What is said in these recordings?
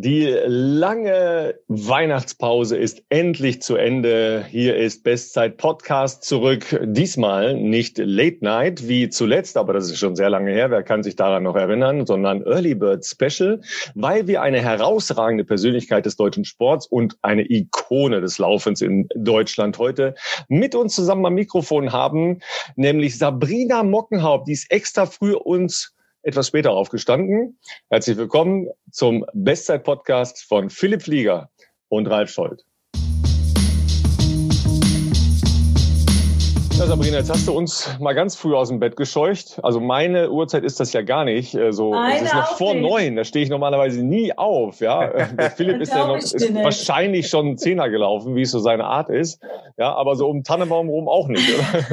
Die lange Weihnachtspause ist endlich zu Ende. Hier ist Bestzeit Podcast zurück. Diesmal nicht Late Night wie zuletzt, aber das ist schon sehr lange her. Wer kann sich daran noch erinnern, sondern Early Bird Special, weil wir eine herausragende Persönlichkeit des deutschen Sports und eine Ikone des Laufens in Deutschland heute mit uns zusammen am Mikrofon haben, nämlich Sabrina Mockenhaupt, die ist extra früh uns etwas später aufgestanden. Herzlich willkommen zum Bestzeit-Podcast von Philipp Flieger und Ralf Scholz. Ja, Sabrina, jetzt hast du uns mal ganz früh aus dem Bett gescheucht. Also meine Uhrzeit ist das ja gar nicht. Äh, so, es ist noch vor neun. Da stehe ich normalerweise nie auf. Ja, der Philipp ist ja noch ist wahrscheinlich schon Zehner gelaufen, wie es so seine Art ist. Ja, aber so um Tannenbaum rum auch nicht. Oder?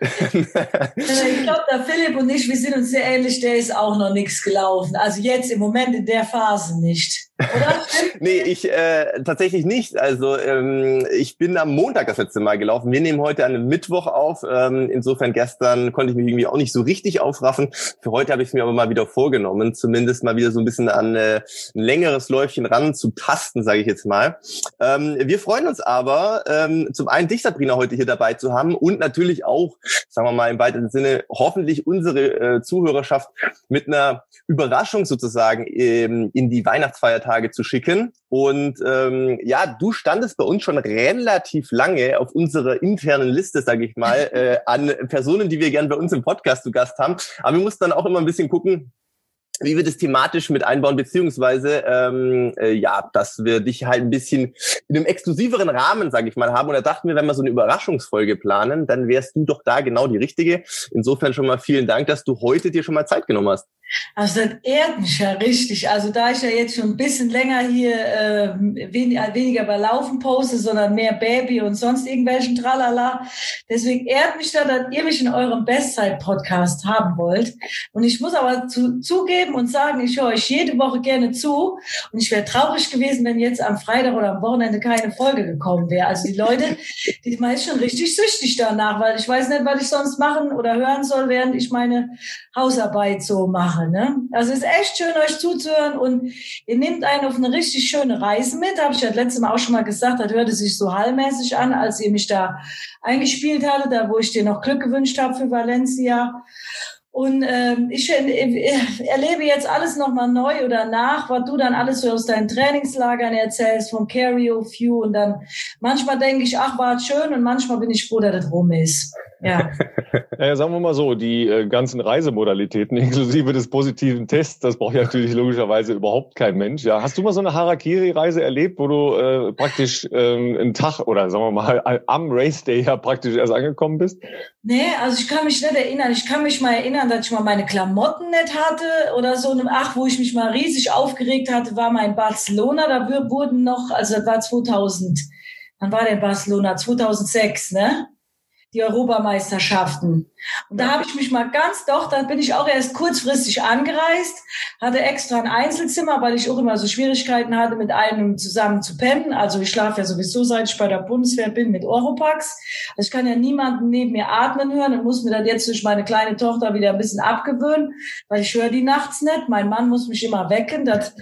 ich glaube, der Philipp und ich, wir sind uns sehr ähnlich. Der ist auch noch nichts gelaufen. Also jetzt im Moment in der Phase nicht. Nee, ich äh, tatsächlich nicht. Also ähm, ich bin am Montag das letzte Mal gelaufen. Wir nehmen heute einen Mittwoch auf. Ähm, insofern gestern konnte ich mich irgendwie auch nicht so richtig aufraffen. Für heute habe ich es mir aber mal wieder vorgenommen, zumindest mal wieder so ein bisschen an äh, ein längeres Läufchen ran zu tasten, sage ich jetzt mal. Ähm, wir freuen uns aber, ähm, zum einen dich, Sabrina, heute hier dabei zu haben und natürlich auch, sagen wir mal im weiteren Sinne, hoffentlich unsere äh, Zuhörerschaft mit einer Überraschung sozusagen ähm, in die Weihnachtsfeiertage Tage zu schicken. Und ähm, ja, du standest bei uns schon relativ lange auf unserer internen Liste, sage ich mal, äh, an Personen, die wir gern bei uns im Podcast zu Gast haben. Aber wir mussten dann auch immer ein bisschen gucken, wie wir das thematisch mit einbauen, beziehungsweise ähm, äh, ja, dass wir dich halt ein bisschen in einem exklusiveren Rahmen, sage ich mal, haben. Und da dachten wir, wenn wir so eine Überraschungsfolge planen, dann wärst du doch da genau die Richtige. Insofern schon mal vielen Dank, dass du heute dir schon mal Zeit genommen hast. Also das ehrt mich ja richtig. Also da ich ja jetzt schon ein bisschen länger hier äh, weniger, weniger bei Laufen poste, sondern mehr Baby und sonst irgendwelchen Tralala. Deswegen ehrt mich da, dass ihr mich in eurem Bestzeit-Podcast haben wollt. Und ich muss aber zu, zugeben und sagen, ich höre euch jede Woche gerne zu. Und ich wäre traurig gewesen, wenn jetzt am Freitag oder am Wochenende keine Folge gekommen wäre. Also die Leute, die man ist schon richtig süchtig danach, weil ich weiß nicht, was ich sonst machen oder hören soll, während ich meine Hausarbeit so mache mache. Ne? Also es ist echt schön, euch zuzuhören und ihr nehmt einen auf eine richtig schöne Reise mit. Habe ich ja letztes Mal auch schon mal gesagt, das hörte sich so hallmäßig an, als ihr mich da eingespielt hattet, da wo ich dir noch Glück gewünscht habe für Valencia. Und ähm, ich, ich erlebe jetzt alles nochmal neu oder nach, was du dann alles so aus deinen Trainingslagern erzählst, vom Carry of You. Und dann manchmal denke ich, ach, war schön und manchmal bin ich froh, dass das rum ist. Ja. naja, sagen wir mal so, die äh, ganzen Reisemodalitäten inklusive des positiven Tests, das braucht ja natürlich logischerweise überhaupt kein Mensch. Ja, hast du mal so eine Harakiri-Reise erlebt, wo du äh, praktisch ähm, einen Tag oder sagen wir mal am Race Day ja praktisch erst angekommen bist? Nee, also ich kann mich nicht erinnern. Ich kann mich mal erinnern, dass ich mal meine Klamotten nicht hatte oder so. Ach, wo ich mich mal riesig aufgeregt hatte, war mal in Barcelona. Da wurden noch, also das war 2000. Wann war der in Barcelona? 2006, ne? Die Europameisterschaften. Und da habe ich mich mal ganz doch, da bin ich auch erst kurzfristig angereist, hatte extra ein Einzelzimmer, weil ich auch immer so Schwierigkeiten hatte, mit einem zusammen zu pennen. Also ich schlafe ja sowieso, seit ich bei der Bundeswehr bin, mit Oropax. Also ich kann ja niemanden neben mir atmen hören und muss mir dann jetzt durch meine kleine Tochter wieder ein bisschen abgewöhnen, weil ich höre die nachts nicht. Mein Mann muss mich immer wecken, das,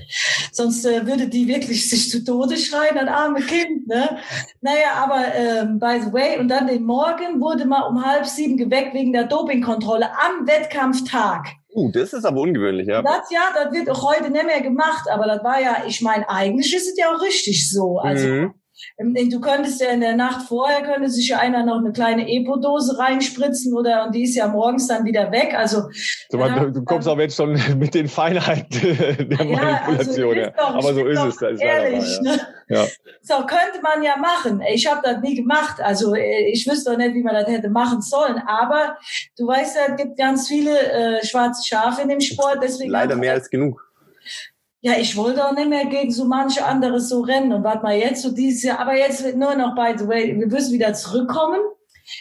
sonst äh, würde die wirklich sich zu Tode schreien, das arme Kind. Ne? Naja, aber ähm, by the way, und dann den Morgen wurde mal um halb sieben geweckt wegen der Dopingkontrolle am Wettkampftag. Uh, das ist aber ungewöhnlich, ja. Das, ja, das wird auch heute nicht mehr gemacht, aber das war ja, ich meine, eigentlich ist es ja auch richtig so. Also, mhm. Ähm, du könntest ja in der Nacht vorher, könnte sich ja einer noch eine kleine Epo-Dose reinspritzen oder, und die ist ja morgens dann wieder weg. Also, so, man, du kommst aber jetzt schon mit den Feinheiten der ja, Manipulation. Also doch, aber so ist es. Das ist ehrlich, ne? ja. So, könnte man ja machen. Ich habe das nie gemacht. Also, äh, ich wüsste doch nicht, wie man das hätte machen sollen. Aber du weißt ja, es gibt ganz viele äh, schwarze Schafe in dem Sport. Deswegen Leider mehr als genug ja, ich wollte auch nicht mehr gegen so manche andere so rennen und warte mal jetzt so dieses Jahr, aber jetzt wird nur noch by the way, wir müssen wieder zurückkommen.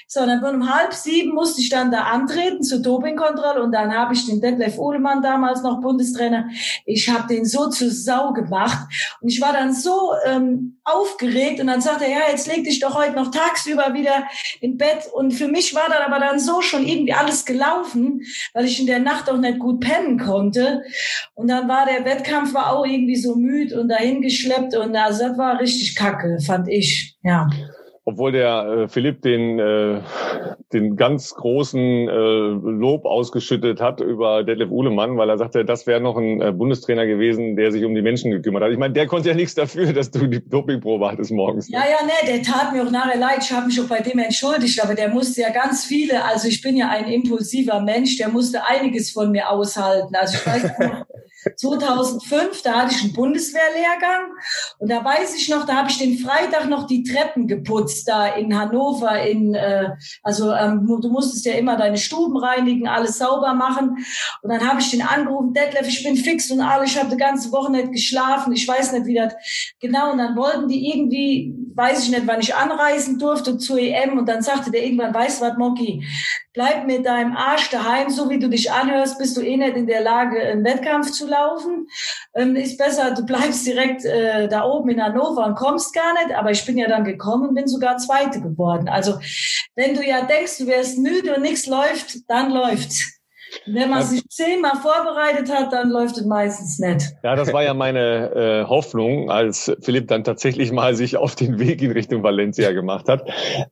So, dann um halb sieben musste ich dann da antreten zur Dopingkontrolle und dann habe ich den Detlef Uhlemann, damals noch Bundestrainer, ich habe den so zur Sau gemacht und ich war dann so ähm, aufgeregt und dann sagte er, ja, jetzt leg dich doch heute noch tagsüber wieder in Bett. Und für mich war dann aber dann so schon irgendwie alles gelaufen, weil ich in der Nacht auch nicht gut pennen konnte. Und dann war der Wettkampf war auch irgendwie so müde und dahin geschleppt und also das war richtig kacke, fand ich, ja obwohl der äh, Philipp den, äh, den ganz großen äh, Lob ausgeschüttet hat über Detlef Uhlemann, weil er sagte, das wäre noch ein äh, Bundestrainer gewesen, der sich um die Menschen gekümmert hat. Ich meine, der konnte ja nichts dafür, dass du die Dopingprobe hattest morgens. Ja, ja, ne, der tat mir auch nachher leid. Ich habe mich auch bei dem entschuldigt, aber der musste ja ganz viele, also ich bin ja ein impulsiver Mensch, der musste einiges von mir aushalten. Also ich weiß 2005, da hatte ich einen Bundeswehrlehrgang. Und da weiß ich noch, da habe ich den Freitag noch die Treppen geputzt da in Hannover. In äh, also ähm, du musstest ja immer deine Stuben reinigen, alles sauber machen. Und dann habe ich den angerufen, Detlef, ich bin fix und alle, ich habe die ganze Woche nicht geschlafen, ich weiß nicht, wie das genau. Und dann wollten die irgendwie, weiß ich nicht, wann ich anreisen durfte zur EM und dann sagte der irgendwann, weißt du was, Moki, bleib mit deinem Arsch daheim, so wie du dich anhörst, bist du eh nicht in der Lage, einen Wettkampf zu laufen. Ähm, ist besser, du bleibst direkt äh, da oben in Hannover und kommst gar nicht. Aber ich bin ja dann gekommen und bin sogar Zweite geworden. Also wenn du ja denkst, du wärst müde und nichts läuft, dann läuft's. Wenn man sich zehnmal vorbereitet hat, dann läuft es meistens nicht. Ja, das war ja meine äh, Hoffnung, als Philipp dann tatsächlich mal sich auf den Weg in Richtung Valencia gemacht hat.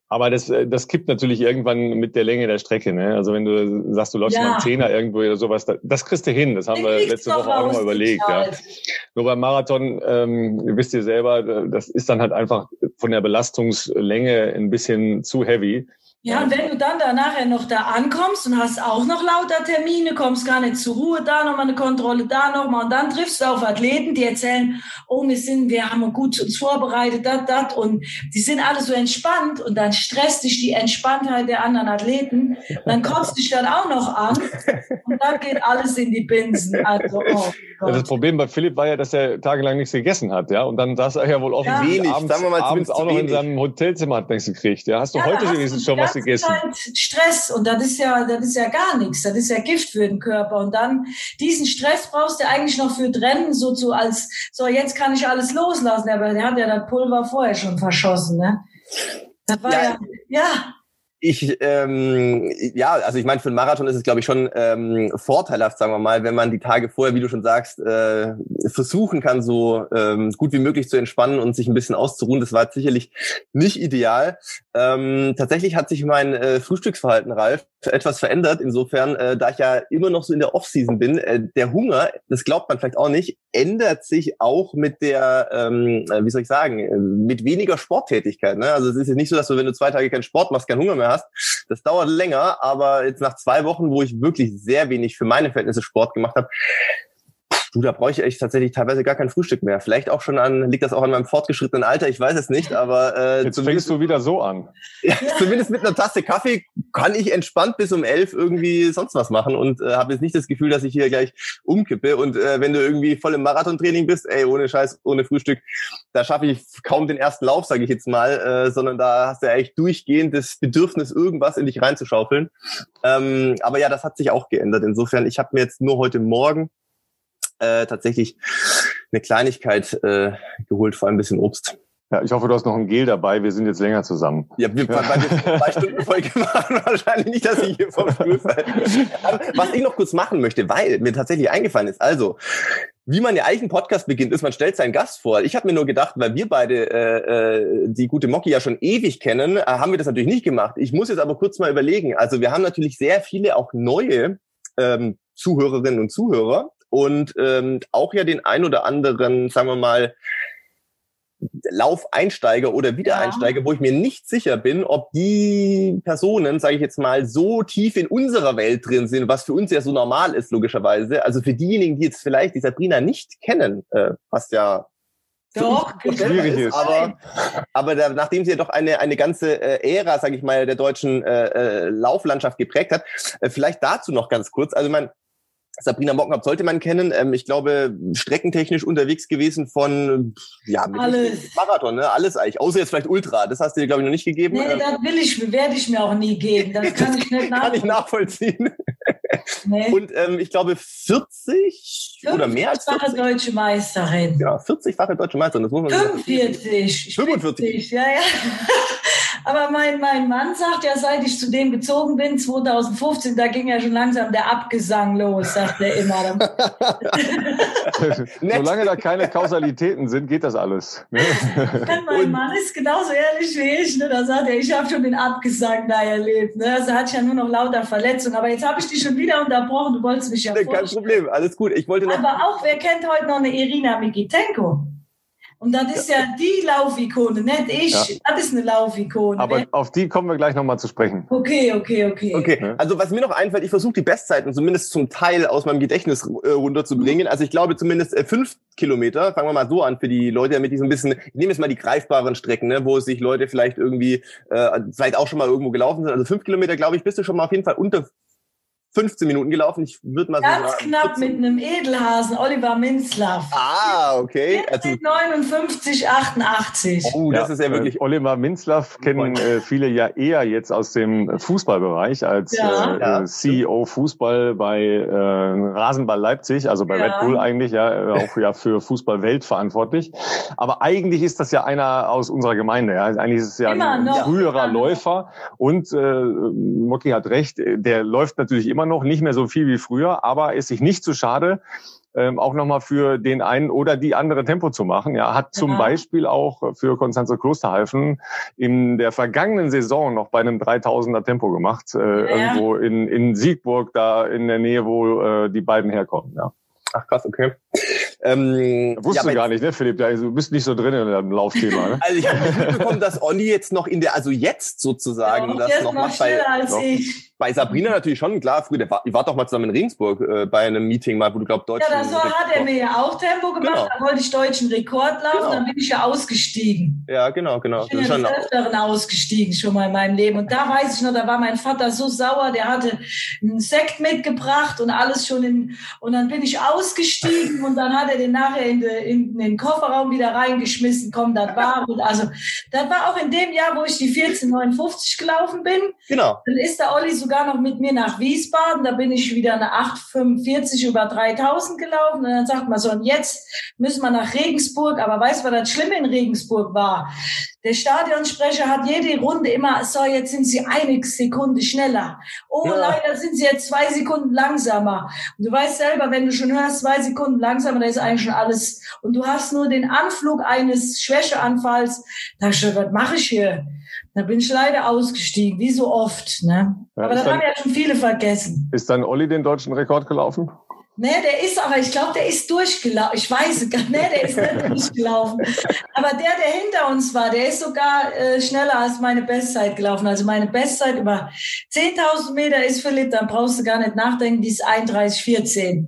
Aber das, äh, das kippt natürlich irgendwann mit der Länge der Strecke. Ne? Also wenn du sagst, du läufst ja. mal einen Zehner irgendwo oder sowas, das kriegst du hin. Das haben Den wir letzte Woche auch nochmal überlegt. Ja. Nur beim Marathon, ähm, wisst ihr selber, das ist dann halt einfach von der Belastungslänge ein bisschen zu heavy. Ja, und wenn du dann da nachher noch da ankommst und hast auch noch lauter Termine, kommst gar nicht zur Ruhe, da nochmal eine Kontrolle, da nochmal und dann triffst du auf Athleten, die erzählen, oh, wir sind, wir haben gut uns vorbereitet, dat, dat und die sind alle so entspannt und dann stresst dich die Entspanntheit der anderen Athleten, dann kommst du dich dann auch noch an und dann geht alles in die Binsen. Also, oh das Problem bei Philipp war ja, dass er tagelang nichts gegessen hat, ja, und dann saß er ja wohl offensichtlich ja. abends, sagen wir mal, abends auch noch in seinem Hotelzimmer hat nichts gekriegt, ja. Hast du ja, heute wenigstens schon was was gegessen. Halt Stress und das ist ja, das ist ja gar nichts. Das ist ja Gift für den Körper. Und dann diesen Stress brauchst du eigentlich noch für Trennen, so zu als, so jetzt kann ich alles loslassen. Aber der hat ja das Pulver vorher schon verschossen, ne? Das war ja, ja, ja ich, ähm, ja, also ich meine, für einen Marathon ist es, glaube ich, schon ähm, vorteilhaft, sagen wir mal, wenn man die Tage vorher, wie du schon sagst, äh, versuchen kann, so ähm, gut wie möglich zu entspannen und sich ein bisschen auszuruhen. Das war sicherlich nicht ideal. Ähm, tatsächlich hat sich mein äh, Frühstücksverhalten, Ralf, etwas verändert. Insofern, äh, da ich ja immer noch so in der Off-Season bin, äh, der Hunger, das glaubt man vielleicht auch nicht, ändert sich auch mit der, ähm, äh, wie soll ich sagen, äh, mit weniger Sporttätigkeit. Ne? Also es ist jetzt nicht so, dass du, wenn du zwei Tage keinen Sport machst, keinen Hunger mehr hast. Das dauert länger, aber jetzt nach zwei Wochen, wo ich wirklich sehr wenig für meine Verhältnisse Sport gemacht habe, Du, da brauche ich echt tatsächlich teilweise gar kein Frühstück mehr. Vielleicht auch schon an, liegt das auch an meinem fortgeschrittenen Alter, ich weiß es nicht, aber äh, Jetzt fängst du wieder so an. Ja, zumindest mit einer Tasse Kaffee kann ich entspannt bis um elf irgendwie sonst was machen und äh, habe jetzt nicht das Gefühl, dass ich hier gleich umkippe. Und äh, wenn du irgendwie voll im Marathontraining bist, ey, ohne Scheiß, ohne Frühstück, da schaffe ich kaum den ersten Lauf, sage ich jetzt mal, äh, sondern da hast du ja echt durchgehend das Bedürfnis, irgendwas in dich reinzuschaufeln. Ähm, aber ja, das hat sich auch geändert. Insofern, ich habe mir jetzt nur heute Morgen äh, tatsächlich eine Kleinigkeit äh, geholt, vor allem ein bisschen Obst. Ja, ich hoffe, du hast noch ein Gel dabei. Wir sind jetzt länger zusammen. Ja, wir, wir zwei Stunden Folge machen, wahrscheinlich nicht, dass ich hier vom Stuhl falle. Was ich noch kurz machen möchte, weil mir tatsächlich eingefallen ist, also, wie man ja eigentlich einen Podcast beginnt, ist, man stellt seinen Gast vor. Ich habe mir nur gedacht, weil wir beide äh, äh, die gute Mocky ja schon ewig kennen, äh, haben wir das natürlich nicht gemacht. Ich muss jetzt aber kurz mal überlegen. Also wir haben natürlich sehr viele auch neue ähm, Zuhörerinnen und Zuhörer und ähm, auch ja den ein oder anderen, sagen wir mal, Laufeinsteiger oder Wiedereinsteiger, ja. wo ich mir nicht sicher bin, ob die Personen, sage ich jetzt mal, so tief in unserer Welt drin sind, was für uns ja so normal ist, logischerweise. Also für diejenigen, die jetzt vielleicht die Sabrina nicht kennen, äh, was ja doch, schwierig ist. Aber, aber da, nachdem sie ja doch eine, eine ganze äh, Ära, sage ich mal, der deutschen äh, äh, Lauflandschaft geprägt hat, äh, vielleicht dazu noch ganz kurz. Also man Sabrina Mockenhaupt sollte man kennen. Ähm, ich glaube, streckentechnisch unterwegs gewesen von ja, alles. Marathon, ne? Alles eigentlich. Außer jetzt vielleicht Ultra. Das hast du dir, glaube ich, noch nicht gegeben. Nee, Ähm, das will ich, werde ich mir auch nie geben. Das kann ich nicht kann ich nachvollziehen. nachvollziehen. Nee. Und ähm, ich glaube 40 oder mehr als 50-fache 40. deutsche Meisterin. Ja, 40-fache deutsche Meisterin, das muss man sagen. 45. 45. Spittig, Ja, ja. Aber mein, mein Mann sagt ja, seit ich zu dem gezogen bin, 2015, da ging ja schon langsam der Abgesang los, sagt er immer. Solange da keine Kausalitäten sind, geht das alles. ne? mein Und- Mann ist genauso ehrlich wie ich. Ne? Da sagt er, ich habe schon den Abgesang da erlebt. Ne? Also hatte ich ja nur noch lauter Verletzungen. Aber jetzt habe ich dich schon wieder unterbrochen. Du wolltest mich ja Kein vorstellen. Problem, alles gut. Ich wollte noch. Aber auch, wer kennt heute noch eine Irina Mikitenko? Und das ist ja die Laufikone, nicht ich. Ja. Das ist eine Laufikone. Aber ne? auf die kommen wir gleich nochmal zu sprechen. Okay, okay, okay. Okay, Ne? also was mir noch einfällt, ich versuche die Bestzeiten zumindest zum Teil aus meinem Gedächtnis äh, runterzubringen. Also ich glaube zumindest äh, fünf Kilometer, fangen wir mal so an für die Leute, damit die so ein bisschen, ich nehme jetzt mal die greifbaren Strecken, ne, wo sich Leute vielleicht irgendwie, äh, vielleicht auch schon mal irgendwo gelaufen sind. Also fünf Kilometer, glaube ich, bist du schon mal auf jeden Fall unter 15 Minuten gelaufen. Ich würde mal Ganz sagen. knapp 14. mit einem Edelhasen, Oliver Minzlaff. Ah, okay. Also, Mit 59, 88. oh, das ist ja wirklich. Äh, Oliver Minzlaff kennen äh, viele ja eher jetzt aus dem Fußballbereich als Ja. äh, Ja. CEO Fußball bei äh, Rasenball Leipzig, also bei Ja. Red Bull eigentlich ja äh, auch ja für Fußball Welt verantwortlich. Aber eigentlich ist das ja einer aus unserer Gemeinde. Ja. Eigentlich ist es ja Immer ein noch, früherer. Läufer und äh, Mocky hat recht, der läuft natürlich immer noch nicht mehr so viel wie früher, aber ist sich nicht zu schade, ähm, auch nochmal für den einen oder die andere Tempo zu machen. Ja, hat zum Ja. Beispiel auch für Konstanze Klosterhalfen in der vergangenen Saison noch bei einem 3000er Tempo gemacht, äh, irgendwo in, in Siegburg, da in der Nähe, wo äh, die beiden herkommen. Ja. Ach krass, okay. Ähm, Wusste ja, gar nicht, ne, Philipp? Ja, Du bist nicht so drin in dem Laufthema. Ne? Also ich habe mitbekommen, dass Olli jetzt noch in der, also jetzt sozusagen, Ja, das noch noch macht bei, schneller als noch- ich. bei Sabrina natürlich schon, klar, früher, der war, ihr wart doch mal zusammen in Regensburg äh, bei einem Meeting mal, wo du glaubst, Ja, Deutschland. das so hat er mir ja auch Tempo gemacht. Genau. Da wollte ich deutschen Rekord laufen, Genau. dann bin ich ja ausgestiegen. Ja, genau, genau. Ich bin ja schon, Öfteren ausgestiegen schon mal in meinem Leben. Und da weiß ich noch, da war mein Vater so sauer, der hatte einen Sekt mitgebracht und alles schon in, und dann bin ich ausgestiegen und dann hat er den nachher in, de, in den Kofferraum wieder reingeschmissen. Komm, das war, und also, das war auch in dem Jahr, wo ich die 1459 gelaufen bin. genau. Dann ist der Olli sogar noch mit mir nach Wiesbaden. Da bin ich wieder eine 845 über 3000 gelaufen. Und dann sagt man so, und jetzt müssen wir nach Regensburg. Aber weißt du, was das Schlimme in Regensburg war? Der Stadionsprecher hat jede Runde immer, so, jetzt sind Sie eine Sekunde schneller. Oh, Ja. leider sind Sie jetzt zwei Sekunden langsamer. Und du weißt selber, wenn du schon hörst, zwei Sekunden langsamer, da ist eigentlich schon alles. Und du hast nur den Anflug eines Schwächeanfalls. Da ich gedacht, was mache ich hier? Da bin ich leider ausgestiegen, wie so oft. Ne? Ja, Aber das dann- haben ja schon viele vergessen. Ist dann Olli den deutschen Rekord gelaufen? Ne, der ist aber, ich glaube, der ist durchgelaufen. Ich weiß es gar nicht, ne, der ist nicht durchgelaufen. Aber der, der hinter uns war, der ist sogar äh, schneller als meine Bestzeit gelaufen. Also meine Bestzeit über 10.000 Meter ist, Philipp, dann brauchst du gar nicht nachdenken, die ist 31,14.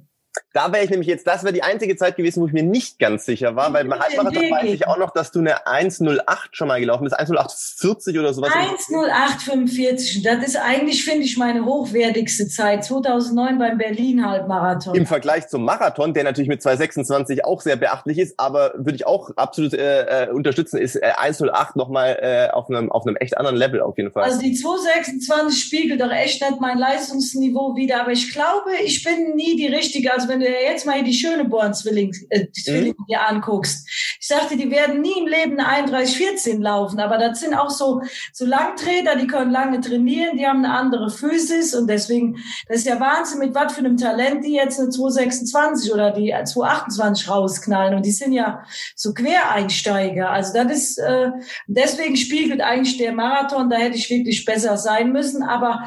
Da wäre ich nämlich jetzt, das wäre die einzige Zeit gewesen, wo ich mir nicht ganz sicher war, weil beim Halbmarathon weiß ich auch noch, dass du eine 108 schon mal gelaufen bist, 10840 oder sowas. 1,0845. Und das ist eigentlich, finde ich, meine hochwertigste Zeit. 2009 beim Berlin-Halbmarathon. Im Vergleich zum Marathon, der natürlich mit 226 auch sehr beachtlich ist, aber würde ich auch absolut äh, äh, unterstützen, ist äh, 108 nochmal äh, auf einem auf einem echt anderen Level auf jeden Fall. Also die 226 spiegelt doch echt nicht mein Leistungsniveau wider, aber ich glaube, ich bin nie die richtige. Also wenn du dir jetzt mal hier die Schöneborn-Zwillinge äh, die Zwillinge dir anguckst, ich sagte, die werden nie im Leben eine 31-14 laufen, aber das sind auch so, so Langtreter, die können lange trainieren, die haben eine andere Physis und deswegen, das ist ja Wahnsinn, mit was für einem Talent die jetzt eine 226 oder die 228 rausknallen und die sind ja so Quereinsteiger. Also das ist, äh, deswegen spiegelt eigentlich der Marathon, da hätte ich wirklich besser sein müssen, aber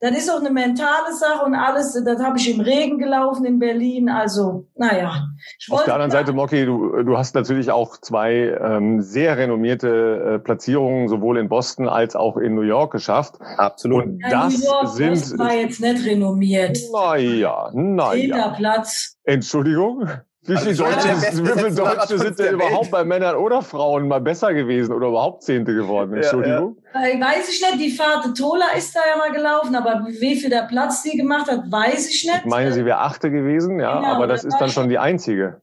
das ist auch eine mentale Sache und alles, das habe ich im Regen gelaufen in Berlin. Also, naja. Ich Auf der anderen Seite, Mocky, du, du hast natürlich auch zwei ähm, sehr renommierte äh, Platzierungen sowohl in Boston als auch in New York geschafft. Absolut. Und ja, das New York sind, Boston war jetzt nicht renommiert. naja, naja. Platz. Entschuldigung. Wie viele Also, Deutsche, wie viele Deutsche sind denn überhaupt bei Männern oder Frauen mal besser gewesen oder überhaupt Zehnte geworden? Ja, Entschuldigung. Äh, Weiß ich nicht, die Fahrt Tola ist da ja mal gelaufen, aber wie viel der Platz die gemacht hat, weiß ich nicht. Ich meine, sie wäre Achte gewesen, ja, Genau, aber das ist dann schon die einzige.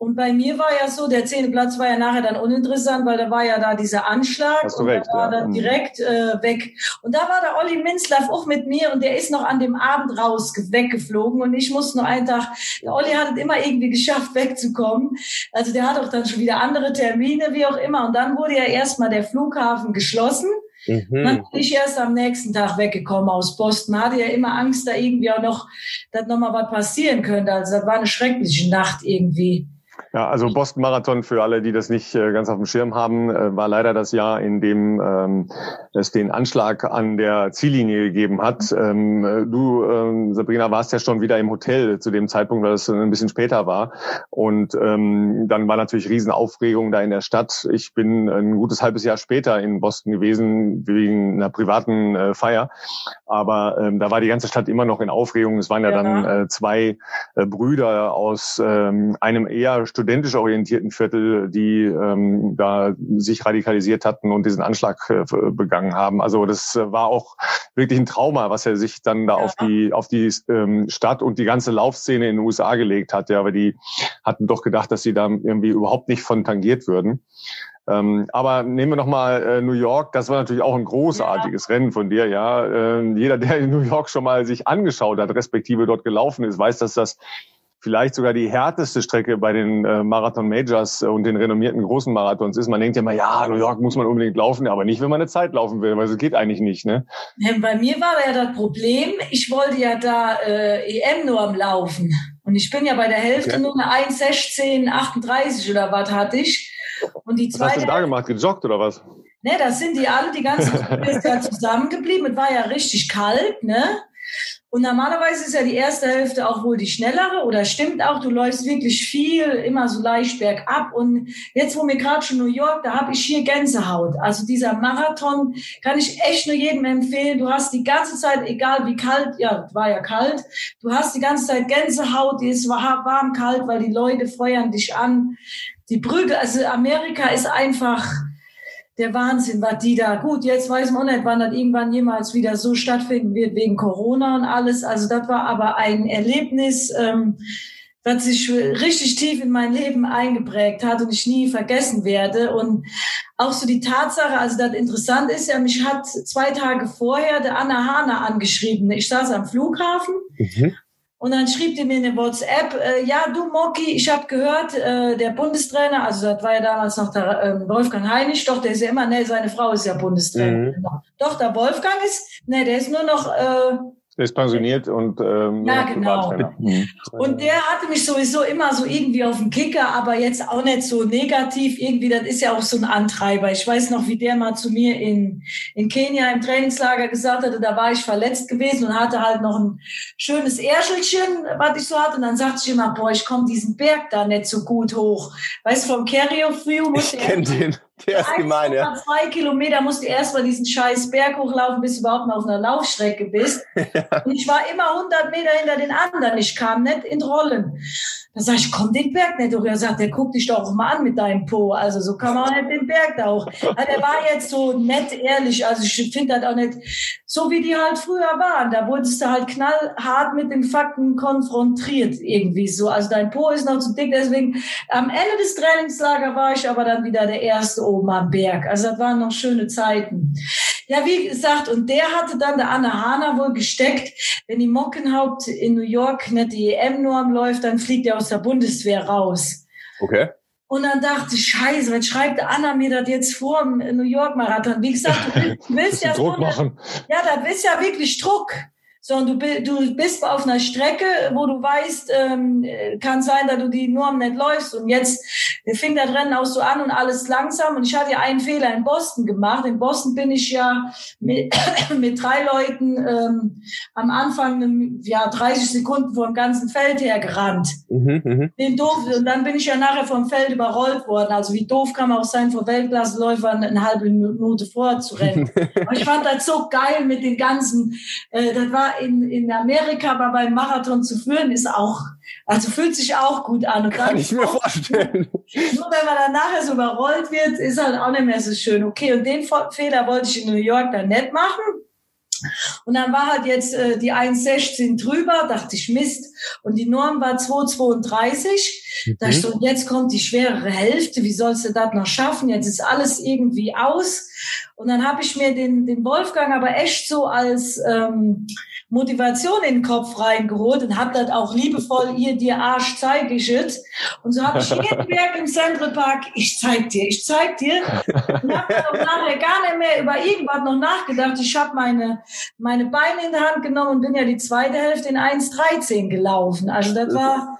Und bei mir war ja so, der zehnte Platz war ja nachher dann uninteressant, weil da war ja da dieser Anschlag Hast du und recht, da war ja. dann Mhm. direkt äh, weg. Und da war der Olli Minzlaff auch mit mir und der ist noch an dem Abend raus weggeflogen und ich musste nur einen Tag, der Olli hat es immer irgendwie geschafft wegzukommen. Also der hat auch dann schon wieder andere Termine, wie auch immer. Und dann wurde ja erstmal der Flughafen geschlossen. Dann Mhm. bin ich erst am nächsten Tag weggekommen aus Boston. Hatte ja immer Angst, da irgendwie auch noch, dass noch mal was passieren könnte. Also das war eine schreckliche Nacht irgendwie. Ja, also Boston Marathon für alle, die das nicht äh, ganz auf dem Schirm haben, äh, war leider das Jahr, in dem ähm, es den Anschlag an der Ziellinie gegeben hat. Ähm, äh, du, ähm, Sabrina, warst ja schon wieder im Hotel zu dem Zeitpunkt, weil es ein bisschen später war. Und ähm, dann war natürlich Riesenaufregung da in der Stadt. Ich bin ein gutes halbes Jahr später in Boston gewesen wegen einer privaten äh, Feier. Aber ähm, da war die ganze Stadt immer noch in Aufregung. Es waren ja, Ja. dann äh, zwei äh, Brüder aus ähm, einem eher studentisch orientierten Viertel, die ähm, da sich radikalisiert hatten und diesen Anschlag äh, begangen haben. Also das äh, war auch wirklich ein Trauma, was er sich dann da Ja. auf die auf die ähm, Stadt und die ganze Laufszene in den USA gelegt hat. Ja, aber die hatten doch gedacht, dass sie da irgendwie überhaupt nicht von tangiert würden. Ähm, aber nehmen wir noch mal äh, New York. Das war natürlich auch ein großartiges Rennen von dir. Ja, ähm, jeder, der in New York schon mal sich angeschaut hat, respektive dort gelaufen ist, weiß, dass das vielleicht sogar die härteste Strecke bei den äh, Marathon Majors äh, und den renommierten großen Marathons ist. Man denkt ja immer, ja, New York muss man unbedingt laufen, aber nicht, wenn man eine Zeit laufen will, weil es geht eigentlich nicht. Ne? Bei mir war ja das Problem, ich wollte ja da äh, EM nur am Laufen. Und ich bin ja bei der Hälfte Okay. nur eine 1,16, 38 oder was hatte ich. Und die Was hast zweite du da gemacht? Gejoggt oder was? Ne, das sind die alle, die ganze Gruppe ist ja zusammengeblieben. Es war ja richtig kalt, ne? Und normalerweise ist ja die erste Hälfte auch wohl die schnellere oder stimmt auch, du läufst wirklich viel, immer so leicht bergab. Und jetzt, wo mir gerade schon New York, da habe ich hier Gänsehaut. Also dieser Marathon kann ich echt nur jedem empfehlen. Du hast die ganze Zeit, egal wie kalt, ja, war ja kalt, du hast die ganze Zeit Gänsehaut, die ist warm, kalt, weil die Leute feuern dich an. Die Brügge, also Amerika ist einfach, der Wahnsinn, was die da. Gut, jetzt weiß man nicht, wann das irgendwann jemals wieder so stattfinden wird wegen Corona und alles. Also das war aber ein Erlebnis, ähm, was sich richtig tief in mein Leben eingeprägt hat und ich nie vergessen werde. Und auch so die Tatsache, also das interessant ist ja, mich hat zwei Tage vorher der Anna Hahner angeschrieben. Ich saß am Flughafen Mhm. Und dann schrieb die mir eine WhatsApp, äh, ja, du Moki, ich habe gehört, äh, der Bundestrainer, also das war ja damals noch der äh, Wolfgang Heinig, doch, der ist ja immer, ne, seine Frau ist ja Bundestrainer. Mhm. Doch, der Wolfgang ist, ne, der ist nur noch, äh, ist pensioniert und ähm, Ja, genau. Mhm. und der hatte mich sowieso immer so irgendwie auf dem Kicker, aber jetzt auch nicht so negativ irgendwie, das ist ja auch so ein Antreiber. Ich weiß noch, wie der mal zu mir in, in Kenia im Trainingslager gesagt hatte, da war ich verletzt gewesen und hatte halt noch ein schönes Ärschelchen, was ich so hatte. Und dann sagte ich immer, boah, ich komme diesen Berg da nicht so gut hoch. Weißt du, vom Carrier View musste Ich kenne den. Der ist gemein, ja. Zwei Kilometer musst du erst mal diesen scheiß Berg hochlaufen, bis du überhaupt mal auf einer Laufstrecke bist. Und ich war immer 100 Meter hinter den anderen. Ich kam nicht in Rollen. Da sag ich, komm den Berg nicht hoch. Er sagt, der guckt dich doch mal an mit deinem Po. Also so kann man nicht den Berg da hoch. Also der war jetzt so nett ehrlich. Also ich finde das auch nicht so, wie die halt früher waren. Da wurdest du halt knallhart mit den Fakten konfrontiert irgendwie so. Also dein Po ist noch zu dick. Deswegen am Ende des Trainingslagers war ich aber dann wieder der Erste oben am Berg. Also das waren noch schöne Zeiten. Ja, wie gesagt, und der hatte dann der Anne Hahner wohl gesteckt, wenn die Mockenhaupt in New York nicht die EM-Norm läuft, dann fliegt er aus der Bundeswehr raus. Okay. Und dann dachte ich, scheiße, was schreibt Anna mir das jetzt vor im New York Marathon? Wie gesagt, du willst, du willst ja Druck machen. ja, das ist ja wirklich Druck. So, und du, du bist auf einer Strecke, wo du weißt, ähm, äh, kann sein, dass du die Norm nicht läufst. Und jetzt fing das Rennen auch so an und alles langsam. Und ich hatte ja einen Fehler in Boston gemacht. In Boston bin ich ja mit, mit drei Leuten ähm, am Anfang ähm, ja 30 Sekunden vor dem ganzen Feld her gerannt. Mhm, mhm. Den doof, und dann bin ich ja nachher vom Feld überrollt worden. Also wie doof kann man auch sein, vor Weltklasseläufern eine halbe Minute vorzurennen. Aber ich fand das so geil mit den ganzen, äh, das war in, in Amerika aber beim Marathon zu führen, ist auch, also fühlt sich auch gut an. Und Kann ich mir vorstellen. Nur wenn man dann nachher so überrollt wird, ist halt auch nicht mehr so schön. Okay, und den Fehler wollte ich in New York dann nicht machen. Und dann war halt jetzt äh, die 1,16 drüber, dachte ich, Mist. Und die Norm war 2,32. Mhm. Da ich so, jetzt kommt die schwerere Hälfte, wie sollst du das noch schaffen? Jetzt ist alles irgendwie aus. Und dann habe ich mir den, den Wolfgang aber echt so als ähm, Motivation in den Kopf reingeholt und habe das auch liebevoll ihr dir Arsch zeige ich es. Und so habe ich jeden Berg im Central Park, ich zeig dir, ich zeig dir. Und habe dann nachher gar nicht mehr über irgendwas noch nachgedacht. Ich habe meine, meine Beine in der Hand genommen und bin ja die zweite Hälfte in 1,13 gelaufen. Also das war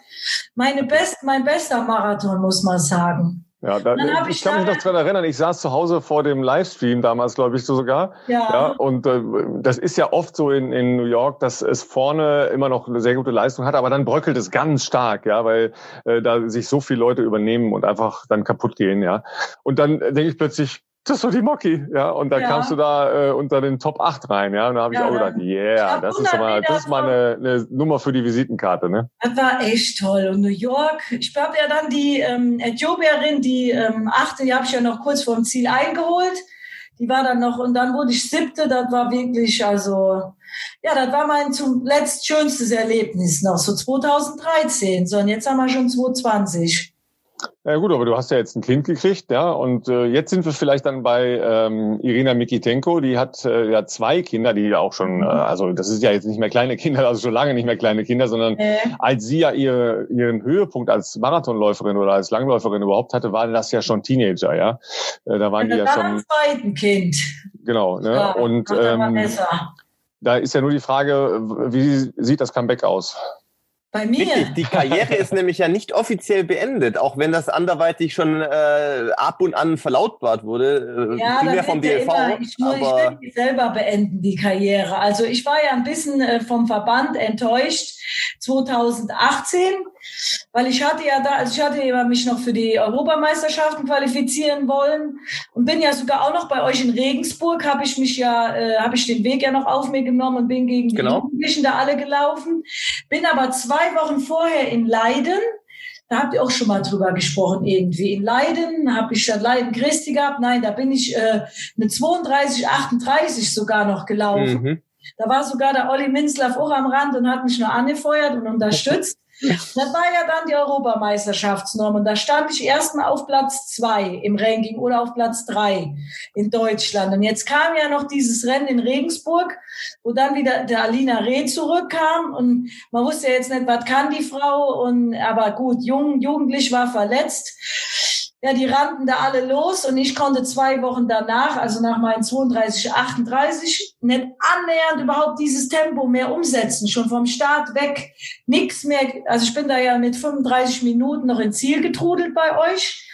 meine best, mein bester Marathon, muss man sagen. Ja, da, ich, ich, kann mich noch dran erinnern, ich saß zu Hause vor dem Livestream damals, glaube ich, so sogar. Ja. ja und äh, das ist ja oft so in, in New York, dass es vorne immer noch eine sehr gute Leistung hat, aber dann bröckelt es ganz stark, ja, weil äh, da sich so viele Leute übernehmen und einfach dann kaputt gehen, ja. Und dann denke ich plötzlich, das ist doch die Mocky, ja. Und da ja. kamst du da äh, unter den Top 8 rein, ja. Und da habe ich ja, auch gedacht, yeah, das ist aber, das ist mal eine, eine Nummer für die Visitenkarte, ne? Das war echt toll. Und New York, ich habe ja dann die ähm, Äthiopierin, die ähm, achte, die habe ich ja noch kurz vor dem Ziel eingeholt. Die war dann noch, und dann wurde ich siebte, das war wirklich, also, ja, das war mein zuletzt schönstes Erlebnis noch, so 2013. So, und jetzt haben wir schon 2020. Ja gut, aber du hast ja jetzt ein Kind gekriegt, ja, und äh, jetzt sind wir vielleicht dann bei ähm, Irina Mikitenko, die hat äh, ja zwei Kinder, die ja auch schon, äh, also das ist ja jetzt nicht mehr kleine Kinder, also schon lange nicht mehr kleine Kinder, sondern äh. als sie ja ihr, ihren Höhepunkt als Marathonläuferin oder als Langläuferin überhaupt hatte, waren das ja schon Teenager, ja. Äh, da waren ja, die ja schon. zweiten Kind. Genau, ne? Ja, und ähm, da ist ja nur die Frage, wie sieht das Comeback aus? Bei mir. Richtig, die Karriere ist nämlich ja nicht offiziell beendet, auch wenn das anderweitig schon äh, ab und an verlautbart wurde. Äh, ja, das vom DLV. Immer, ich, nur, aber ich will die selber beenden, die Karriere. Also ich war ja ein bisschen äh, vom Verband enttäuscht 2018 weil ich hatte ja da, also ich hatte ja mich noch für die Europameisterschaften qualifizieren wollen und bin ja sogar auch noch bei euch in Regensburg, habe ich mich ja, äh, habe ich den Weg ja noch auf mir genommen und bin gegen genau. die Jugendlichen da alle gelaufen. Bin aber zwei Wochen vorher in Leiden, da habt ihr auch schon mal drüber gesprochen irgendwie. In Leiden habe ich statt Leiden Christi gehabt. Nein, da bin ich äh, mit 32, 38 sogar noch gelaufen. Mhm. Da war sogar der Olli Minzlaff auch am Rand und hat mich nur angefeuert und unterstützt. Das war ja dann die Europameisterschaftsnorm und da stand ich erstmal auf Platz zwei im Ranking oder auf Platz drei in Deutschland. Und jetzt kam ja noch dieses Rennen in Regensburg, wo dann wieder der Alina Reh zurückkam. Und man wusste jetzt nicht, was kann die Frau. Und aber gut, jung, jugendlich war verletzt ja, die rannten da alle los und ich konnte zwei Wochen danach, also nach meinen 32, 38, nicht annähernd überhaupt dieses Tempo mehr umsetzen, schon vom Start weg, nix mehr. Also ich bin da ja mit 35 Minuten noch ins Ziel getrudelt bei euch.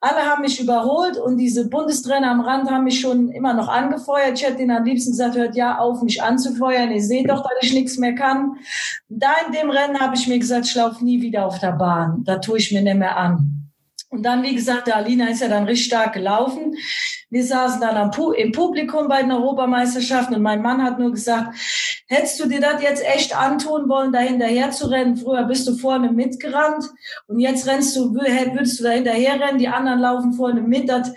Alle haben mich überholt und diese Bundestrainer am Rand haben mich schon immer noch angefeuert. Ich hätte ihnen am liebsten gesagt, hört ja auf, mich anzufeuern. Ihr seht doch, dass ich nichts mehr kann. Da in dem Rennen habe ich mir gesagt, ich laufe nie wieder auf der Bahn. Da tue ich mir nicht mehr an. Und dann, wie gesagt, der Alina ist ja dann richtig stark gelaufen. Wir saßen dann am im Publikum bei den Europameisterschaften und mein Mann hat nur gesagt, hättest du dir das jetzt echt antun wollen, da hinterher zu rennen? Früher bist du vorne mitgerannt und jetzt rennst du, würdest du da hinterher rennen, die anderen laufen vorne mit. Das,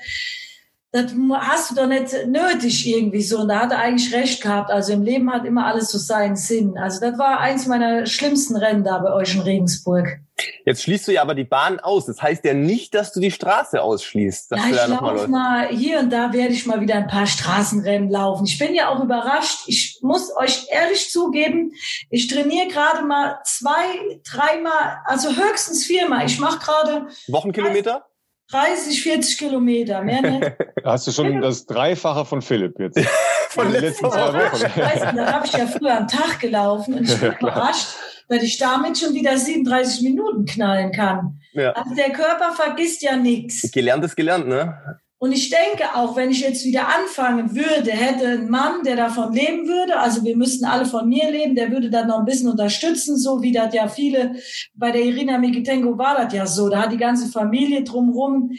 das hast du doch nicht nötig irgendwie so. Und da hat er eigentlich recht gehabt. Also im Leben hat immer alles so seinen Sinn. Also das war eins meiner schlimmsten Rennen da bei euch in Regensburg. Jetzt schließt du ja aber die Bahn aus. Das heißt ja nicht, dass du die Straße ausschließt. Ja, ich laufe mal, hier und da werde ich mal wieder ein paar Straßenrennen laufen. Ich bin ja auch überrascht. Ich muss euch ehrlich zugeben, ich trainiere gerade mal zwei, dreimal, also höchstens viermal. Ich mache gerade Wochenkilometer? 30, 40 Kilometer, mehr nicht. Hast du schon das Dreifache von Philipp jetzt? von den letzten zwei Wochen. da habe ich ja früher am Tag gelaufen und ich bin überrascht, weil ich damit schon wieder 37 Minuten knallen kann. Ja. Also der Körper vergisst ja nichts. Gelernt ist gelernt, ne? Und ich denke auch, wenn ich jetzt wieder anfangen würde, hätte ein Mann, der davon leben würde, also wir müssten alle von mir leben, der würde dann noch ein bisschen unterstützen, so wie das ja viele, bei der Irina Mikitenko war das ja so, da hat die ganze Familie drumrum,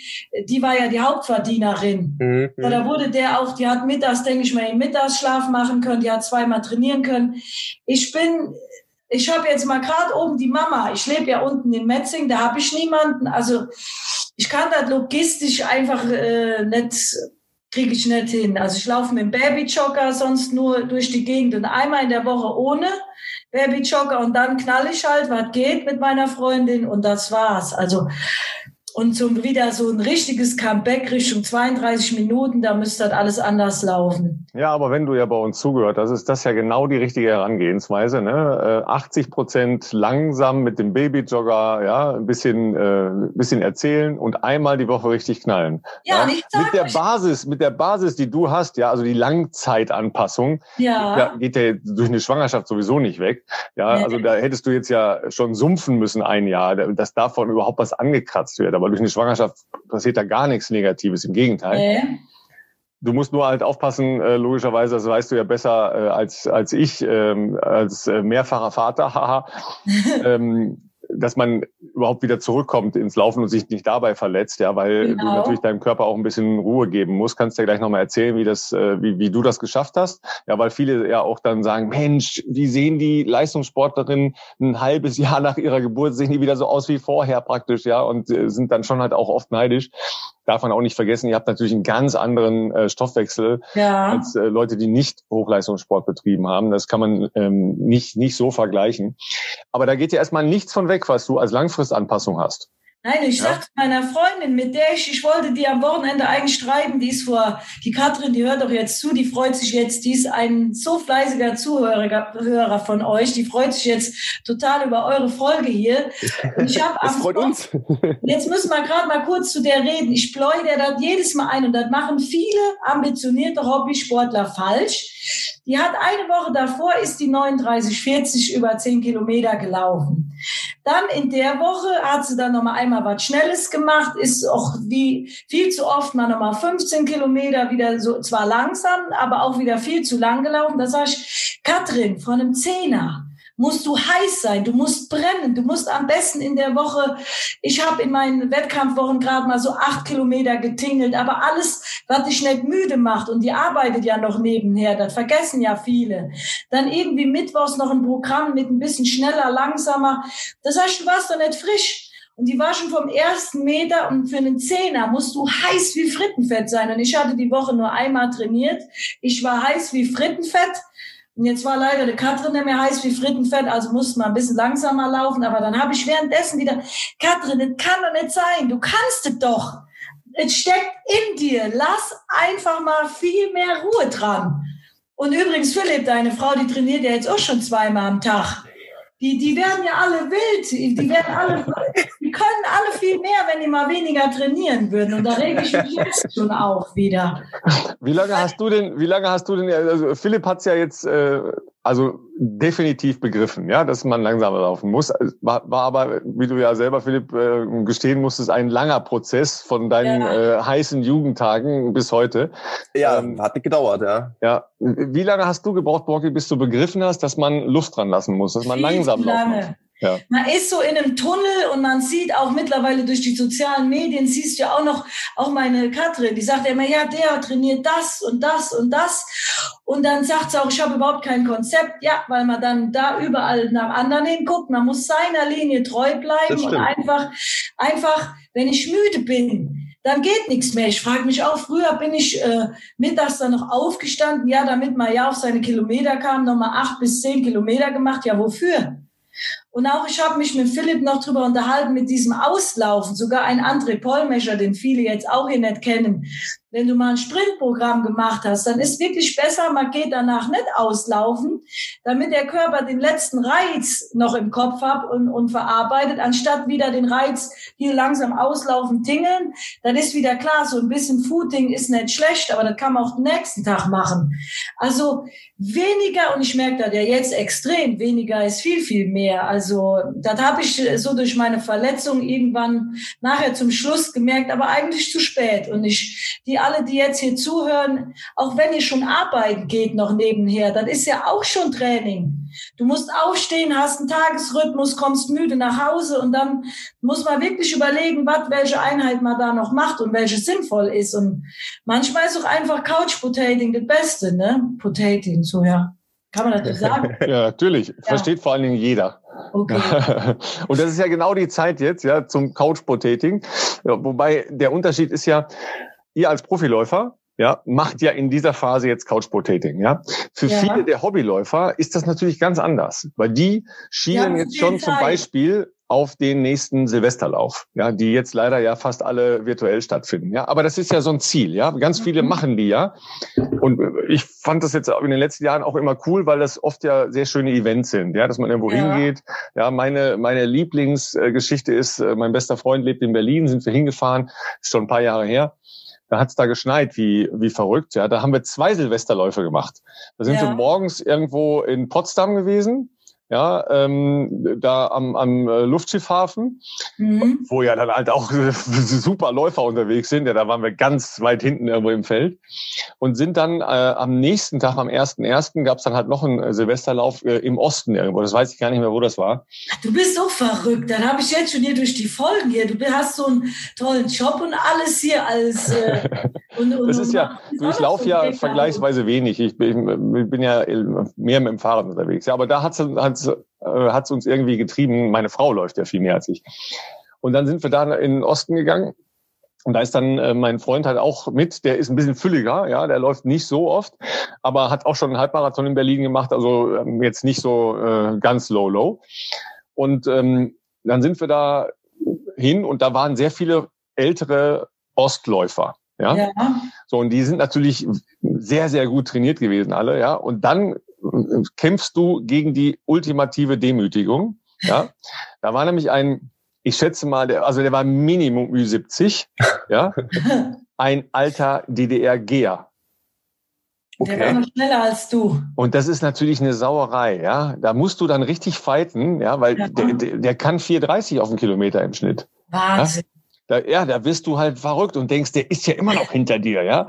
die war ja die Hauptverdienerin. Mhm. Da wurde der auch, die hat mittags, denke ich mal, im Mittagsschlaf machen können, die hat zweimal trainieren können. Ich bin, ich habe jetzt mal gerade oben die Mama, ich lebe ja unten in Metzing, da habe ich niemanden, also ich kann das logistisch einfach äh, nicht, kriege ich nicht hin. Also ich laufe mit dem Babyjogger sonst nur durch die Gegend und einmal in der Woche ohne Babyjogger und dann knall ich halt, was geht mit meiner Freundin und das war's. Also und so wieder so ein richtiges Comeback Richtung 32 Minuten, da müsste das alles anders laufen. Ja, aber wenn du ja bei uns zugehört hast, ist das ja genau die richtige Herangehensweise. Ne? 80 äh, Prozent langsam mit dem Babyjogger, ja, ein bisschen, äh, bisschen erzählen und einmal die Woche richtig knallen. Ja, ja? Ich sag mit der Basis, mit der Basis, die du hast, ja, also die Langzeitanpassung, ja. ja geht ja durch eine Schwangerschaft sowieso nicht weg. Ja, nee. also da hättest du jetzt ja schon sumpfen müssen ein Jahr, dass davon überhaupt was angekratzt wird aber durch eine Schwangerschaft passiert da gar nichts Negatives, im Gegenteil. Äh. Du musst nur halt aufpassen, äh, logischerweise, das weißt du ja besser äh, als, als ich, ähm, als äh, mehrfacher Vater, haha. ähm, dass man überhaupt wieder zurückkommt ins Laufen und sich nicht dabei verletzt, ja, weil genau. du natürlich deinem Körper auch ein bisschen Ruhe geben musst. Kannst du ja gleich nochmal erzählen, wie das, äh, wie, wie du das geschafft hast. Ja, weil viele ja auch dann sagen, Mensch, wie sehen die Leistungssportlerinnen ein halbes Jahr nach ihrer Geburt, sehen die wieder so aus wie vorher praktisch, ja, und äh, sind dann schon halt auch oft neidisch darf man auch nicht vergessen, ihr habt natürlich einen ganz anderen äh, Stoffwechsel ja. als äh, Leute, die nicht Hochleistungssport betrieben haben. Das kann man ähm, nicht, nicht so vergleichen. Aber da geht ja erstmal nichts von weg, was du als Langfristanpassung hast. Nein, ich ja. sagte meiner Freundin, mit der ich, ich wollte die am Wochenende eigentlich schreiben, die ist vor, die Katrin, die hört doch jetzt zu, die freut sich jetzt, die ist ein so fleißiger Zuhörer Hörer von euch, die freut sich jetzt total über eure Folge hier. Und ich hab das freut uns. Jetzt müssen wir gerade mal kurz zu der reden. Ich pleue der das jedes Mal ein und das machen viele ambitionierte Hobbysportler falsch. Die hat eine Woche davor, ist die 39,40 über 10 Kilometer gelaufen. Dann in der Woche hat sie dann nochmal einmal was Schnelles gemacht, ist auch wie viel zu oft mal nochmal 15 Kilometer wieder so, zwar langsam, aber auch wieder viel zu lang gelaufen. Da sag ich, Katrin, von einem Zehner, musst du heiß sein, du musst brennen, du musst am besten in der Woche, ich habe in meinen Wettkampfwochen gerade mal so acht Kilometer getingelt, aber alles, was dich nicht müde macht und die arbeitet ja noch nebenher, das vergessen ja viele. Dann irgendwie mittwochs noch ein Programm mit ein bisschen schneller, langsamer. Das heißt, du warst doch nicht frisch. Und die war schon vom ersten Meter und für einen Zehner musst du heiß wie Frittenfett sein. Und ich hatte die Woche nur einmal trainiert. Ich war heiß wie Frittenfett. Und jetzt war leider der Katrin nicht mehr heiß wie Frittenfett, also musste man ein bisschen langsamer laufen. Aber dann habe ich währenddessen wieder, Katrin, das kann doch nicht sein, du kannst es doch. Es steckt in dir. Lass einfach mal viel mehr Ruhe dran. Und übrigens, Philipp, deine Frau, die trainiert ja jetzt auch schon zweimal am Tag. Die, die werden ja alle wild. Die werden alle, die können alle viel mehr, wenn die mal weniger trainieren würden. Und da rege ich mich jetzt schon auf wieder. Wie lange hast du denn, wie lange hast du denn, also Philipp hat's ja jetzt, äh, also definitiv begriffen, ja, dass man langsamer laufen muss. War, war aber, wie du ja selber, Philipp, äh, gestehen musstest, ein langer Prozess von deinen ja. äh, heißen Jugendtagen bis heute. Ja, ähm, hat nicht gedauert, ja. Ja. Wie lange hast du gebraucht, Borki, bis du begriffen hast, dass man Luft dran lassen muss, dass man Viel langsam laufen muss? Ja. Man ist so in einem Tunnel und man sieht auch mittlerweile durch die sozialen Medien, siehst du ja auch noch, auch meine Katrin, die sagt ja immer, ja, der trainiert das und das und das. Und dann sagt sie auch, ich habe überhaupt kein Konzept. Ja, weil man dann da überall nach anderen hinguckt. Man muss seiner Linie treu bleiben und einfach, einfach, wenn ich müde bin, dann geht nichts mehr. Ich frage mich auch, früher bin ich äh, mittags dann noch aufgestanden, ja, damit man ja auf seine Kilometer kam, nochmal acht bis zehn Kilometer gemacht. Ja, wofür? Und auch ich habe mich mit Philipp noch drüber unterhalten mit diesem Auslaufen. Sogar ein André Pollmescher, den viele jetzt auch hier nicht kennen, wenn du mal ein Sprintprogramm gemacht hast, dann ist wirklich besser, man geht danach nicht auslaufen, damit der Körper den letzten Reiz noch im Kopf hat und, und verarbeitet, anstatt wieder den Reiz hier langsam auslaufen, tingeln. Dann ist wieder klar, so ein bisschen Footing ist nicht schlecht, aber das kann man auch den nächsten Tag machen. Also weniger, und ich merke das ja jetzt extrem, weniger ist viel, viel mehr. Also das habe ich so durch meine Verletzung irgendwann nachher zum Schluss gemerkt, aber eigentlich zu spät. Und ich, die alle, die jetzt hier zuhören, auch wenn ihr schon arbeiten geht noch nebenher, dann ist ja auch schon Training. Du musst aufstehen, hast einen Tagesrhythmus, kommst müde nach Hause und dann muss man wirklich überlegen, was, welche Einheit man da noch macht und welche sinnvoll ist. Und manchmal ist auch einfach Couch Potating das Beste, ne? Potating, so ja. Kann man das sagen? ja, natürlich. Ja. Versteht vor allen Dingen jeder. Okay. und das ist ja genau die Zeit jetzt, ja, zum Couch Potating. Ja, wobei der Unterschied ist ja, ihr als Profiläufer, ja, macht ja in dieser Phase jetzt Couch Potating, ja. Für ja. viele der Hobbyläufer ist das natürlich ganz anders, weil die schielen ja, jetzt schon Zeit. zum Beispiel auf den nächsten Silvesterlauf, ja, die jetzt leider ja fast alle virtuell stattfinden, ja. Aber das ist ja so ein Ziel, ja. Ganz viele mhm. machen die ja. Und ich fand das jetzt in den letzten Jahren auch immer cool, weil das oft ja sehr schöne Events sind, ja, dass man irgendwo ja. hingeht. Ja, meine, meine Lieblingsgeschichte ist, äh, mein bester Freund lebt in Berlin, sind wir hingefahren, ist schon ein paar Jahre her da hat es da geschneit, wie, wie verrückt. Ja, da haben wir zwei Silvesterläufe gemacht. Da sind ja. wir morgens irgendwo in Potsdam gewesen ja, ähm, da am, am äh, Luftschiffhafen, mhm. wo ja dann halt auch super Läufer unterwegs sind. Ja, da waren wir ganz weit hinten irgendwo im Feld und sind dann äh, am nächsten Tag, am 1.1., gab es dann halt noch einen äh, Silvesterlauf äh, im Osten irgendwo. Das weiß ich gar nicht mehr, wo das war. Du bist so verrückt. Dann habe ich jetzt schon hier durch die Folgen hier. Du hast so einen tollen Job und alles hier als äh, und, und, das ist ja, du, ich laufe ja vergleichsweise wenig. Ich bin, ich bin ja mehr mit dem Fahrrad unterwegs. Ja, aber da hat es hat es uns irgendwie getrieben. Meine Frau läuft ja viel mehr als ich. Und dann sind wir da in den Osten gegangen. Und da ist dann äh, mein Freund halt auch mit, der ist ein bisschen fülliger, ja, der läuft nicht so oft, aber hat auch schon einen Halbmarathon in Berlin gemacht, also ähm, jetzt nicht so äh, ganz low, low. Und ähm, dann sind wir da hin und da waren sehr viele ältere Ostläufer. Ja? ja. So, und die sind natürlich sehr, sehr gut trainiert gewesen, alle, ja. Und dann kämpfst du gegen die ultimative Demütigung. Ja, da war nämlich ein, ich schätze mal, der, also der war Minimum Ü70, ja, ein alter DDR-Geher. Okay. Der war noch schneller als du. Und das ist natürlich eine Sauerei, ja. Da musst du dann richtig fighten, ja, weil ja. Der, der, der kann 4,30 auf den Kilometer im Schnitt. Wahnsinn. Ja? da, ja, da wirst du halt verrückt und denkst, der ist ja immer noch hinter dir, ja.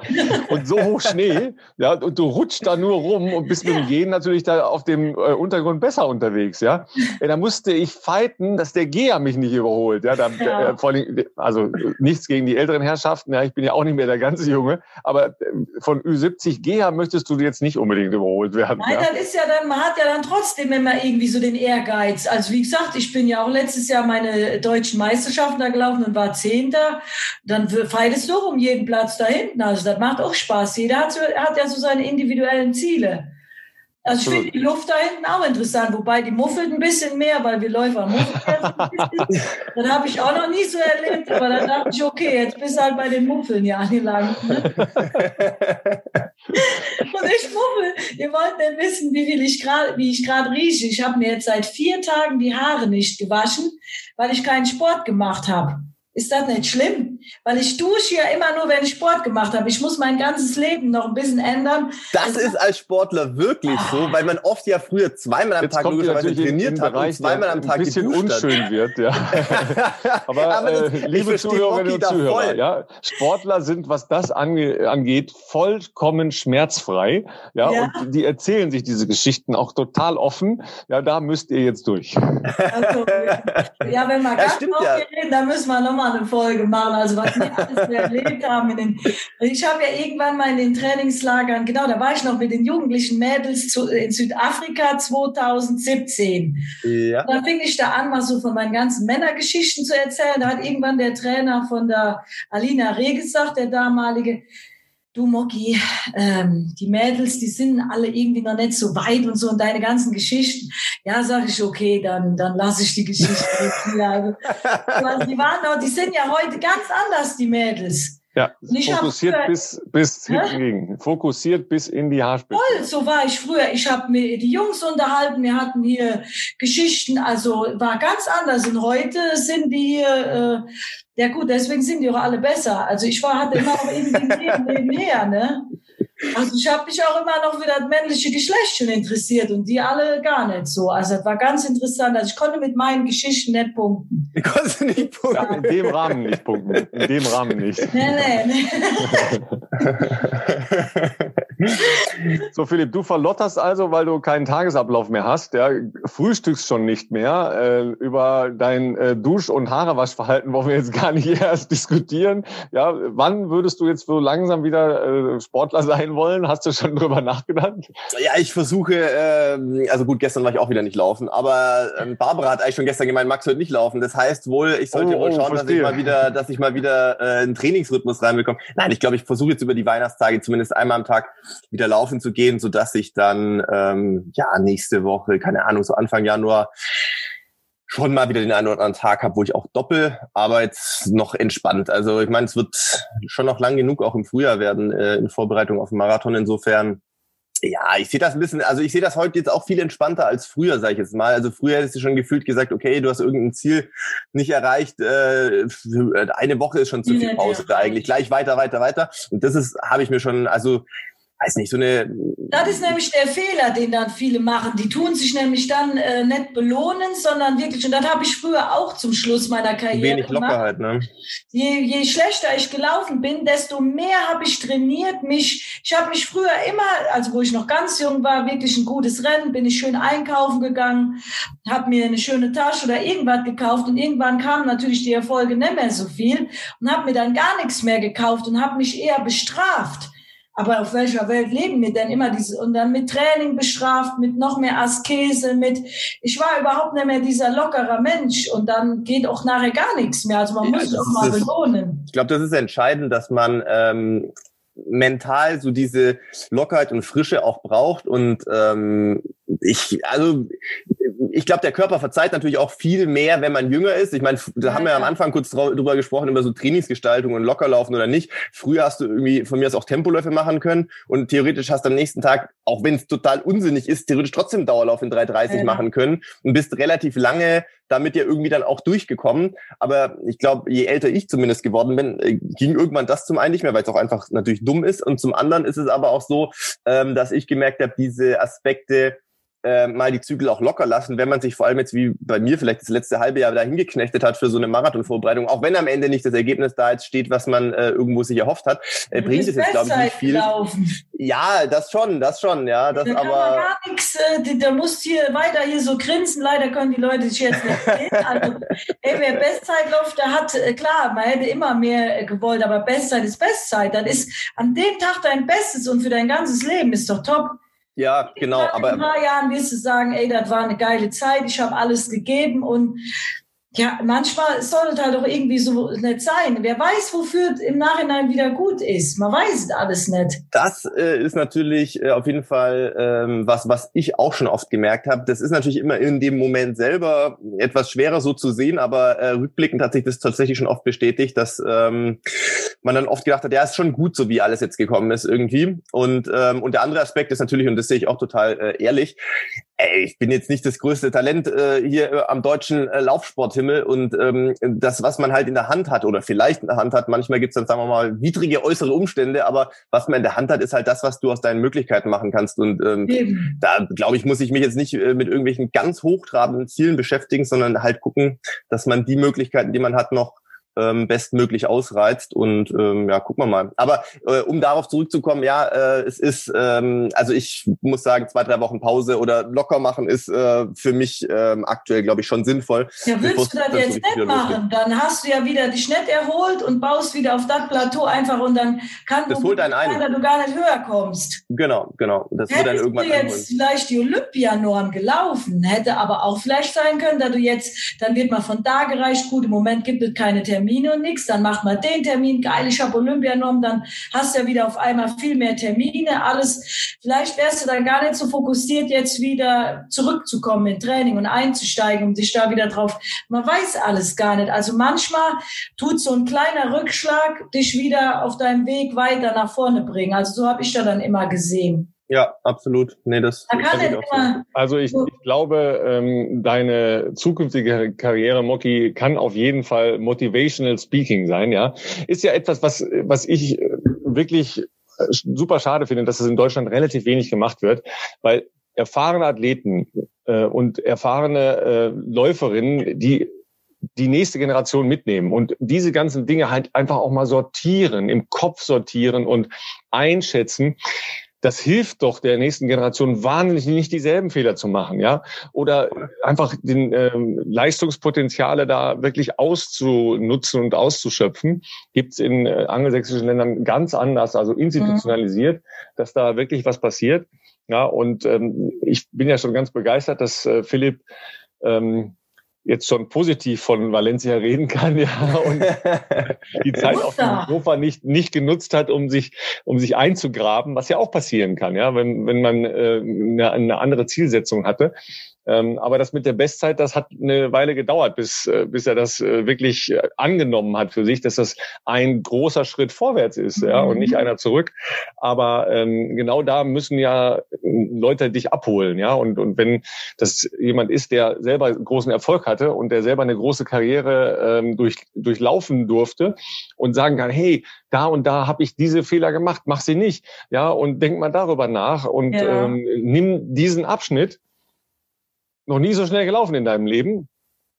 Und so hoch Schnee, ja, und du rutschst da nur rum und bist mit dem Gehen natürlich da auf dem äh, Untergrund besser unterwegs, ja. ja. Da musste ich fighten, dass der Geher mich nicht überholt, ja. Da, ja. Äh, vor allem, also nichts gegen die älteren Herrschaften, ja, ich bin ja auch nicht mehr der ganze Junge, aber äh, von Ü70 Geher möchtest du jetzt nicht unbedingt überholt werden. Nein, ja? das ist ja dann, man hat ja dann trotzdem immer irgendwie so den Ehrgeiz. Also wie gesagt, ich bin ja auch letztes Jahr meine deutschen Meisterschaften da gelaufen und war Zehnter, dann feidest du um jeden Platz da hinten. Also das macht auch Spaß. Jeder hat, hat ja so seine individuellen Ziele. Also ich finde die Luft da hinten auch interessant, wobei die muffelt ein bisschen mehr, weil wir Läufer muffeln. das habe ich auch noch nie so erlebt, aber dann dachte ich, okay, jetzt bist du halt bei den Muffeln ja angelangt. Ne? Und ich muffel. Ihr wollt nicht wissen, wie viel ich gerade, wie ich gerade rieche. Ich habe mir jetzt seit vier Tagen die Haare nicht gewaschen, weil ich keinen Sport gemacht habe. Ist das nicht schlimm? Weil ich dusche ja immer nur, wenn ich Sport gemacht habe. Ich muss mein ganzes Leben noch ein bisschen ändern. Das ist als Sportler wirklich ah. so, weil man oft ja früher zweimal am Tag logischerweise trainiert hat und zweimal am Tag ein bisschen unschön wird. Ja. Aber, Aber das, äh, liebe Zuhörerinnen und Zuhörer, ja, Sportler sind, was das ange angeht, vollkommen schmerzfrei. Ja, ja, und die erzählen sich diese Geschichten auch total offen. Ja, da müsst ihr jetzt durch. Also, ja, wenn wir ganz ja, reden, dann müssen wir nochmal mal eine Folge machen, also was wir alles erlebt haben. Den, ich habe ja irgendwann mal in den Trainingslagern, genau, da war ich noch mit den jugendlichen Mädels zu, in Südafrika 2017. Ja. Und dann fing ich da an, mal so von meinen ganzen Männergeschichten zu erzählen. Da hat irgendwann der Trainer von der Alina Reh gesagt, der damalige, du Moki, ähm, die Mädels, die sind alle irgendwie noch nicht so weit und so und deine ganzen Geschichten. Ja, sage ich, okay, dann, dann lasse ich die Geschichte. also, die waren noch, die sind ja heute ganz anders, die Mädels. Ja, fokussiert früher, bis, bis hinten gegen. Fokussiert bis in die Haarspitze. Voll, so war ich früher. Ich habe mir die Jungs unterhalten, wir hatten hier Geschichten, also war ganz anders. Und heute sind die hier, äh, ja gut, deswegen sind die auch alle besser. Also ich war, hatte immer noch irgendwie nebenher, ne? Also ich habe mich auch immer noch für das männliche Geschlecht schon interessiert und die alle gar nicht so. Also es war ganz interessant. Also ich konnte mit meinen Geschichten nicht punkten. Ich konnte nicht punkten. Ja, in dem Rahmen nicht punkten. In dem Rahmen nicht. Nee, nee, nee. so Philipp, du verlotterst also, weil du keinen Tagesablauf mehr hast. Ja, frühstückst schon nicht mehr. Äh, über dein äh, Dusch- und Haarewaschverhalten wollen wir jetzt gar nicht erst diskutieren. Ja, wann würdest du jetzt so langsam wieder äh, Sportler sein wollen? Hast du schon drüber nachgedacht? Ja, ich versuche, äh, also gut, gestern war ich auch wieder nicht laufen, aber äh, Barbara hat eigentlich schon gestern gemeint, Max wird nicht laufen. Das heißt wohl, ich sollte oh, wohl oh, schauen, dass ich mal wieder, dass ich mal wieder äh, einen Trainingsrhythmus reinbekomme. Nein, ich glaube, ich versuche jetzt über die Weihnachtstage zumindest einmal am Tag wieder laufen zu gehen, so dass ich dann ähm, ja nächste Woche, keine Ahnung, so Anfang Januar schon mal wieder den einen oder anderen Tag habe, wo ich auch doppel, aber jetzt noch entspannt. Also ich meine, es wird schon noch lang genug auch im Frühjahr werden äh, in Vorbereitung auf den Marathon. Insofern, ja, ich sehe das ein bisschen, also ich sehe das heute jetzt auch viel entspannter als früher, sage ich jetzt mal. Also früher hättest du schon gefühlt gesagt, okay, du hast irgendein Ziel nicht erreicht, äh, eine Woche ist schon zu viel Pause ja, eigentlich, gleich weiter, weiter, weiter. Und das ist, habe ich mir schon, also weiß nicht, so eine. Das ist nämlich der Fehler, den dann viele machen. Die tun sich nämlich dann äh, nicht belohnen, sondern wirklich, und das habe ich früher auch zum Schluss meiner Karriere Wenig gemacht. Lockerheit, ne? Je, je schlechter ich gelaufen bin, desto mehr habe ich trainiert. Mich, ich habe mich früher immer, also wo ich noch ganz jung war, wirklich ein gutes Rennen, bin ich schön einkaufen gegangen, habe mir eine schöne Tasche oder irgendwas gekauft und irgendwann kamen natürlich die Erfolge nicht mehr so viel und habe mir dann gar nichts mehr gekauft und habe mich eher bestraft. Aber auf welcher Welt leben wir denn immer diese, und dann mit Training bestraft, mit noch mehr Askese, mit, ich war überhaupt nicht mehr dieser lockerer Mensch und dann geht auch nachher gar nichts mehr. Also man ja, muss sich auch mal belohnen. Ich glaube, das ist entscheidend, dass man, ähm, mental so diese Lockerheit und Frische auch braucht und ähm, ich also ich glaube, der Körper verzeiht natürlich auch viel mehr, wenn man jünger ist. Ich meine, da haben wir ja am Anfang kurz drüber gesprochen, über so Trainingsgestaltung und Lockerlaufen oder nicht. Früher hast du irgendwie von mir aus auch Tempoläufe machen können und theoretisch hast du am nächsten Tag, auch wenn es total unsinnig ist, theoretisch trotzdem Dauerlauf in 3,30 ja. machen können und bist relativ lange damit ja irgendwie dann auch durchgekommen. Aber ich glaube, je älter ich zumindest geworden bin, äh, ging irgendwann das zum einen nicht mehr, weil es auch einfach natürlich dumm ist. Und zum anderen ist es aber auch so, ähm, dass ich gemerkt habe, diese Aspekte, äh, mal die Zügel auch locker lassen, wenn man sich vor allem jetzt wie bei mir vielleicht das letzte halbe Jahr dahin geknechtet hat für so eine Marathonvorbereitung, auch wenn am Ende nicht das Ergebnis da jetzt steht, was man äh, irgendwo sich erhofft hat, äh, bringt es jetzt glaube ich nicht viel. Laufen. Ja, das schon, das schon, ja, das da aber gar nichts, äh, da musst hier weiter hier so grinsen, leider können die Leute sich jetzt nicht sehen. Also, ey, wer Bestzeit läuft, der hat äh, klar, man hätte immer mehr äh, gewollt, aber Bestzeit ist Bestzeit, dann ist an dem Tag dein Bestes und für dein ganzes Leben ist doch top. Ja, genau. Aber in ein paar Jahren wirst du sagen, ey, das war eine geile Zeit, ich habe alles gegeben und ja, manchmal soll es halt auch irgendwie so nicht sein. Wer weiß, wofür im Nachhinein wieder gut ist. Man weiß es alles nicht. Das äh, ist natürlich äh, auf jeden Fall ähm, was, was ich auch schon oft gemerkt habe. Das ist natürlich immer in dem Moment selber etwas schwerer so zu sehen, aber äh, rückblickend hat sich das tatsächlich schon oft bestätigt, dass ähm, man dann oft gedacht hat, ja, ist schon gut, so wie alles jetzt gekommen ist irgendwie. Und, ähm, und der andere Aspekt ist natürlich, und das sehe ich auch total äh, ehrlich, ey, ich bin jetzt nicht das größte Talent äh, hier äh, am deutschen äh, Laufsporthimmel und ähm, das, was man halt in der Hand hat oder vielleicht in der Hand hat, manchmal gibt's dann, sagen wir mal, widrige äußere Umstände, aber was man in der Hand hat, ist halt das, was du aus deinen Möglichkeiten machen kannst. Und ähm, da, glaube ich, muss ich mich jetzt nicht äh, mit irgendwelchen ganz hochtrabenden Zielen beschäftigen, sondern halt gucken, dass man die Möglichkeiten, die man hat, noch ähm, bestmöglich ausreizt und ähm, ja, gucken wir mal. Aber äh, um darauf zurückzukommen, ja, äh, es ist, ähm, also ich muss sagen, zwei, drei Wochen Pause oder locker machen ist äh, für mich ähm, aktuell, glaube ich, schon sinnvoll. Ja, willst du das jetzt nicht machen? Dann hast du ja wieder dich nicht erholt und baust wieder auf das Plateau einfach und dann kann das holt einen ein. du gar nicht höher kommst. Genau, genau. Das Hättest wird dann irgendwann du jetzt einholen. vielleicht die Olympianorm gelaufen, hätte aber auch vielleicht sein können, dass du jetzt, dann wird mal von da gereicht, gut, im Moment gibt es keine Termine Termine und nichts. Dann macht man den Termin, geil, ich habe Olympianorm, dann hast du ja wieder auf einmal viel mehr Termine, alles. Vielleicht wärst du dann gar nicht so fokussiert, jetzt wieder zurückzukommen in Training und einzusteigen, um dich da wieder drauf. Man weiß alles gar nicht. Also manchmal tut so ein kleiner Rückschlag dich wieder auf deinem Weg weiter nach vorne bringen. Also so habe ich da dann immer gesehen. Ja, absolut. Nee, das, da kann ich auch Also ich, ich glaube, ähm, deine zukünftige Karriere, Moki, kann auf jeden Fall motivational speaking sein, ja. Ist ja etwas, was, was ich äh, wirklich äh, super schade finde, dass es in Deutschland relativ wenig gemacht wird, weil erfahrene Athleten äh, und erfahrene äh, Läuferinnen, die die nächste Generation mitnehmen und diese ganzen Dinge halt einfach auch mal sortieren, im Kopf sortieren und einschätzen das hilft doch der nächsten Generation wahnsinnig, nicht dieselben Fehler zu machen, ja, oder einfach den ähm, Leistungspotenziale da wirklich auszunutzen und auszuschöpfen, gibt's in äh, angelsächsischen Ländern ganz anders, also institutionalisiert, mhm. dass da wirklich was passiert. Ja, und ähm, ich bin ja schon ganz begeistert, dass äh, Philipp ähm, jetzt schon positiv von Valencia reden kann, ja, und die Zeit auf dem Sofa nicht, nicht genutzt hat, um sich, um sich einzugraben, was ja auch passieren kann, ja, wenn, wenn man äh, eine, eine andere Zielsetzung hatte. Ähm, aber das mit der Bestzeit, das hat eine Weile gedauert, bis, äh, bis er das äh, wirklich äh, angenommen hat für sich, dass das ein großer Schritt vorwärts ist ja, und nicht mhm. einer zurück. Aber ähm, genau da müssen ja Leute dich abholen. ja. Und, und wenn das jemand ist, der selber großen Erfolg hatte und der selber eine große Karriere ähm, durch, durchlaufen durfte und sagen kann, hey, da und da habe ich diese Fehler gemacht, mach sie nicht. Ja, und denk mal darüber nach und ja. ähm, nimm diesen Abschnitt noch nie so schnell gelaufen in deinem Leben.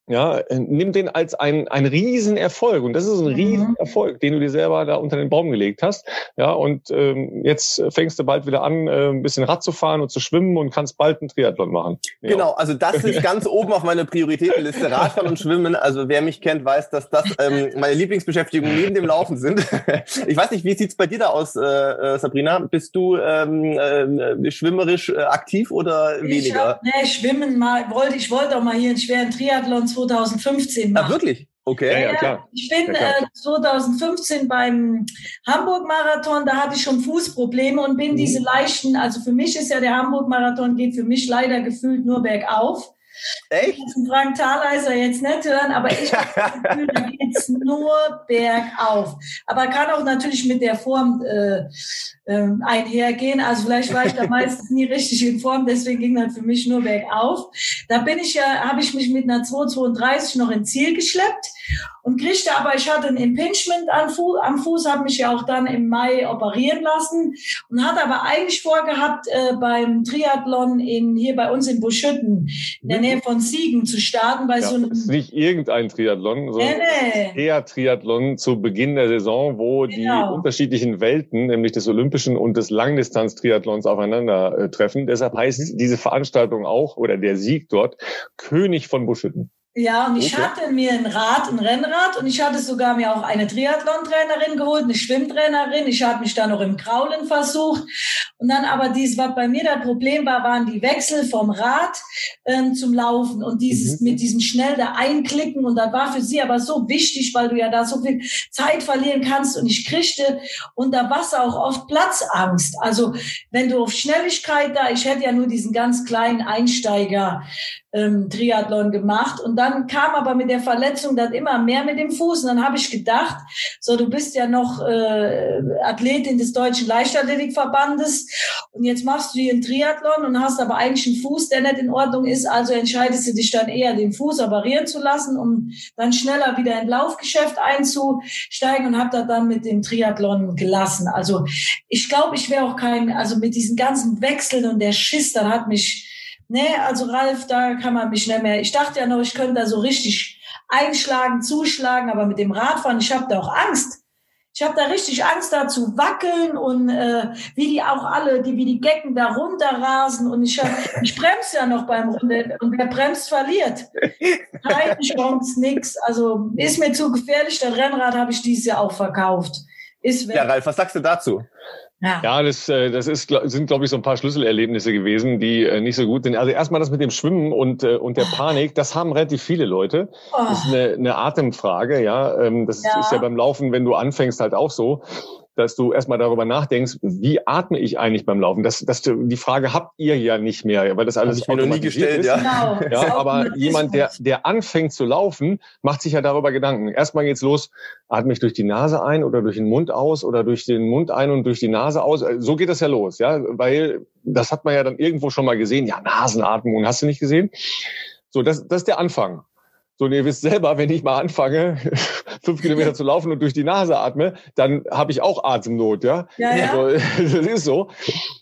Ja, nimm den als ein, ein Riesenerfolg. Und das ist ein mhm. Riesenerfolg, den du dir selber da unter den Baum gelegt hast. Ja, und ähm, jetzt fängst du bald wieder an, äh, ein bisschen Rad zu fahren und zu schwimmen und kannst bald einen Triathlon machen. Ja. Genau, also das ist ganz oben auf meiner Prioritätenliste. Radfahren und Schwimmen. Also wer mich kennt, weiß, dass das ähm, meine Lieblingsbeschäftigungen neben dem Laufen sind. ich weiß nicht, wie sieht's bei dir da aus, äh, äh Sabrina? Bist du ähm, äh, schwimmerisch äh, aktiv oder weniger? Ich hab, nee, schwimmen mal, wollte, ich wollte auch mal hier einen schweren Triathlon 2015 machen. Ah, wirklich? Okay, ja, ja, klar. Ich bin ja, äh, 2015 beim Hamburg-Marathon, da hatte ich schon Fußprobleme und bin mhm. diese leichten, also für mich ist ja der Hamburg-Marathon geht für mich leider gefühlt nur bergauf. Echt? Ich Frank Thaleiser jetzt nicht hören, aber ich habe das Gefühl, da geht's nur bergauf. Aber kann auch natürlich mit der Form äh, äh, einhergehen. Also vielleicht war ich da meistens nie richtig in Form, deswegen ging das für mich nur bergauf. Da bin ich ja, habe ich mich mit einer 2,32 noch ins Ziel geschleppt und kriegte aber, ich hatte ein Impingement am Fuß, am Fuß habe mich ja auch dann im Mai operieren lassen und hatte aber eigentlich vorgehabt, äh, beim Triathlon in, hier bei uns in Buschütten, in der Nähe von Siegen zu starten. Bei ja, so einem ist nicht irgendein Triathlon, sondern nee, nee. eher Triathlon zu Beginn der Saison, wo genau. die unterschiedlichen Welten, nämlich des Olympischen und des Langdistanz-Triathlons aufeinandertreffen. Deshalb heißt diese Veranstaltung auch, oder der Sieg dort, König von Buschütten. Ja, und ich okay. hatte mir ein Rad, ein Rennrad und ich hatte sogar mir auch eine Triathlon-Trainerin geholt, eine Schwimmtrainerin. Ich habe mich da noch im Kraulen versucht. Und dann aber dies, was bei mir das Problem war, waren die Wechsel vom Rad ähm, zum Laufen und dieses mhm. mit diesem schnell da einklicken. Und das war für sie aber so wichtig, weil du ja da so viel Zeit verlieren kannst. Und ich kriegte unter Wasser auch oft Platzangst. Also wenn du auf Schnelligkeit da, ich hätte ja nur diesen ganz kleinen Einsteiger ähm, Triathlon gemacht. Und dann kam aber mit der Verletzung dann immer mehr mit dem Fuß. Und dann habe ich gedacht, so du bist ja noch äh, Athletin des Deutschen Leichtathletikverbandes und jetzt machst du hier einen Triathlon und hast aber eigentlich einen Fuß, der nicht in Ordnung ist. Also entscheidest du dich dann eher, den Fuß operieren zu lassen, um dann schneller wieder in Laufgeschäft einzusteigen und habe da dann mit dem Triathlon gelassen. Also ich glaube, ich wäre auch kein, also mit diesen ganzen Wechseln und der Schiss, dann hat mich Nee, also Ralf, da kann man mich nicht mehr. Ich dachte ja noch, ich könnte da so richtig einschlagen, zuschlagen, aber mit dem Radfahren, ich habe da auch Angst. Ich habe da richtig Angst da zu wackeln und äh, wie die auch alle, die wie die Gecken da runterrasen und ich, hab, ich bremse ja noch beim Runde und wer bremst, verliert. Keine Chance, nix. Also ist mir zu gefährlich. Das Rennrad habe ich dieses Jahr auch verkauft. ist weg. Ja, Ralf, was sagst du dazu? Ja, ja das, äh, das ist, sind, glaube ich, so ein paar Schlüsselerlebnisse gewesen, die äh, nicht so gut sind. Also erstmal das mit dem Schwimmen und, äh, und der oh. Panik, das haben relativ viele Leute. Das ist oh. eine, eine Atemfrage, ja. Ähm, das ja. ist ja beim Laufen, wenn du anfängst, halt auch so dass du erstmal darüber nachdenkst, wie atme ich eigentlich beim Laufen? Das, das, die Frage habt ihr ja nicht mehr, weil das alles ich mir noch nie gestellt, ist. ja. Genau. ja aber jemand, der, der anfängt zu laufen, macht sich ja darüber Gedanken. Erstmal geht's los, atme ich durch die Nase ein oder durch den Mund aus oder durch den Mund ein und durch die Nase aus. So geht das ja los, ja, weil das hat man ja dann irgendwo schon mal gesehen. Ja, Nasenatmung, hast du nicht gesehen? So, das, das ist der Anfang. So, und ihr wisst selber, wenn ich mal anfange, fünf Kilometer zu laufen und durch die Nase atme, dann habe ich auch Atemnot, ja. ja, ja. Also, das ist so.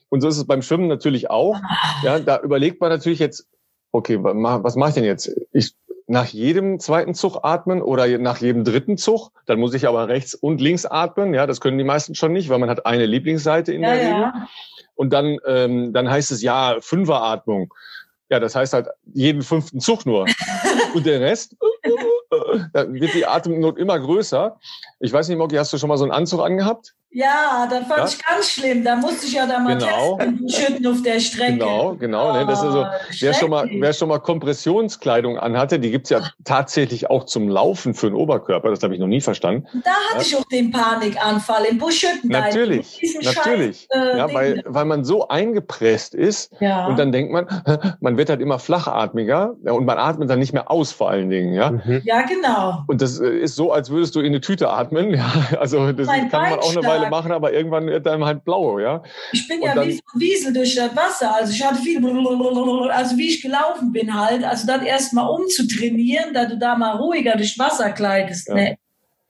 Und so ist es beim Schwimmen natürlich auch. Ja, da überlegt man natürlich jetzt, okay, was mache ich denn jetzt? Ich nach jedem zweiten Zug atmen oder nach jedem dritten Zug. Dann muss ich aber rechts und links atmen. Ja, das können die meisten schon nicht, weil man hat eine Lieblingsseite in ja, der Regel. Ja. Und dann, ähm, dann heißt es ja Fünferatmung. Ja, das heißt halt jeden fünften Zug nur. Und der Rest, dann wird die Atemnot immer größer. Ich weiß nicht, Moki, hast du schon mal so einen Anzug angehabt? Ja, das fand ja? ich ganz schlimm. Da musste ich ja da mal genau. testen, schütten auf der Strecke. Genau, genau. Oh, ne? Das ist also, wer, schon mal, wer schon mal Kompressionskleidung anhatte, die gibt's ja tatsächlich auch zum Laufen für den Oberkörper. Das habe ich noch nie verstanden. Da hatte ja? ich auch den Panikanfall im Buschütten. Natürlich, natürlich. Scheiß, äh, ja, weil, weil man so eingepresst ist ja. und dann denkt man, man wird halt immer flachatmiger und man atmet dann nicht mehr aus vor allen Dingen. Ja, mhm. ja genau. Und das äh, ist so, als würdest du in eine Tüte atmen. Ja, also das mein kann man auch eine Weile Weile machen, aber irgendwann wird einem halt blau, ja. Ich bin und ja dann, wie so ein Wiesel durch das Wasser. Also ich hatte viel, also wie ich gelaufen bin halt. Also dann erst mal umzutrainieren, da du da mal ruhiger durch Wasser kleidest. Ja. Ne?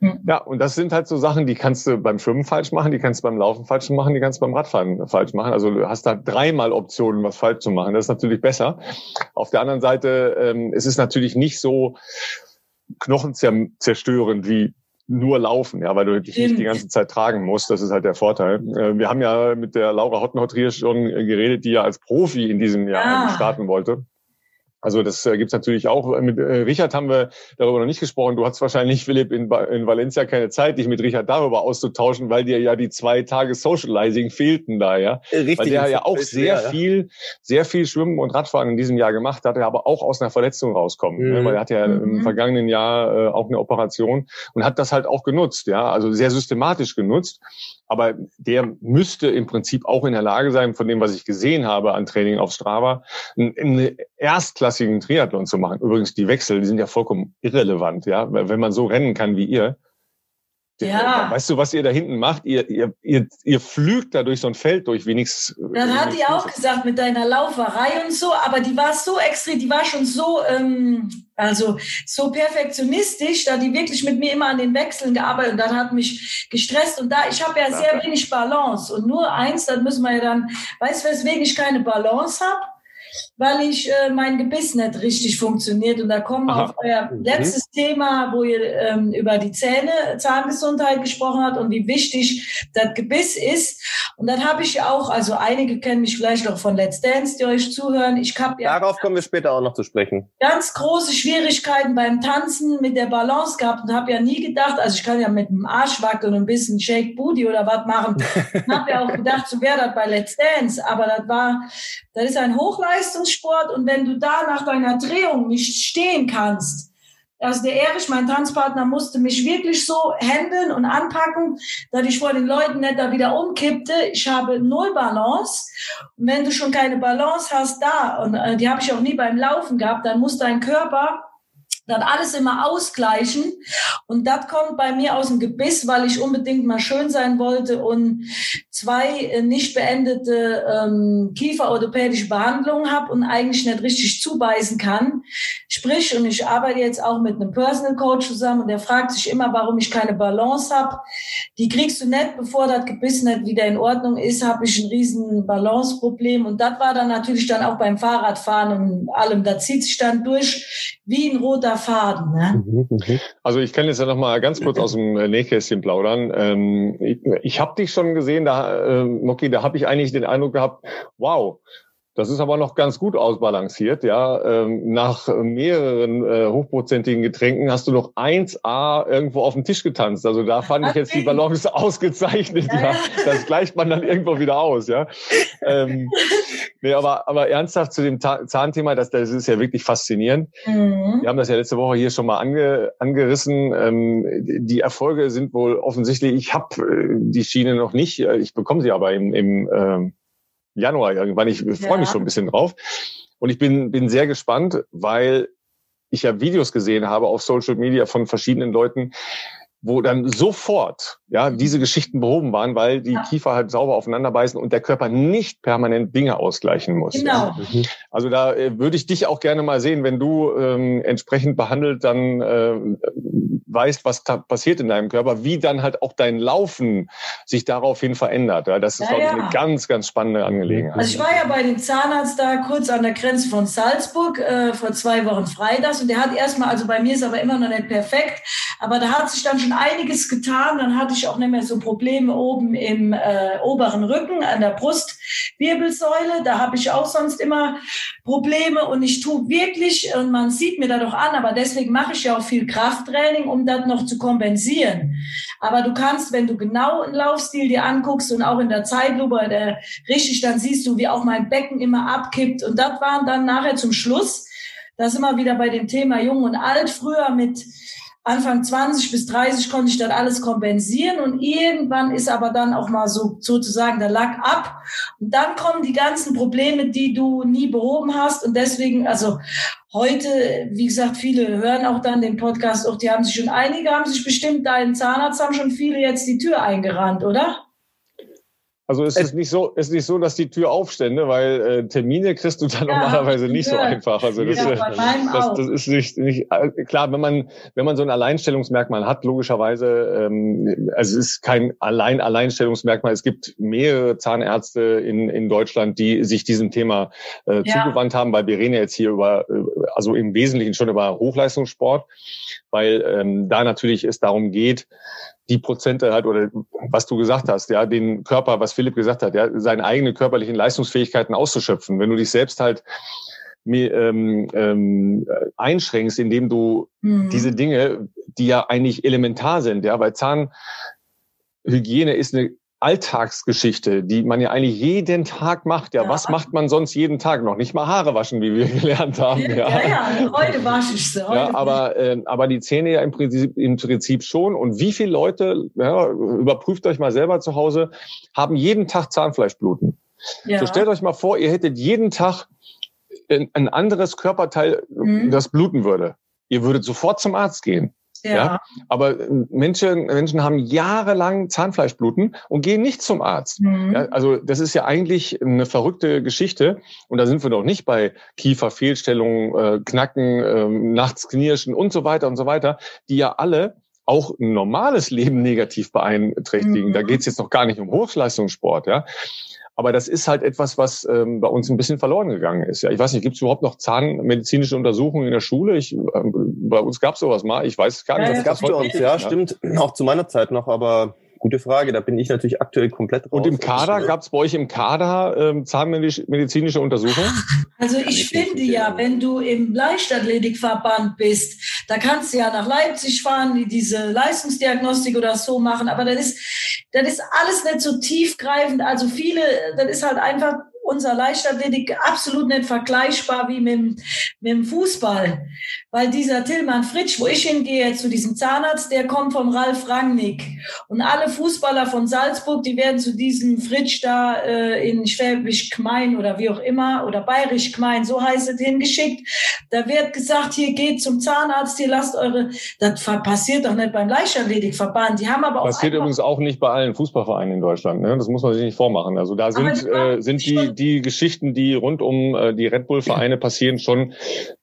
Hm. Ja, und das sind halt so Sachen, die kannst du beim Schwimmen falsch machen, die kannst du beim Laufen falsch machen, die kannst du beim Radfahren falsch machen. Also du hast da dreimal Optionen, was falsch zu machen. Das ist natürlich besser. Auf der anderen Seite, ähm, es ist natürlich nicht so knochenzerstörend wie nur laufen, ja, weil du dich nicht die ganze Zeit tragen musst. Das ist halt der Vorteil. Äh, wir haben ja mit der Laura Hottenhott-Trier schon geredet, die ja als Profi in diesem Jahr ah. starten wollte. Also das äh, gibt's natürlich auch. Mit äh, Richard haben wir darüber noch nicht gesprochen. Du hast wahrscheinlich, Philipp, in, in Valencia keine Zeit, dich mit Richard darüber auszutauschen, weil dir ja die zwei Tage Socializing fehlten da, ja. Richtig. Weil der ja auch sehr ja, viel, sehr viel Schwimmen und Radfahren in diesem Jahr gemacht hat, er aber auch aus einer Verletzung rauskommt. Ne? Mhm. Weil er hatte ja mhm. im vergangenen Jahr äh, auch eine Operation und hat das halt auch genutzt, ja. Also sehr systematisch genutzt. Aber der müsste im Prinzip auch in der Lage sein, von dem, was ich gesehen habe an Training auf Strava, eine erstklassigen Triathlon zu machen. Übrigens, die Wechsel, die sind ja vollkommen irrelevant, ja. Wenn man so rennen kann wie ihr, ja. Weißt du, was ihr da hinten macht? Ihr, ihr, ihr, ihr flügt da durch so ein Feld durch, wie nichts. Dann hat die auch gesagt mit deiner Lauferei und so, aber die war so extrem, die war schon so, ähm, also so perfektionistisch, da die wirklich mit mir immer an den Wechseln gearbeitet und dann hat mich gestresst. Und da, ich habe ja sehr wenig Balance. Und nur eins, dann müssen wir ja dann, weißt du, weswegen ich keine Balance habe? Weil ich äh, mein Gebiss nicht richtig funktioniert. Und da kommen wir auf euer mhm. letztes Thema, wo ihr ähm, über die Zähne, Zahngesundheit gesprochen habt und wie wichtig das Gebiss ist. Und dann habe ich auch, also einige kennen mich vielleicht auch von Let's Dance, die euch zuhören. Ich habe ja darauf kommen wir später auch noch zu sprechen. Ganz große Schwierigkeiten beim Tanzen mit der Balance gehabt und habe ja nie gedacht, also ich kann ja mit dem Arsch wackeln und ein bisschen Shake Booty oder was machen. habe ja auch gedacht, so wäre das bei Let's Dance, aber das war, das ist ein Hochleistungssport und wenn du da nach deiner Drehung nicht stehen kannst, also der Erich, mein Tanzpartner, musste mich wirklich so händeln und anpacken, dass ich vor den Leuten nicht da wieder umkippte. Ich habe null Balance. Und wenn du schon keine Balance hast da, und äh, die habe ich auch nie beim Laufen gehabt, dann muss dein Körper dann alles immer ausgleichen. Und das kommt bei mir aus dem Gebiss, weil ich unbedingt mal schön sein wollte und zwei äh, nicht beendete ähm, kieferorthopädische Behandlungen habe und eigentlich nicht richtig zubeißen kann. Sprich, und ich arbeite jetzt auch mit einem Personal Coach zusammen und der fragt sich immer, warum ich keine Balance habe. Die kriegst du nicht, bevor das Gebiss nicht wieder in Ordnung ist, habe ich ein riesen Balanceproblem. Und das war dann natürlich dann auch beim Fahrradfahren und allem. Da zieht sich dann durch wie ein roter Faden. Ne? Mhm, mhm. Also ich kann jetzt ja noch mal ganz kurz aus dem äh, Nähkästchen plaudern. Ähm, ich ich habe dich schon gesehen, da, äh, Moki, da habe ich eigentlich den Eindruck gehabt, wow, Das ist aber noch ganz gut ausbalanciert, ja. Ähm, nach mehreren äh, hochprozentigen Getränken hast du noch 1A irgendwo auf dem Tisch getanzt. Also da fand ich jetzt die Balance ausgezeichnet. Ja, ja. Das gleicht man dann irgendwo wieder aus, ja. Nee, aber, aber ernsthaft zu dem Ta Zahnthema, das, das ist ja wirklich faszinierend. Mhm. Wir haben das ja letzte Woche hier schon mal ange, angerissen. Ähm, die Erfolge sind wohl offensichtlich, ich habe äh, die Schiene noch nicht, ich bekomme sie aber im, im ähm, Januar irgendwann. Ich freue ja. mich schon ein bisschen drauf. Und ich bin, bin sehr gespannt, weil ich ja Videos gesehen habe auf Social Media von verschiedenen Leuten, wo dann sofort ja diese Geschichten behoben waren, weil die ja. Kiefer halt sauber aufeinander beißen und der Körper nicht permanent Dinge ausgleichen muss. Genau. Mhm. Also da äh, würde ich dich auch gerne mal sehen, wenn du ähm, entsprechend behandelt dann äh, weißt, was passiert in deinem Körper, wie dann halt auch dein Laufen sich daraufhin verändert. Ja, das ist, ja, glaube ich, eine ganz, ganz spannende Angelegenheit. Also ich war ja bei dem Zahnarzt da kurz an der Grenze von Salzburg äh, vor zwei Wochen freitags und der hat erstmal, also bei mir ist aber immer noch nicht perfekt, aber da hat sich dann schon einiges getan. Dann hatte ich auch nicht mehr so Probleme oben im äh, oberen Rücken, an der Brustwirbelsäule. Da habe ich auch sonst immer Probleme und ich tue wirklich, und man sieht mir da doch an, aber deswegen mache ich ja auch viel Krafttraining, um das noch zu kompensieren. Aber du kannst, wenn du genau einen Laufstil dir anguckst und auch in der Zeitlupe, der, richtig, dann siehst du, wie auch mein Becken immer abkippt. Und das waren dann nachher zum Schluss, da sind wir wieder bei dem Thema Jung und Alt. Früher mit Anfang 20 bis 30 konnte ich dann alles kompensieren und irgendwann ist aber dann auch mal so sozusagen der Lack ab und dann kommen die ganzen Probleme, die du nie behoben hast und deswegen, also heute, wie gesagt, viele hören auch dann den Podcast, auch die haben sich schon, einige haben sich bestimmt, deinen Zahnarzt haben schon viele jetzt die Tür eingerannt, oder? Also es ist nicht so, ist nicht so, dass die Tür aufstände, weil äh, Termine kriegst du dann ja, normalerweise nicht ja. so einfach. Also das, ja, das, das, ist nicht, nicht äh, klar, wenn man wenn man so ein Alleinstellungsmerkmal hat, logischerweise, ähm, also es ist kein allein Alleinstellungsmerkmal. Es gibt mehrere Zahnärzte in in Deutschland, die sich diesem Thema äh, zugewandt haben, weil wir reden ja jetzt hier über, äh, also im Wesentlichen schon über Hochleistungssport, weil ähm, da natürlich es darum geht, die Prozente halt oder was du gesagt hast, ja, den Körper, was Philipp gesagt hat, ja, seine eigenen körperlichen Leistungsfähigkeiten auszuschöpfen. Wenn du dich selbst halt ähm, ähm, einschränkst, indem du mhm. diese Dinge, die ja eigentlich elementar sind, ja, weil Zahnhygiene ist eine Alltagsgeschichte, die man ja eigentlich jeden Tag macht. Ja, ja, was macht man sonst jeden Tag noch? Nicht mal Haare waschen, wie wir gelernt haben. Ja, ja, ja heute wasche ich sie. Ja, aber, äh, aber die Zähne ja im Prinzip, im Prinzip schon. Und wie viele Leute, ja, überprüft euch mal selber zu Hause, haben jeden Tag Zahnfleischbluten. Ja. So stellt euch mal vor, ihr hättet jeden Tag ein, ein anderes Körperteil, mhm. das bluten würde. Ihr würdet sofort zum Arzt gehen. Ja. ja. Aber äh, Menschen, Menschen haben jahrelang Zahnfleischbluten und gehen nicht zum Arzt. Mhm. Ja, also das ist ja eigentlich eine verrückte Geschichte. Und da sind wir doch nicht bei Kieferfehlstellungen, äh, Knacken, äh, nachts knirschen und so weiter und so weiter, die ja alle auch ein normales Leben negativ beeinträchtigen. Mhm. Da geht es jetzt noch gar nicht um Hochleistungssport, ja. Aber das ist halt etwas, was ähm, bei uns ein bisschen verloren gegangen ist. Ja, ich weiß nicht, gibt es überhaupt noch zahnmedizinische Untersuchungen in der Schule? Ich, ähm, bei uns gab es sowas mal. Ich weiß gar nicht. Ja, das gab es bei uns, ja, stimmt. Auch zu meiner Zeit noch, aber Gute Frage, da bin ich natürlich aktuell komplett raus. Und im Kader, gab es bei euch im Kader ähm, zahnmedizinische Untersuchungen? Also ich finde ja, wenn du im Leichtathletikverband bist, da kannst du ja nach Leipzig fahren, die diese Leistungsdiagnostik oder so machen, aber das ist, das ist alles nicht so tiefgreifend. Also viele, das ist halt einfach unser Leichtathletik absolut nicht vergleichbar wie mit, mit dem Fußball. Weil dieser Tillmann Fritsch, wo ich hingehe, zu diesem Zahnarzt, der kommt vom Ralf Rangnick. Und alle Fußballer von Salzburg, die werden zu diesem Fritsch da äh, in Schwäbisch Gmein oder wie auch immer, oder Bayerisch Gmein, so heißt es, hingeschickt. Da wird gesagt, hier geht zum Zahnarzt, hier lasst eure, das passiert doch nicht beim Leichtathletikverband. Die haben aber auch. Passiert übrigens auch nicht bei allen Fußballvereinen in Deutschland, ne? Das muss man sich nicht vormachen. Also da sind, äh, sind die, die Geschichten, die rund um äh, die Red Bull-Vereine passieren, schon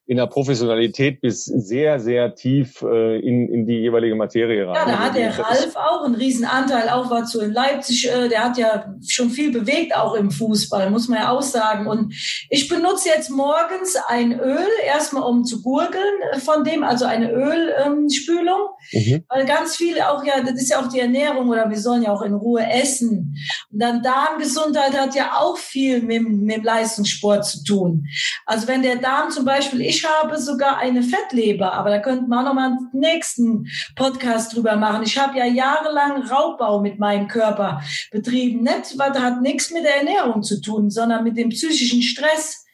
in der Professionalität bis sehr, sehr tief äh, in, in die jeweilige Materie rein. Ja, da hat der Ralf auch einen Riesenanteil, auch war zu in Leipzig, äh, der hat ja schon viel bewegt, auch im Fußball, muss man ja auch sagen. Und ich benutze jetzt morgens ein Öl, erstmal um zu gurgeln äh, von dem, also eine Ölspülung, ähm, mhm. weil ganz viel auch ja, das ist ja auch die Ernährung oder wir sollen ja auch in Ruhe essen. Und dann Darmgesundheit hat ja auch viel mit, mit dem Leistungssport zu tun. Also wenn der Darm zum Beispiel, ich habe sogar eine Fettleber, aber da könnten wir auch noch mal einen nächsten Podcast drüber machen. Ich habe ja jahrelang Raubbau mit meinem Körper betrieben. Nicht, das hat nichts mit der Ernährung zu tun, sondern mit dem psychischen Stress.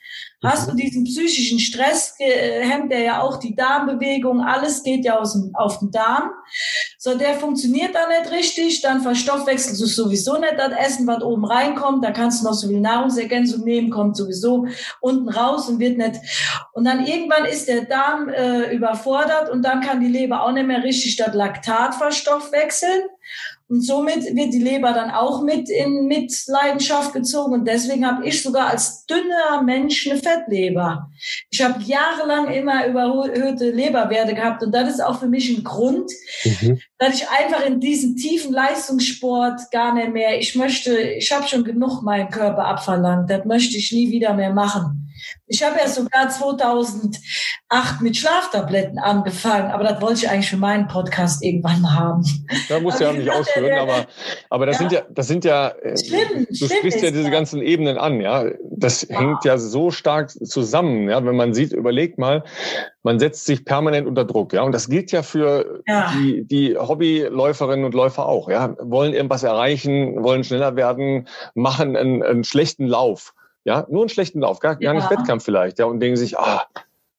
Hast du mhm. diesen psychischen Stress, hemmt er ja auch die Darmbewegung, alles geht ja aus dem, auf den Darm. So, der funktioniert dann nicht richtig, dann verstoffwechselst du sowieso nicht das Essen, was oben reinkommt, da kannst du noch so viel Nahrungsergänzung nehmen, kommt sowieso unten raus und wird nicht. Und dann irgendwann ist der Darm äh, überfordert und dann kann die Leber auch nicht mehr richtig das Laktat verstoffwechseln. Und somit wird die Leber dann auch mit in Mitleidenschaft gezogen. Und deswegen habe ich sogar als dünner Mensch eine Fettleber. Ich habe jahrelang immer überhöhte Leberwerte gehabt. Und das ist auch für mich ein Grund, mhm. dass ich einfach in diesen tiefen Leistungssport gar nicht mehr, ich möchte, ich habe schon genug meinen Körper abverlangt. Das möchte ich nie wieder mehr machen. Ich habe ja sogar 2008 mit Schlaftabletten angefangen, aber das wollte ich eigentlich für meinen Podcast irgendwann mal haben. Da musst du ja nicht ausführen, der, aber, aber das ja. sind ja, das sind ja, äh, schlimm, du schlimm sprichst ja diese ganzen Ebenen an, ja. Das wow. hängt ja so stark zusammen, ja. Wenn man sieht, überlegt mal, man setzt sich permanent unter Druck, ja. Und das gilt ja für ja. die, die Hobbyläuferinnen und Läufer auch, ja. Wollen irgendwas erreichen, wollen schneller werden, machen einen, einen schlechten Lauf ja, nur einen schlechten Lauf, gar, gar nicht Wettkampf vielleicht, ja, und denken sich, ah,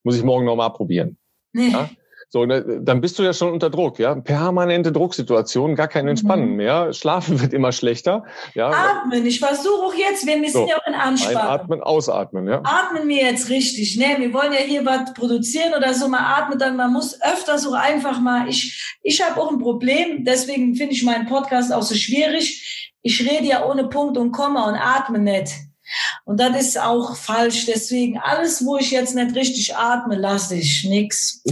muss ich morgen nochmal probieren. Nee. Ja? So, ne, dann bist du ja schon unter Druck, ja. Permanente Drucksituation, gar kein Entspannen mhm. mehr. Schlafen wird immer schlechter. Ja. Atmen. Ich versuche auch jetzt, wir müssen so, ja auch in Anspannung. Einatmen, ausatmen, ja. Atmen wir jetzt richtig. Ne, wir wollen ja hier was produzieren oder so. Man atmet dann, man muss öfter so einfach mal. Ich, ich habe auch ein Problem, deswegen finde ich meinen Podcast auch so schwierig. Ich rede ja ohne Punkt und Komma und atme nicht. Und das ist auch falsch. Deswegen alles, wo ich jetzt nicht richtig atme, lasse ich nix.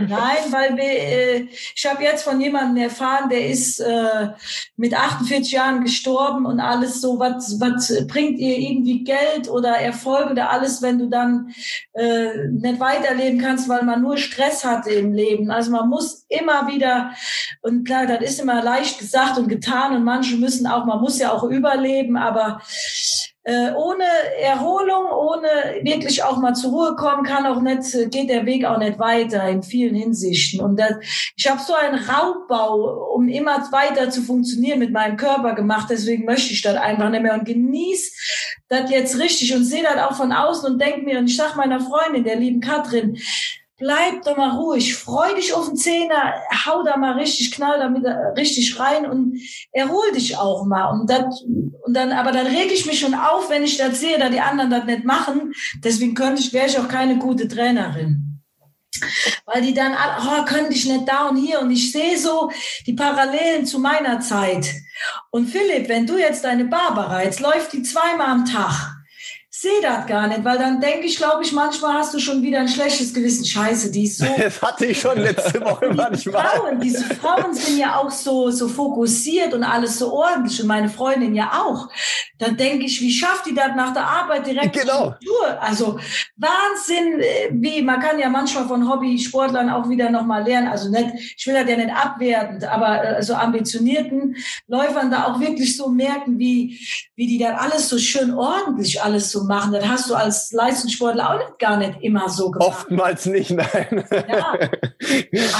Nein, weil wir, äh, ich habe jetzt von jemandem erfahren, der ist äh, mit 48 Jahren gestorben und alles so, was, was bringt ihr irgendwie Geld oder Erfolg oder alles, wenn du dann äh, nicht weiterleben kannst, weil man nur Stress hatte im Leben. Also man muss immer wieder, und klar, das ist immer leicht gesagt und getan und manche müssen auch, man muss ja auch überleben, aber äh, ohne Erholung, ohne wirklich auch mal zur Ruhe kommen, kann auch nicht, geht der Weg auch nicht weiter in vielen Hinsichten. Und das, ich habe so einen Raubbau, um immer weiter zu funktionieren mit meinem Körper gemacht. Deswegen möchte ich das einfach nicht mehr und genieße das jetzt richtig und sehe das auch von außen und denke mir, und ich sag meiner Freundin, der lieben Katrin, bleib doch mal ruhig, freu dich auf den Zehner, hau da mal richtig, knall damit richtig rein und erhol dich auch mal. Und, das, und dann, aber dann reg ich mich schon auf, wenn ich das sehe, da die anderen das nicht machen. Deswegen könnte ich, wäre ich auch keine gute Trainerin. Weil die dann, oh, könnte ich nicht da und hier. Und ich sehe so die Parallelen zu meiner Zeit. Und Philipp, wenn du jetzt deine Barbara, jetzt läuft die zweimal am Tag sehe das gar nicht, weil dann denke ich, glaube ich, manchmal hast du schon wieder ein schlechtes Gewissen. Scheiße, die ist so. Das hatte ich schon letzte Woche manchmal. Frauen, diese Frauen sind ja auch so, so fokussiert und alles so ordentlich und meine Freundin ja auch. Dann denke ich, wie schafft die das nach der Arbeit direkt genau. Also Wahnsinn, äh, wie man kann ja manchmal von Hobbysportlern auch wieder nochmal lernen. Also nicht, ich will das ja nicht abwertend, aber äh, so ambitionierten Läufern da auch wirklich so merken, wie, wie die dann alles so schön ordentlich alles so machen. Das hast du als Leistungssportler auch nicht, gar nicht immer so gemacht. Oftmals nicht, nein. Ja.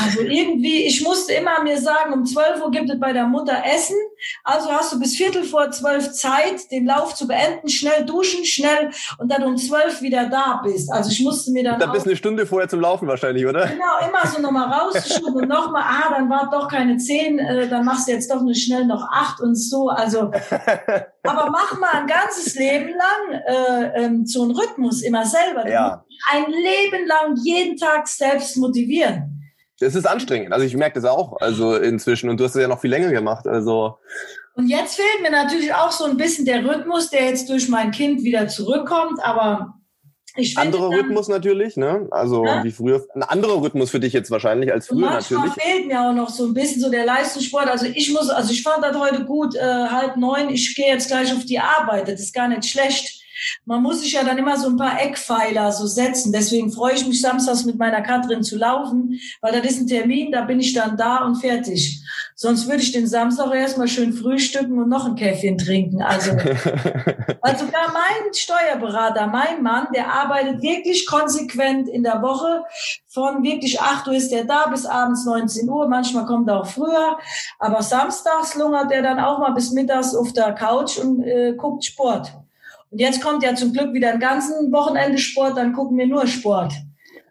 Also irgendwie, ich musste immer mir sagen, um 12 Uhr gibt es bei der Mutter Essen. Also hast du bis Viertel vor zwölf Zeit, den Lauf zu beenden, schnell duschen, schnell und dann um zwölf wieder da bist. Also ich musste mir dann. Da bist eine Stunde vorher zum Laufen wahrscheinlich, oder? Genau, immer so nochmal rausschieben und nochmal, ah, dann war doch keine zehn, äh, dann machst du jetzt doch nur schnell noch acht und so. Also, aber mach mal ein ganzes Leben lang äh, ähm, so einen Rhythmus immer selber. ja. Ein Leben lang jeden Tag selbst motivieren. Es ist anstrengend. Also ich merke das auch. Also inzwischen. Und du hast es ja noch viel länger gemacht. Also. Und jetzt fehlt mir natürlich auch so ein bisschen der Rhythmus, der jetzt durch mein Kind wieder zurückkommt. Aber anderer Rhythmus natürlich, ne? Also ja? wie früher. Ein anderer Rhythmus für dich jetzt wahrscheinlich als früher manchmal natürlich. fehlt mir auch noch so ein bisschen so der Leistungssport. Also ich muss, also ich fand das heute gut, äh, halb neun, ich gehe jetzt gleich auf die Arbeit. Das ist gar nicht schlecht. Man muss sich ja dann immer so ein paar Eckpfeiler so setzen. Deswegen freue ich mich samstags mit meiner Katrin zu laufen, weil das ist ein Termin, da bin ich dann da und fertig. Sonst würde ich den Samstag erstmal schön frühstücken und noch ein Käffchen trinken. Also, also sogar mein Steuerberater, mein Mann, der arbeitet wirklich konsequent in der Woche. Von wirklich 8 Uhr ist er da bis abends 19 Uhr. Manchmal kommt er auch früher. Aber samstags lungert er dann auch mal bis mittags auf der Couch und äh, guckt Sport. Und jetzt kommt ja zum Glück wieder ein ganzen Wochenende Sport, dann gucken wir nur Sport.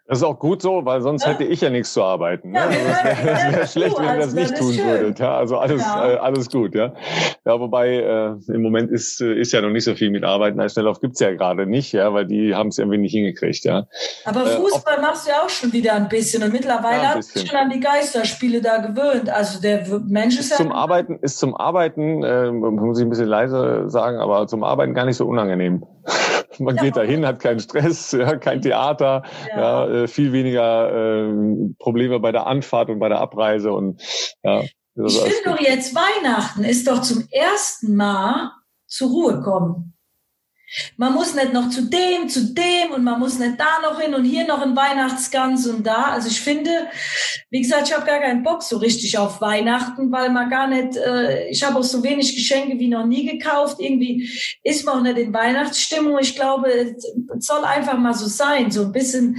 Das ist auch gut so, weil sonst hätte ich ja nichts zu arbeiten. Ne? Ja, also das wäre wär schlecht, wenn ihr das nicht tun würdet. Ja, also alles, ja. äh, alles gut. Ja, ja wobei äh, im Moment ist, äh, ist ja noch nicht so viel mit Arbeiten. Als Schnelllauf gibt's ja gerade nicht, ja, weil die haben es irgendwie nicht hingekriegt. Ja. Aber äh, Fußball äh, machst du ja auch schon wieder ein bisschen und mittlerweile ja, hat sich schon an die Geisterspiele da gewöhnt. Also der Mensch ist, ist ja zum Arbeiten ist zum Arbeiten äh, muss ich ein bisschen leise sagen, aber zum Arbeiten gar nicht so unangenehm. Man ja, geht dahin, hat keinen Stress, ja, kein Theater, ja. ja äh, viel weniger äh, Probleme bei der Anfahrt und bei der Abreise und ja. Ich finde doch jetzt Weihnachten ist doch zum ersten Mal zur Ruhe kommen. Man muss nicht noch zu dem, zu dem und man muss nicht da noch hin und hier noch ein Weihnachtsgans und da. Also ich finde, wie gesagt, ich habe gar keinen Bock so richtig auf Weihnachten, weil man gar nicht, äh, ich habe auch so wenig Geschenke wie noch nie gekauft. Irgendwie ist man auch nicht in Weihnachtsstimmung. Ich glaube, es soll einfach mal so sein, so ein bisschen,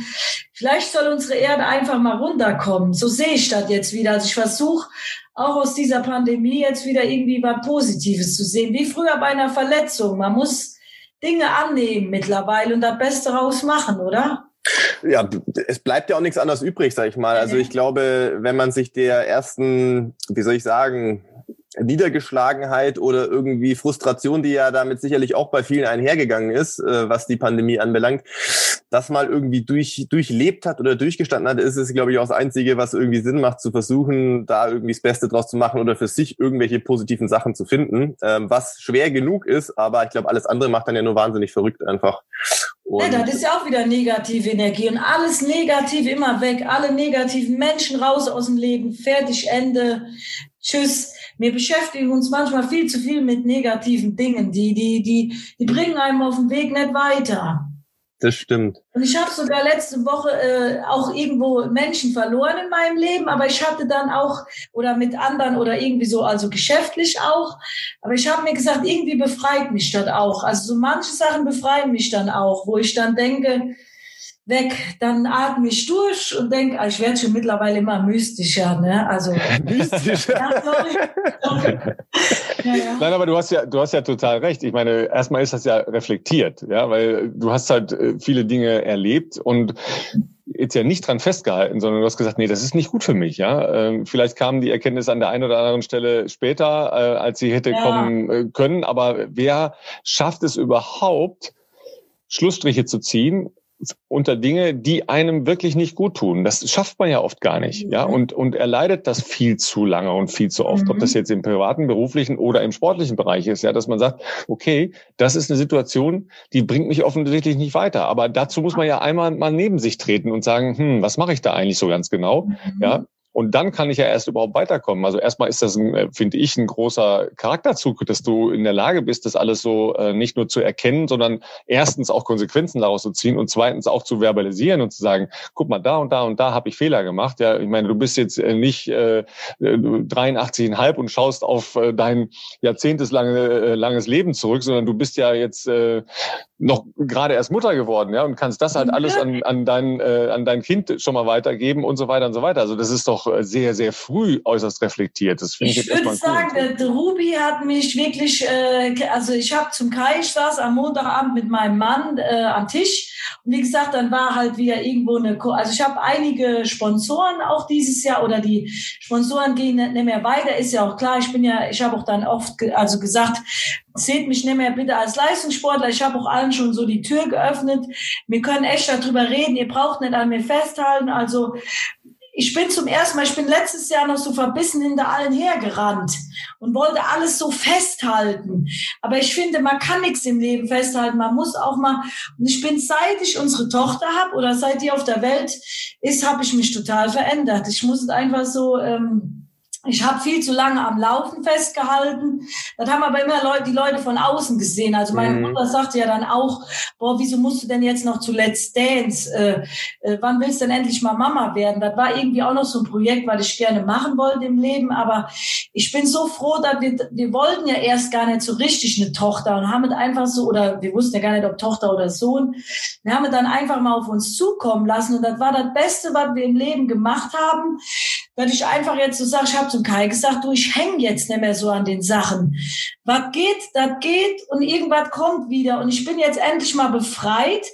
vielleicht soll unsere Erde einfach mal runterkommen. So sehe ich das jetzt wieder. Also ich versuche auch aus dieser Pandemie jetzt wieder irgendwie was Positives zu sehen, wie früher bei einer Verletzung. Man muss Dinge annehmen mittlerweile und das Beste raus machen, oder? Ja, es bleibt ja auch nichts anderes übrig, sag ich mal. Also ich glaube, wenn man sich der ersten, wie soll ich sagen, Niedergeschlagenheit oder irgendwie Frustration, die ja damit sicherlich auch bei vielen einhergegangen ist, äh, was die Pandemie anbelangt, das mal irgendwie durch, durchlebt hat oder durchgestanden hat, ist es, glaube ich, auch das Einzige, was irgendwie Sinn macht, zu versuchen, da irgendwie das Beste draus zu machen oder für sich irgendwelche positiven Sachen zu finden, ähm, was schwer genug ist, aber ich glaube, alles andere macht dann ja nur wahnsinnig verrückt einfach. Und ja, das ist ja auch wieder negative Energie und alles Negative immer weg, alle negativen Menschen raus aus dem Leben, fertig, Ende, tschüss. Wir beschäftigen uns manchmal viel zu viel mit negativen Dingen, die, die, die, die bringen einem auf dem Weg nicht weiter. Das stimmt. Und ich habe sogar letzte Woche äh, auch irgendwo Menschen verloren in meinem Leben, aber ich hatte dann auch oder mit anderen oder irgendwie so, also geschäftlich auch. Aber ich habe mir gesagt, irgendwie befreit mich das auch. Also so manche Sachen befreien mich dann auch, wo ich dann denke, weg, dann atme ich durch und denke, ah, ich werde schon mittlerweile immer mystischer, ne? Also mystischer. ja, sorry. ja, ja. Nein, aber du hast ja, du hast ja total recht. Ich meine, erstmal ist das ja reflektiert, ja, weil du hast halt äh, viele Dinge erlebt und jetzt ja nicht dran festgehalten, sondern du hast gesagt, nee, das ist nicht gut für mich, ja. Ähm, vielleicht kam die Erkenntnis an der einen oder anderen Stelle später, äh, als sie hätte ja. kommen äh, können, aber wer schafft es überhaupt, Schlussstriche zu ziehen unter Dinge, die einem wirklich nicht gut tun. Das schafft man ja oft gar nicht, ja. Mhm. Und, und er leidet das viel zu lange und viel zu oft. Mhm. Ob das jetzt im privaten, beruflichen oder im sportlichen Bereich ist, ja, dass man sagt, okay, das ist eine Situation, die bringt mich offensichtlich nicht weiter. Aber dazu muss man ja einmal mal neben sich treten und sagen, hm, was mache ich da eigentlich so ganz genau? Mhm. Ja, und dann kann ich ja erst überhaupt weiterkommen. Also erstmal ist das, ein, äh, finde ich, ein großer Charakterzug, dass du in der Lage bist, das alles so äh, nicht nur zu erkennen, sondern erstens auch Konsequenzen daraus zu ziehen und zweitens auch zu verbalisieren und zu sagen, guck mal, da und da und da habe ich Fehler gemacht. Ja, ich meine, du bist jetzt äh, nicht äh, 83,5 und schaust auf äh, dein jahrzehnteslange äh, langes Leben zurück, sondern du bist ja jetzt äh, noch gerade erst Mutter geworden, ja, und kannst das halt alles an, an dein äh, an dein Kind schon mal weitergeben und so weiter und so weiter. Also das ist doch sehr, sehr früh äußerst reflektiert. Das ich, ich würde sagen, cool. der Ruby hat mich wirklich, äh, also ich habe zum Kai, ich saß am Montagabend mit meinem Mann äh, am Tisch und wie gesagt, dann war halt wieder irgendwo eine, also ich habe einige Sponsoren auch dieses Jahr oder die Sponsoren gehen nicht mehr weiter, ist ja auch klar. Ich bin ja, ich habe auch dann oft ge also gesagt, seht mich nicht mehr bitte als Leistungssportler. Ich habe auch allen schon so die Tür geöffnet. Wir können echt darüber reden. Ihr braucht nicht an mir festhalten. Also ich bin zum ersten Mal, ich bin letztes Jahr noch so verbissen hinter allen hergerannt und wollte alles so festhalten. Aber ich finde, man kann nichts im Leben festhalten. Man muss auch mal, und ich bin, seit ich unsere Tochter habe oder seit die auf der Welt ist, habe ich mich total verändert. Ich muss einfach so, ähm, ich habe viel zu lange am Laufen festgehalten. Das haben aber immer Leute, die Leute von außen gesehen. Also meine mhm. Mutter sagte ja dann auch, boah, wieso musst du denn jetzt noch zu Let's Dance? Äh, äh, wann willst du denn endlich mal Mama werden? Das war irgendwie auch noch so ein Projekt, was ich gerne machen wollte im Leben. Aber ich bin so froh, dass wir, wir wollten ja erst gar nicht so richtig eine Tochter und haben es einfach so, oder wir wussten ja gar nicht, ob Tochter oder Sohn. Wir haben es dann einfach mal auf uns zukommen lassen. Und das war das Beste, was wir im Leben gemacht haben dass ich einfach jetzt so sage, ich habe zum Kai gesagt, du, ich hänge jetzt nicht mehr so an den Sachen. Was geht, das geht und irgendwas kommt wieder. Und ich bin jetzt endlich mal befreit,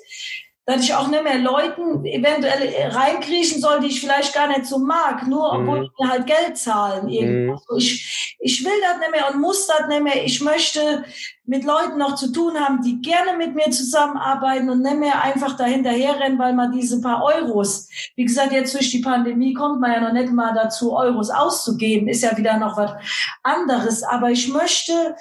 dass ich auch nicht mehr Leuten eventuell reinkriechen soll, die ich vielleicht gar nicht so mag, nur obwohl mhm. die mir halt Geld zahlen. Mhm. Ich, ich will das nicht mehr und muss das nicht mehr. Ich möchte mit Leuten noch zu tun haben, die gerne mit mir zusammenarbeiten und nicht mehr einfach dahinterher rennen, weil man diese paar Euros, wie gesagt, jetzt durch die Pandemie kommt man ja noch nicht mal dazu, Euros auszugeben, ist ja wieder noch was anderes. Aber ich möchte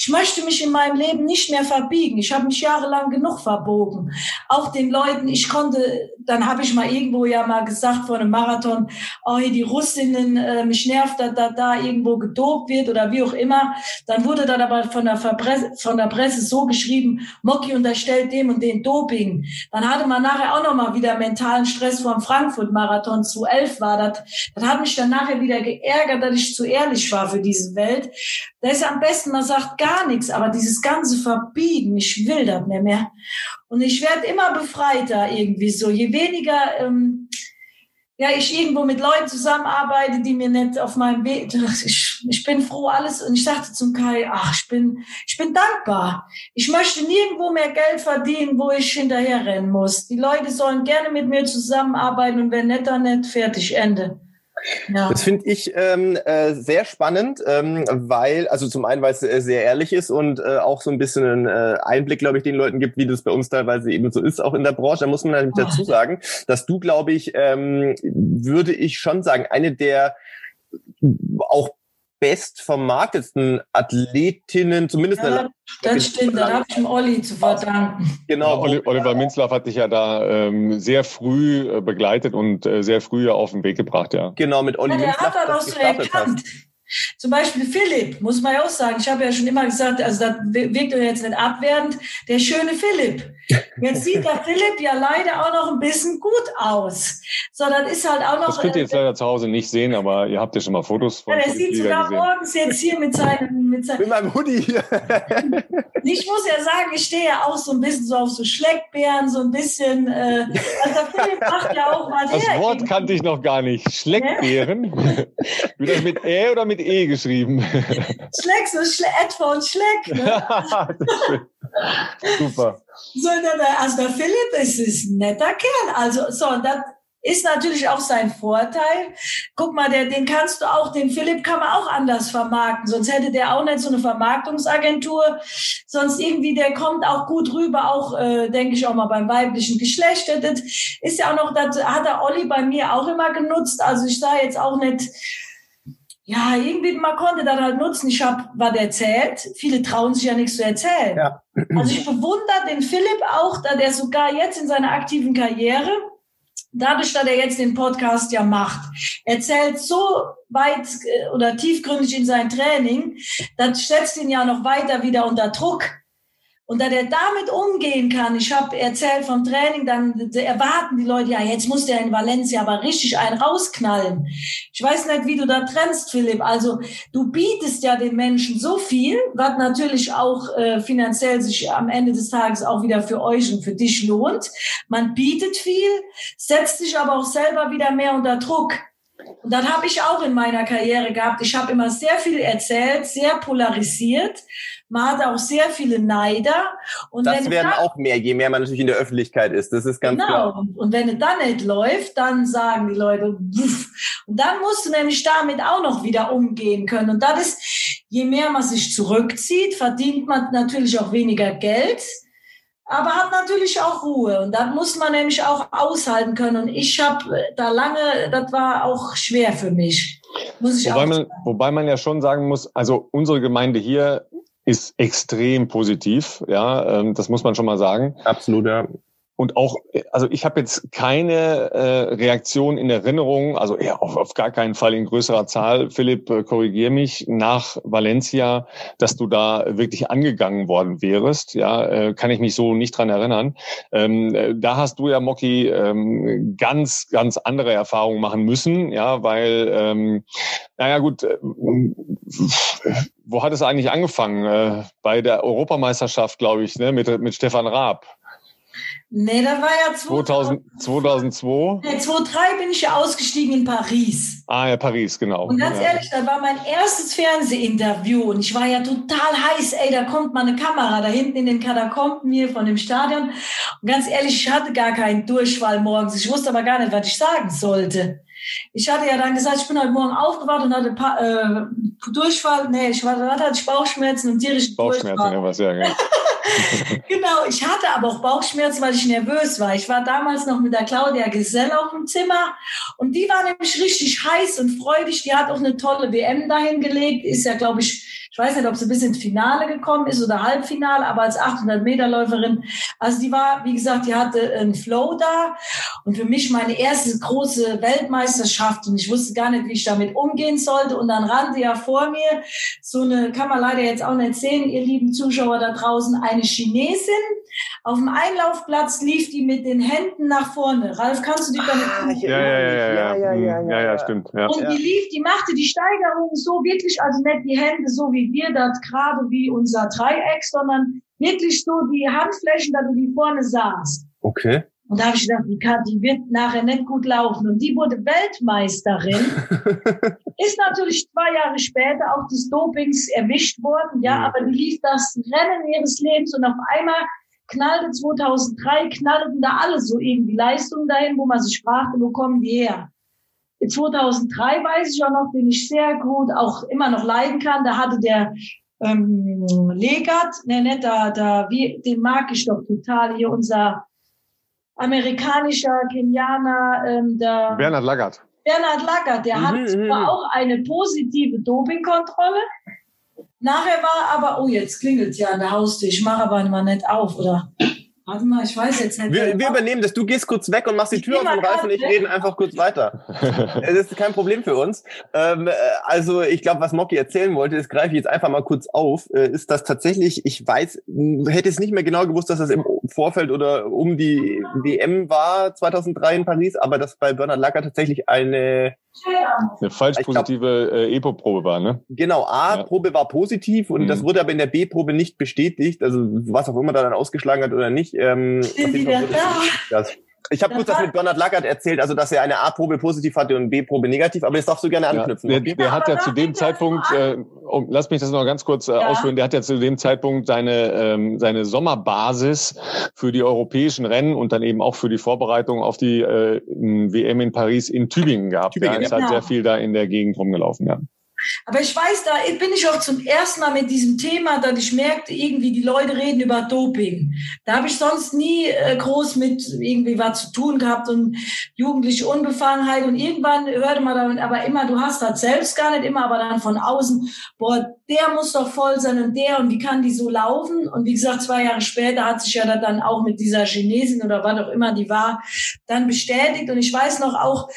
ich möchte mich in meinem Leben nicht mehr verbiegen. Ich habe mich jahrelang genug verbogen. Auch den Leuten, ich konnte, dann habe ich mal irgendwo ja mal gesagt vor einem Marathon, oh die Russinnen, äh, mich nervt, dass da, da irgendwo gedopt wird oder wie auch immer. Dann wurde dann aber von der, von der Presse so geschrieben, Mocky unterstellt dem und den Doping. Dann hatte man nachher auch noch mal wieder mentalen Stress vom Frankfurt-Marathon zu elf war. Das, das hat mich dann nachher wieder geärgert, dass ich zu ehrlich war für diese Welt. Da ist am besten, man sagt gar nichts, aber dieses ganze Verbiegen, ich will das nicht mehr. Und ich werde immer befreiter irgendwie so. Je weniger ähm, ja, ich irgendwo mit Leuten zusammenarbeite, die mir nicht auf meinem Weg, ich, ich bin froh alles und ich sagte zum Kai, ach, ich bin, ich bin dankbar. Ich möchte nirgendwo mehr Geld verdienen, wo ich hinterher rennen muss. Die Leute sollen gerne mit mir zusammenarbeiten und wenn nicht, dann nicht, fertig, Ende. Ja. Das finde ich ähm, äh, sehr spannend, ähm, weil, also zum einen, weil es äh, sehr ehrlich ist und äh, auch so ein bisschen einen äh, Einblick, glaube ich, den Leuten gibt, wie das bei uns teilweise eben so ist, auch in der Branche. Da muss man nämlich oh. dazu sagen, dass du, glaube ich, ähm, würde ich schon sagen, eine der auch bestvermarktetsten Athletinnen, zumindest ja, das stimmt, da habe ich dem Olli zu verdanken. Genau. Ja, Oliver Minzlaff hat dich ja da ähm, sehr früh äh, begleitet und äh, sehr früh auf den Weg gebracht, ja. Genau, mit Olli ja, der Minzlaff. hat das auch so erkannt. Hast. Zum Beispiel Philipp, muss man ja auch sagen. Ich habe ja schon immer gesagt, also das wirkt euch jetzt nicht abwertend, der schöne Philipp. Jetzt sieht der Philipp ja leider auch noch ein bisschen gut aus. So, das ist halt auch noch. Das könnt ihr jetzt leider zu Hause nicht sehen, aber ihr habt ja schon mal Fotos von. Ja, der sieht sogar gesehen. morgens jetzt hier mit seinem, mit seinem. Mit meinem Hoodie hier. ich muss ja sagen, ich stehe ja auch so ein bisschen so auf so Schleckbeeren, so ein bisschen. Äh, also der Philipp macht ja auch mal Das her. Wort kannte ich noch gar nicht. Schleckbeeren. Das mit Ä oder mit mit E geschrieben. Schleck, so Schle etwa und Schleck. Ne? Super. So, also der Philipp ist, ist ein netter Kerl. Also, so, das ist natürlich auch sein Vorteil. Guck mal, der, den kannst du auch, den Philipp kann man auch anders vermarkten. Sonst hätte der auch nicht so eine Vermarktungsagentur. Sonst irgendwie, der kommt auch gut rüber, auch, äh, denke ich, auch mal beim weiblichen Geschlecht. Das ist ja auch noch, das hat der Olli bei mir auch immer genutzt. Also ich sah jetzt auch nicht, ja, irgendwie, man konnte das halt nutzen. Ich habe was erzählt. Viele trauen sich ja nichts zu erzählen. Ja. Also ich bewundere den Philipp auch, da der sogar jetzt in seiner aktiven Karriere, dadurch, dass er jetzt den Podcast ja macht, erzählt so weit äh, oder tiefgründig in sein Training, das setzt ihn ja noch weiter wieder unter Druck. Und da der damit umgehen kann, ich habe erzählt vom Training, dann erwarten die Leute, ja, jetzt muss der in Valencia aber richtig einen rausknallen. Ich weiß nicht, wie du da trennst, Philipp. Also du bietest ja den Menschen so viel, was natürlich auch äh, finanziell sich am Ende des Tages auch wieder für euch und für dich lohnt. Man bietet viel, setzt sich aber auch selber wieder mehr unter Druck. Und das habe ich auch in meiner Karriere gehabt. Ich habe immer sehr viel erzählt, sehr polarisiert. Man hat auch sehr viele Neider. Und das werden dann, auch mehr, je mehr man natürlich in der Öffentlichkeit ist. Das ist ganz genau. klar. Genau. Und wenn es dann nicht läuft, dann sagen die Leute, wuff. Und dann musst du nämlich damit auch noch wieder umgehen können. Und das ist, je mehr man sich zurückzieht, verdient man natürlich auch weniger Geld. aber hat natürlich auch Ruhe. Und das muss man nämlich auch aushalten können. Und ich habe da lange, das war auch schwer für mich. Muss ich wobei, man, wobei man ja schon sagen muss, also unsere Gemeinde hier ist extrem positiv, ja, ähm, das muss man schon mal sagen. Absolut, ja. Und auch, also ich habe jetzt keine äh, Reaktion in Erinnerung, also eher auf, auf gar keinen Fall in größerer Zahl, Philipp, äh, korrigier mich, nach Valencia, dass du da wirklich angegangen worden wärst. Ja, äh, kann ich mich so nicht dran erinnern. Ähm, äh, da hast du ja, Moki, ähm, ganz, ganz andere Erfahrungen machen müssen, ja, weil, ähm, naja gut, äh, wo hat es eigentlich angefangen? Äh, bei der Europameisterschaft, glaube ich, ne, mit, mit Stefan Raab. Nee, das war ja 2000, 2002. Nee, 2003 bin ich ja ausgestiegen in Paris. Ah, ja, Paris, genau. Und ganz ja. ehrlich, das war mein erstes Fernsehinterview und ich war ja total heiß. Ey, da kommt mal eine Kamera da hinten in den Katakomben hier von dem Stadion. Und ganz ehrlich, ich hatte gar keinen Durchfall morgens. Ich wusste aber gar nicht, was ich sagen sollte. Ich hatte ja dann gesagt, ich bin heute Morgen aufgewacht und hatte pa äh, Durchfall. Nee, ich da hatte ich Bauchschmerzen und tierischen Bauchschmerzen, Durchfall. ja, was ja, ja. genau, ich hatte aber auch Bauchschmerzen, weil ich nervös war. Ich war damals noch mit der Claudia Gesell auf dem Zimmer und die war nämlich richtig heiß und freudig. Die hat auch eine tolle WM dahin gelegt, ist ja, glaube ich weiß nicht, ob sie bis ins Finale gekommen ist oder Halbfinale, aber als 800 Meter Läuferin. Also die war, wie gesagt, die hatte einen Flow da und für mich meine erste große Weltmeisterschaft und ich wusste gar nicht, wie ich damit umgehen sollte. Und dann rannte ja vor mir so eine, kann man leider jetzt auch nicht sehen, ihr lieben Zuschauer da draußen, eine Chinesin. Auf dem Einlaufplatz lief die mit den Händen nach vorne. Ralf, kannst du dich damit ah, ja, ja, ja, ja, ja, ja, ja, ja, stimmt. Ja. Und die lief, die machte die Steigerung so wirklich, also nicht die Hände so wie wir das gerade wie unser Dreieck, sondern wirklich so die Handflächen, da du die vorne sahst. Okay. Und da habe ich gedacht, die, kann, die wird nachher nicht gut laufen. Und die wurde Weltmeisterin. ist natürlich zwei Jahre später auch des Dopings erwischt worden. Ja, mhm. aber die lief das Rennen ihres Lebens und auf einmal knallte 2003, knallten da alle so irgendwie Leistungen dahin, wo man sich fragte, wo kommen die her? 2003 weiß ich auch noch, den ich sehr gut auch immer noch leiden kann. Da hatte der ähm, Legat, ne, ne, da, da, wie, den mag ich doch total. Hier unser amerikanischer Kenianer, ähm, der Bernhard Laggert. Bernhard Laggert, der mhm, hat zwar mhm. auch eine positive Dopingkontrolle. Nachher war aber, oh, jetzt klingelt ja an der Haustür. Ich mache aber mal nicht auf, oder? Warte mal, ich weiß jetzt nicht. Wir, wir übernehmen das. Du gehst kurz weg und machst die Tür auf und Ralf und ich reden einfach kurz weiter. das ist kein Problem für uns. Ähm, äh, also ich glaube, was Mocky erzählen wollte, das greife ich jetzt einfach mal kurz auf, äh, ist dass tatsächlich, ich weiß, hätte es nicht mehr genau gewusst, dass das im Vorfeld oder um die WM war 2003 in Paris, aber dass bei Bernhard Lacker tatsächlich eine eine falsch positive äh, EPO-Probe war, ne? Genau, A-Probe ja. war positiv und mhm. das wurde aber in der B-Probe nicht bestätigt, also was auch immer da dann ausgeschlagen hat oder nicht. Ähm, das, ich habe kurz das mit Bernhard Lackert erzählt, also dass er eine A-Probe positiv hatte und B-Probe negativ, aber das darfst du gerne anknüpfen. Ja, der, der hat ja zu dem Zeitpunkt, äh, um, lass mich das noch ganz kurz äh, ja. ausführen, der hat ja zu dem Zeitpunkt seine, ähm, seine Sommerbasis für die europäischen Rennen und dann eben auch für die Vorbereitung auf die äh, WM in Paris in Tübingen gehabt. Tübingen, ja, ist halt genau. sehr viel da in der Gegend rumgelaufen, ja. Aber ich weiß, da bin ich auch zum ersten Mal mit diesem Thema, dass ich merkte, irgendwie die Leute reden über Doping. Da habe ich sonst nie äh, groß mit irgendwie was zu tun gehabt und jugendliche Unbefangenheit. Und irgendwann hörte man damit, aber immer, du hast das selbst gar nicht immer, aber dann von außen, boah, der muss doch voll sein und der und wie kann die so laufen? Und wie gesagt, zwei Jahre später hat sich ja dann auch mit dieser Chinesin oder was auch immer die war, dann bestätigt. Und ich weiß noch auch,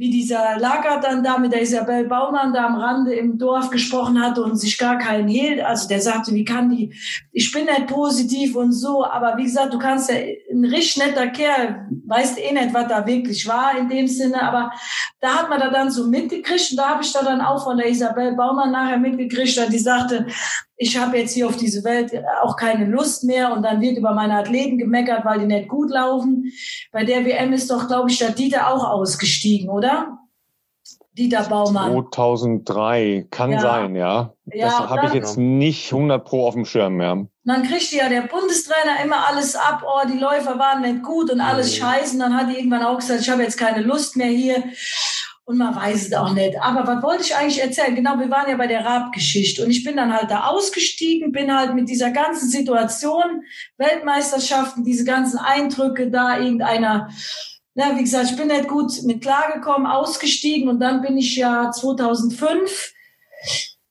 wie dieser Lager dann da mit der Isabel Baumann da am Rande im Dorf gesprochen hatte und sich gar keinen hielt. Also der sagte, wie kann die, ich bin nicht positiv und so, aber wie gesagt, du kannst ja, ein richtig netter Kerl, weißt eh nicht, was da wirklich war in dem Sinne, aber da hat man da dann so mitgekriegt und da habe ich da dann auch von der Isabel Baumann nachher mitgekriegt, weil die sagte, ich habe jetzt hier auf diese Welt auch keine Lust mehr und dann wird über meine Athleten gemeckert, weil die nicht gut laufen. Bei der WM ist doch, glaube ich, der Dieter auch ausgestiegen, oder? Dieter Baumann. 2003, kann ja. sein, ja. ja das habe ich jetzt nicht 100 pro auf dem Schirm mehr. Dann kriegte ja der Bundestrainer immer alles ab, oh, die Läufer waren nicht gut und alles mhm. scheiße. Und dann hat die irgendwann auch gesagt, ich habe jetzt keine Lust mehr hier. und man weiß es auch nicht. Aber was wollte ich eigentlich erzählen? Genau, wir waren ja bei der Raab-Geschichte und ich bin dann halt da ausgestiegen, bin halt mit dieser ganzen Situation, Weltmeisterschaften, diese ganzen Eindrücke da, irgendeiner na, wie gesagt, ich bin nicht gut mit klargekommen, ausgestiegen und dann bin ich ja 2005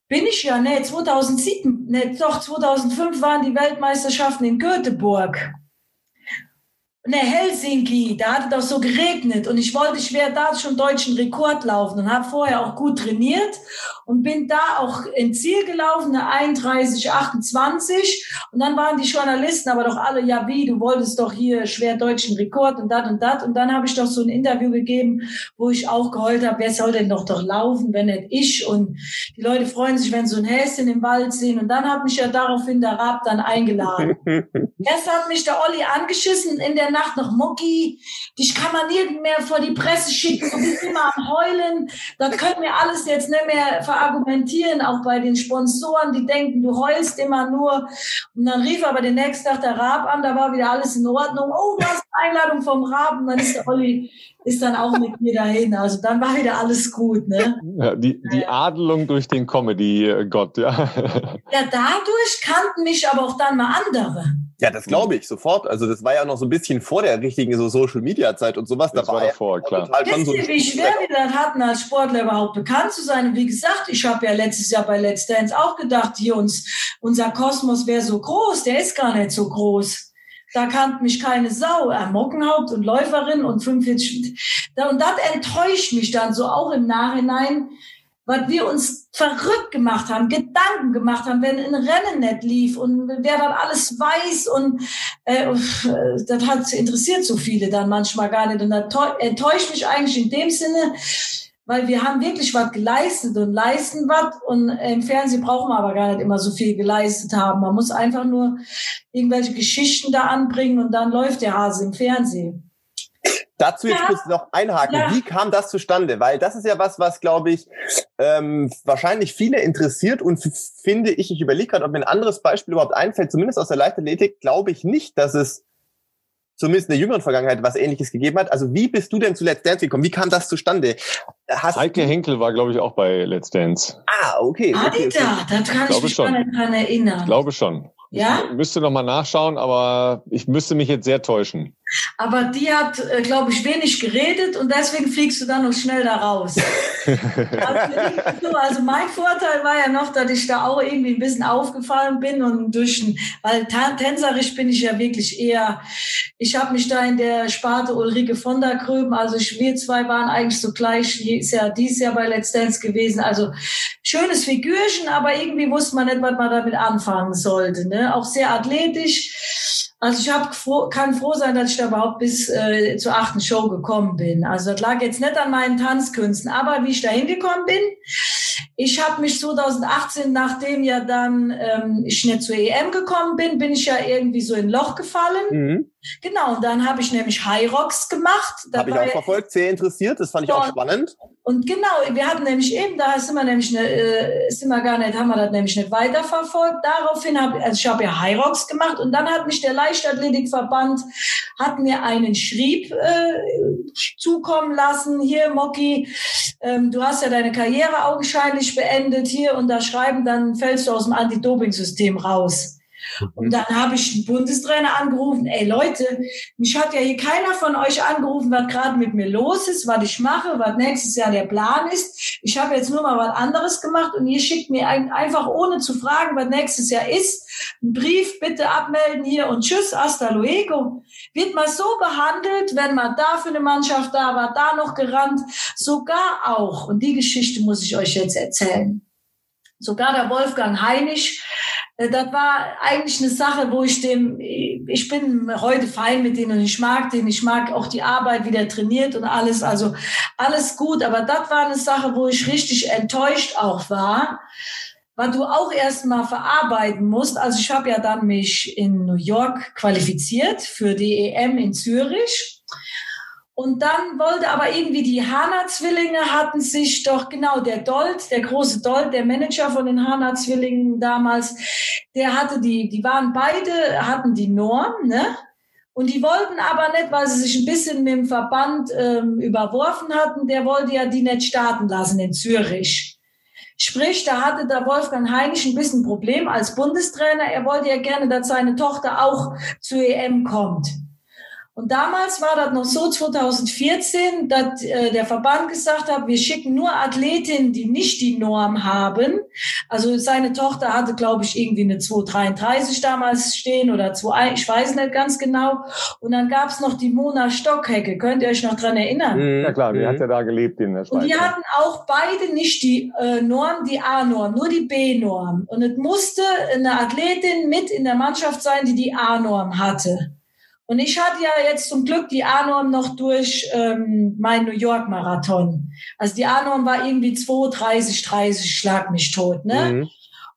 bin ich ja, ne, 2007, ne, doch 2005 waren die Weltmeisterschaften in Göteborg. Ne, Helsinki, da hatte doch so geregnet und ich wollte, ich werde da schon deutschen Rekord laufen und habe vorher auch gut trainiert und bin da auch ins Ziel gelaufen, eine 31, 28 und dann waren die Journalisten aber doch alle, ja wie, du wolltest doch hier schwer deutschen Rekord und dat und dat und dann habe ich doch so ein Interview gegeben, wo ich auch geheult habe, wer soll denn doch doch laufen, wenn nicht ich und die Leute freuen sich, wenn sie so ein Häschen im Wald sehen und dann hat mich ja daraufhin der Rab dann eingeladen. Erst hat mich der Olli angeschissen in der Nacht noch, Mucki, dich kann man nirgend mehr vor die Presse schicken, du bist immer am Heulen, das können wir alles jetzt nicht mehr verargumentieren, auch bei den Sponsoren, die denken, du heulst immer nur. Und dann rief aber den nächsten Tag der Raab an, da war wieder alles in Ordnung. Oh, du hast eine Einladung vom Raab. Und dann ist der Olli ist dann auch mit mir dahin. Also dann war wieder alles gut. Ne? Ja, die, die Adelung durch den Comedy-Gott, ja. Ja, dadurch kannten mich aber auch dann mal andere. Ja, das glaube ich sofort. Also das war ja noch so ein bisschen vor der richtigen so Social Media Zeit und sowas. Das da war, war davor, klar. Total Wisst so wie schwer wir dann hatten, als Sportler überhaupt bekannt zu sein? Und wie gesagt, ich habe ja letztes Jahr bei Let's Dance auch gedacht, hier uns, unser Kosmos wäre so groß. Der ist gar nicht so groß. Da kannte mich keine Sau. Äh, Mockenhaupt und Läuferin und 45. Und das enttäuscht mich dann so auch im Nachhinein, weil wir uns verrückt gemacht haben, Gedanken gemacht haben, wenn ein Rennen nicht lief und wer dann alles weiß und äh, das hat interessiert so viele dann manchmal gar nicht und das enttäuscht mich eigentlich in dem Sinne, weil wir haben wirklich was geleistet und leisten was und im Fernsehen brauchen wir aber gar nicht immer so viel geleistet haben. Man muss einfach nur irgendwelche Geschichten da anbringen und dann läuft der Hase im Fernsehen. Dazu jetzt ja. kurz noch einhaken. Ja. Wie kam das zustande? Weil das ist ja was, was glaube ich ähm, wahrscheinlich viele interessiert und finde ich, ich überlege gerade, ob mir ein anderes Beispiel überhaupt einfällt, zumindest aus der Leichtathletik, glaube ich nicht, dass es zumindest in der jüngeren Vergangenheit was ähnliches gegeben hat. Also wie bist du denn zu Let's Dance gekommen? Wie kam das zustande? Hast Heike Henkel war, glaube ich, auch bei Let's Dance. Ah, okay. Ah, okay, die okay. da, da kann ich, ich mich schon. dran erinnern. Ich glaube schon. Ja? Ich müsste noch mal nachschauen, aber ich müsste mich jetzt sehr täuschen. Aber die hat, äh, glaube ich, wenig geredet und deswegen fliegst du dann noch schnell da raus. also, also, mein Vorteil war ja noch, dass ich da auch irgendwie ein bisschen aufgefallen bin und durch, weil tänzerisch bin ich ja wirklich eher, ich habe mich da in der Sparte Ulrike von der Gröben, also wir zwei waren eigentlich so gleich, ist ja dieses Jahr bei Let's Dance gewesen, also schönes Figürchen, aber irgendwie wusste man nicht, was man damit anfangen sollte. Ne? Auch sehr athletisch also ich hab, kann froh sein, dass ich da überhaupt bis äh, zur achten Show gekommen bin. Also das lag jetzt nicht an meinen Tanzkünsten, aber wie ich da hingekommen bin, ich habe mich 2018, nachdem ja dann ähm, ich nicht zur EM gekommen bin, bin ich ja irgendwie so in Loch gefallen. Mhm. Genau, und dann habe ich nämlich Rocks gemacht. Habe ich auch verfolgt, sehr interessiert, das fand ich auch spannend. Und genau, wir hatten nämlich eben, da sind wir nämlich ne, äh, sind wir gar nicht, haben wir das nämlich nicht weiterverfolgt. Daraufhin habe also ich habe ja Rocks gemacht und dann hat mich der Leichtathletikverband hat mir einen Schrieb äh, zukommen lassen. Hier, Moki, ähm, du hast ja deine Karriere augenscheinlich beendet hier und da schreiben, dann fällst du aus dem Anti-Doping-System raus. Und mhm. dann habe ich den Bundestrainer angerufen, ey Leute, mich hat ja hier keiner von euch angerufen, was gerade mit mir los ist, was ich mache, was nächstes Jahr der Plan ist. Ich habe jetzt nur mal was anderes gemacht und ihr schickt mir einfach ohne zu fragen, was nächstes Jahr ist, einen Brief, bitte abmelden hier und tschüss, hasta luego. Wird mal so behandelt, wenn man da für eine Mannschaft da war, da noch gerannt, sogar auch, und die Geschichte muss ich euch jetzt erzählen. Sogar der Wolfgang Heinisch, das war eigentlich eine Sache, wo ich dem, ich bin heute fein mit denen und ich mag den, ich mag auch die Arbeit, wie der trainiert und alles, also alles gut, aber das war eine Sache, wo ich richtig enttäuscht auch war, weil du auch erstmal verarbeiten musst. Also ich habe ja dann mich in New York qualifiziert für die EM in Zürich und dann wollte aber irgendwie die Hana-Zwillinge hatten sich doch, genau, der Dolt, der große Dolt, der Manager von den Hana-Zwillingen damals, der hatte die, die waren beide, hatten die Norm, ne? Und die wollten aber nicht, weil sie sich ein bisschen mit dem Verband ähm, überworfen hatten, der wollte ja die nicht starten lassen in Zürich. Sprich, da hatte der Wolfgang Heinisch ein bisschen Problem als Bundestrainer. Er wollte ja gerne, dass seine Tochter auch zur EM kommt. Und damals war das noch so 2014, dass äh, der Verband gesagt hat, wir schicken nur Athletinnen, die nicht die Norm haben. Also seine Tochter hatte, glaube ich, irgendwie eine 233 damals stehen oder 2, ich weiß nicht ganz genau. Und dann gab es noch die Mona Stockhecke. Könnt ihr euch noch dran erinnern? Mhm. Ja klar, die mhm. hat ja da gelebt in der Schweiz. Und die hatten auch beide nicht die äh, Norm, die A-Norm, nur die B-Norm. Und es musste eine Athletin mit in der Mannschaft sein, die die A-Norm hatte. Und ich hatte ja jetzt zum Glück die A-Norm noch durch ähm, mein New York Marathon. Also die A-Norm war irgendwie 2,30, 30, schlag mich tot. Ne? Mhm.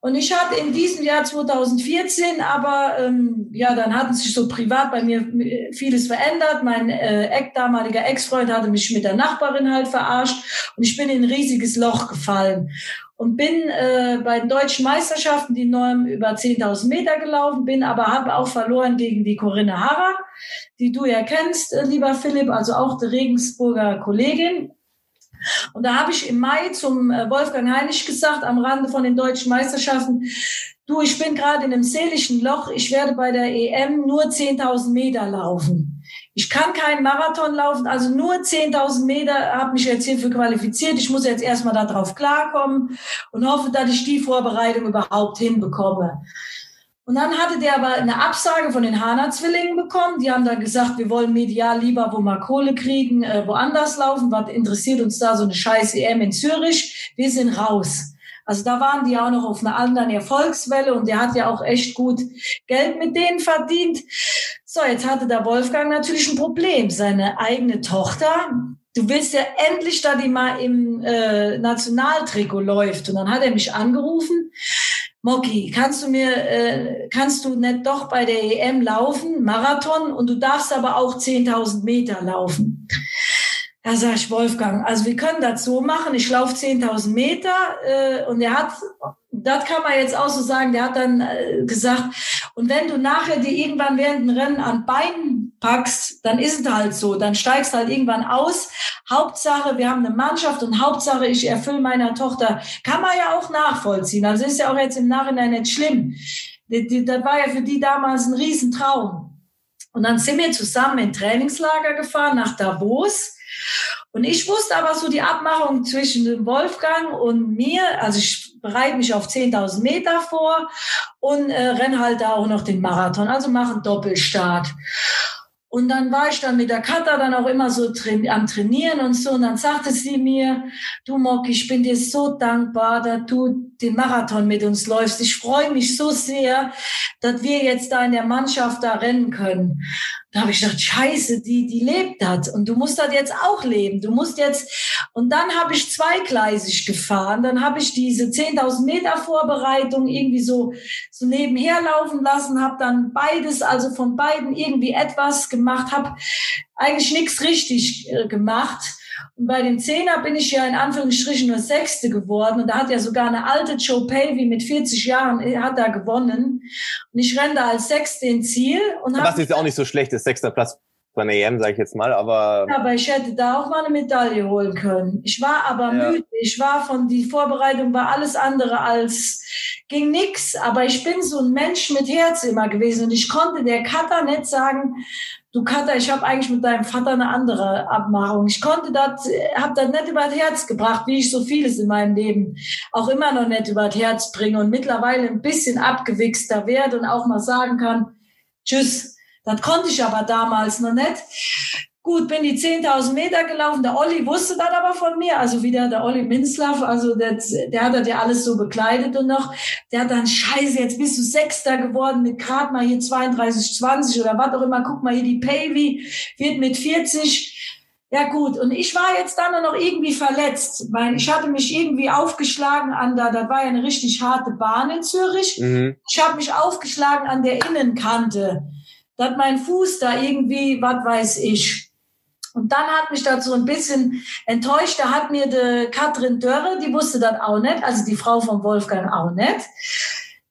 Und ich hatte in diesem Jahr 2014, aber ähm, ja, dann hatten sich so privat bei mir vieles verändert. Mein äh, damaliger Ex-Freund hatte mich mit der Nachbarin halt verarscht und ich bin in ein riesiges Loch gefallen und bin äh, bei den deutschen Meisterschaften die Norm über 10.000 Meter gelaufen, bin aber habe auch verloren gegen die Corinne Harrer, die du ja kennst, äh, lieber Philipp, also auch die Regensburger Kollegin. Und da habe ich im Mai zum äh, Wolfgang Heinig gesagt, am Rande von den deutschen Meisterschaften, du, ich bin gerade in einem seelischen Loch, ich werde bei der EM nur 10.000 Meter laufen. Ich kann keinen Marathon laufen, also nur 10.000 Meter habe mich jetzt hierfür qualifiziert. Ich muss jetzt erstmal darauf klarkommen und hoffe, dass ich die Vorbereitung überhaupt hinbekomme. Und dann hatte der aber eine Absage von den Hana-Zwillingen bekommen. Die haben dann gesagt, wir wollen medial lieber, wo wir Kohle kriegen, äh, woanders laufen. Was interessiert uns da so eine scheiß EM in Zürich? Wir sind raus. Also da waren die auch noch auf einer anderen Erfolgswelle und der hat ja auch echt gut Geld mit denen verdient. So, jetzt hatte der Wolfgang natürlich ein Problem. Seine eigene Tochter, du willst ja endlich, da die mal im äh, Nationaltrikot läuft. Und dann hat er mich angerufen. Moki, kannst du mir, äh, kannst du nicht doch bei der EM laufen, Marathon, und du darfst aber auch 10.000 Meter laufen. Da sag ich, Wolfgang, also wir können das so machen, ich laufe 10.000 Meter äh, und er hat, das kann man jetzt auch so sagen, der hat dann äh, gesagt, und wenn du nachher dir irgendwann während dem Rennen an Beinen packst, dann ist es halt so, dann steigst halt irgendwann aus. Hauptsache, wir haben eine Mannschaft und Hauptsache, ich erfülle meiner Tochter, kann man ja auch nachvollziehen, also ist ja auch jetzt im Nachhinein nicht schlimm. Das war ja für die damals ein Riesentraum. Und dann sind wir zusammen in Trainingslager gefahren nach Davos. Und ich wusste aber so die Abmachung zwischen dem Wolfgang und mir. Also ich bereite mich auf 10.000 Meter vor und äh, renne halt da auch noch den Marathon. Also mache einen Doppelstart. Und dann war ich dann mit der Katha dann auch immer so train am Trainieren und so. Und dann sagte sie mir, du Mock, ich bin dir so dankbar, dass du den Marathon mit uns läufst. Ich freue mich so sehr, dass wir jetzt da in der Mannschaft da rennen können. Da habe ich gedacht, scheiße, die, die lebt das. Und du musst das jetzt auch leben. Du musst jetzt, und dann habe ich zweigleisig gefahren. Dann habe ich diese 10.000 Meter Vorbereitung irgendwie so, so nebenher laufen lassen, habe dann beides, also von beiden irgendwie etwas gemacht, habe eigentlich nichts richtig äh, gemacht und bei dem Zehner bin ich ja in Anführungsstrichen nur Sechste geworden. Und da hat ja sogar eine alte Joe Pavey mit 40 Jahren äh, hat da gewonnen. Und ich renne da als Sechste ins Ziel. Und Was ist auch nicht so schlecht ist, sechster Platz bei einer EM, sage ich jetzt mal, aber... Ja, aber ich hätte da auch mal eine Medaille holen können. Ich war aber ja. müde. Ich war von, die Vorbereitung war alles andere als, ging nix. Aber ich bin so ein Mensch mit Herz immer gewesen. Und ich konnte der Cutter nicht sagen, du Katha, ich habe eigentlich mit deinem Vater eine andere Abmachung. Ich konnte das, habe das nicht über das Herz gebracht, wie ich so vieles in meinem Leben auch immer noch nicht über das Herz bringe und mittlerweile ein bisschen abgewichster werde und auch mal sagen kann, tschüss. Das konnte ich aber damals noch nicht. Gut, bin die 10.000 Meter gelaufen. Der Olli wusste das aber von mir. Also wieder der Olli Minzlaff, also der, der hat das ja alles so bekleidet und noch. Der hat dann, scheiße, jetzt bist du Sechster geworden mit grad mal hier 32, 20 oder was auch immer. Guck mal hier, die Pavy wird mit 40. Ja gut, und ich war jetzt dann noch irgendwie verletzt, weil ich hatte mich irgendwie aufgeschlagen an der, das war ja eine richtig harte Bahn in Zürich. Mhm. Ich habe mich aufgeschlagen an der Innenkante. Da hat mein Fuß da irgendwie, was weiß ich. Und dann hat mich das so ein bisschen enttäuscht. Da hat mir die Katrin Dörre, die wusste das auch nicht, also die Frau von Wolfgang auch nicht.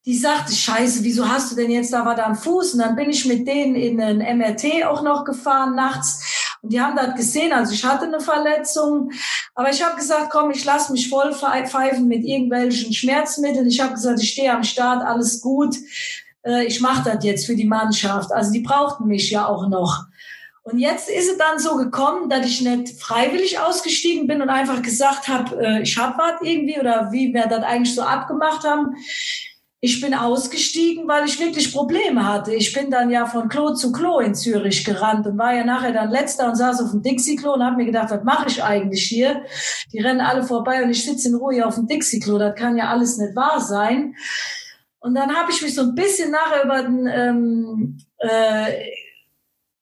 die sagte, scheiße, wieso hast du denn jetzt da was am Fuß? Und dann bin ich mit denen in ein MRT auch noch gefahren nachts. Und die haben das gesehen, also ich hatte eine Verletzung. Aber ich habe gesagt, komm, ich lass mich voll pfeifen mit irgendwelchen Schmerzmitteln. Ich habe gesagt, ich stehe am Start, alles gut. Äh, ich mache das jetzt für die Mannschaft. Also die brauchten mich ja auch noch. Und jetzt ist es dann so gekommen, dass ich nicht freiwillig ausgestiegen bin und einfach gesagt habe, äh, ich hab was irgendwie oder wie wir das eigentlich so abgemacht haben. Ich bin ausgestiegen, weil ich wirklich Probleme hatte. Ich bin dann ja von Klo zu Klo in Zürich gerannt und war ja nachher dann letzter und saß auf dem Dixie-Klo und habe mir gedacht, was mache ich eigentlich hier? Die rennen alle vorbei und ich sitze in Ruhe auf dem Dixie-Klo. Das kann ja alles nicht wahr sein. Und dann habe ich mich so ein bisschen nachher über den ähm, äh,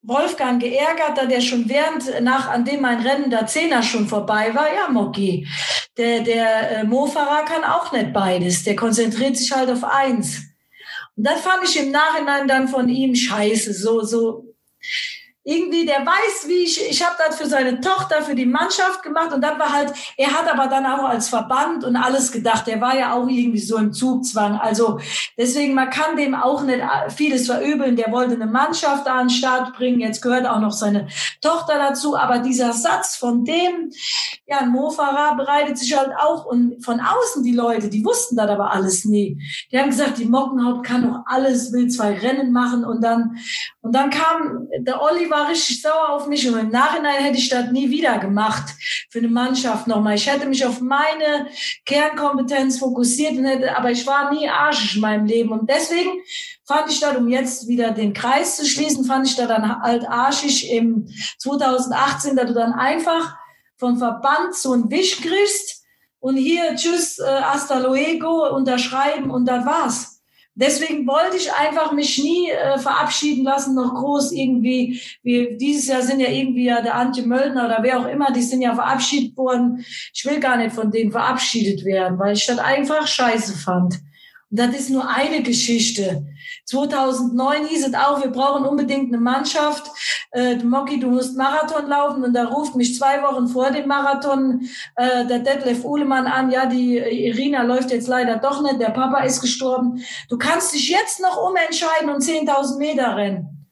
Wolfgang geärgert, da der schon während, nach, an dem mein Rennen der Zehner schon vorbei war, ja, Moki, der, der äh, Mofahrer kann auch nicht beides, der konzentriert sich halt auf eins. Und das fand ich im Nachhinein dann von ihm scheiße, so, so, irgendwie, der weiß, wie ich, ich habe das für seine Tochter, für die Mannschaft gemacht und das war halt, er hat aber dann auch als Verband und alles gedacht, der war ja auch irgendwie so im Zugzwang. Also deswegen, man kann dem auch nicht vieles verübeln. Der wollte eine Mannschaft an den Start bringen, jetzt gehört auch noch seine Tochter dazu, aber dieser Satz von dem, ja, ein Mofahrer bereitet sich halt auch und von außen die Leute, die wussten das aber alles nie. Die haben gesagt, die Mockenhaut kann doch alles, will zwei Rennen machen und dann, und dann kam der Olli war richtig sauer auf mich und im Nachhinein hätte ich das nie wieder gemacht für eine Mannschaft nochmal. Ich hätte mich auf meine Kernkompetenz fokussiert und hätte, aber ich war nie arschig in meinem Leben und deswegen fand ich das, um jetzt wieder den Kreis zu schließen, fand ich das dann halt arschig im 2018, dass du dann einfach vom Verband so einen Wisch kriegst und hier, tschüss, äh, hasta luego, unterschreiben und das war's. Deswegen wollte ich einfach mich nie äh, verabschieden lassen, noch groß irgendwie. Wie, dieses Jahr sind ja irgendwie ja der Antje Möldner oder wer auch immer, die sind ja verabschiedet worden. Ich will gar nicht von denen verabschiedet werden, weil ich das einfach scheiße fand. Das ist nur eine Geschichte. 2009 hieß es auch, wir brauchen unbedingt eine Mannschaft. Äh, Moki, du musst Marathon laufen. Und da ruft mich zwei Wochen vor dem Marathon äh, der Detlef Uhlemann an. Ja, die Irina läuft jetzt leider doch nicht. Der Papa ist gestorben. Du kannst dich jetzt noch umentscheiden und 10.000 Meter rennen.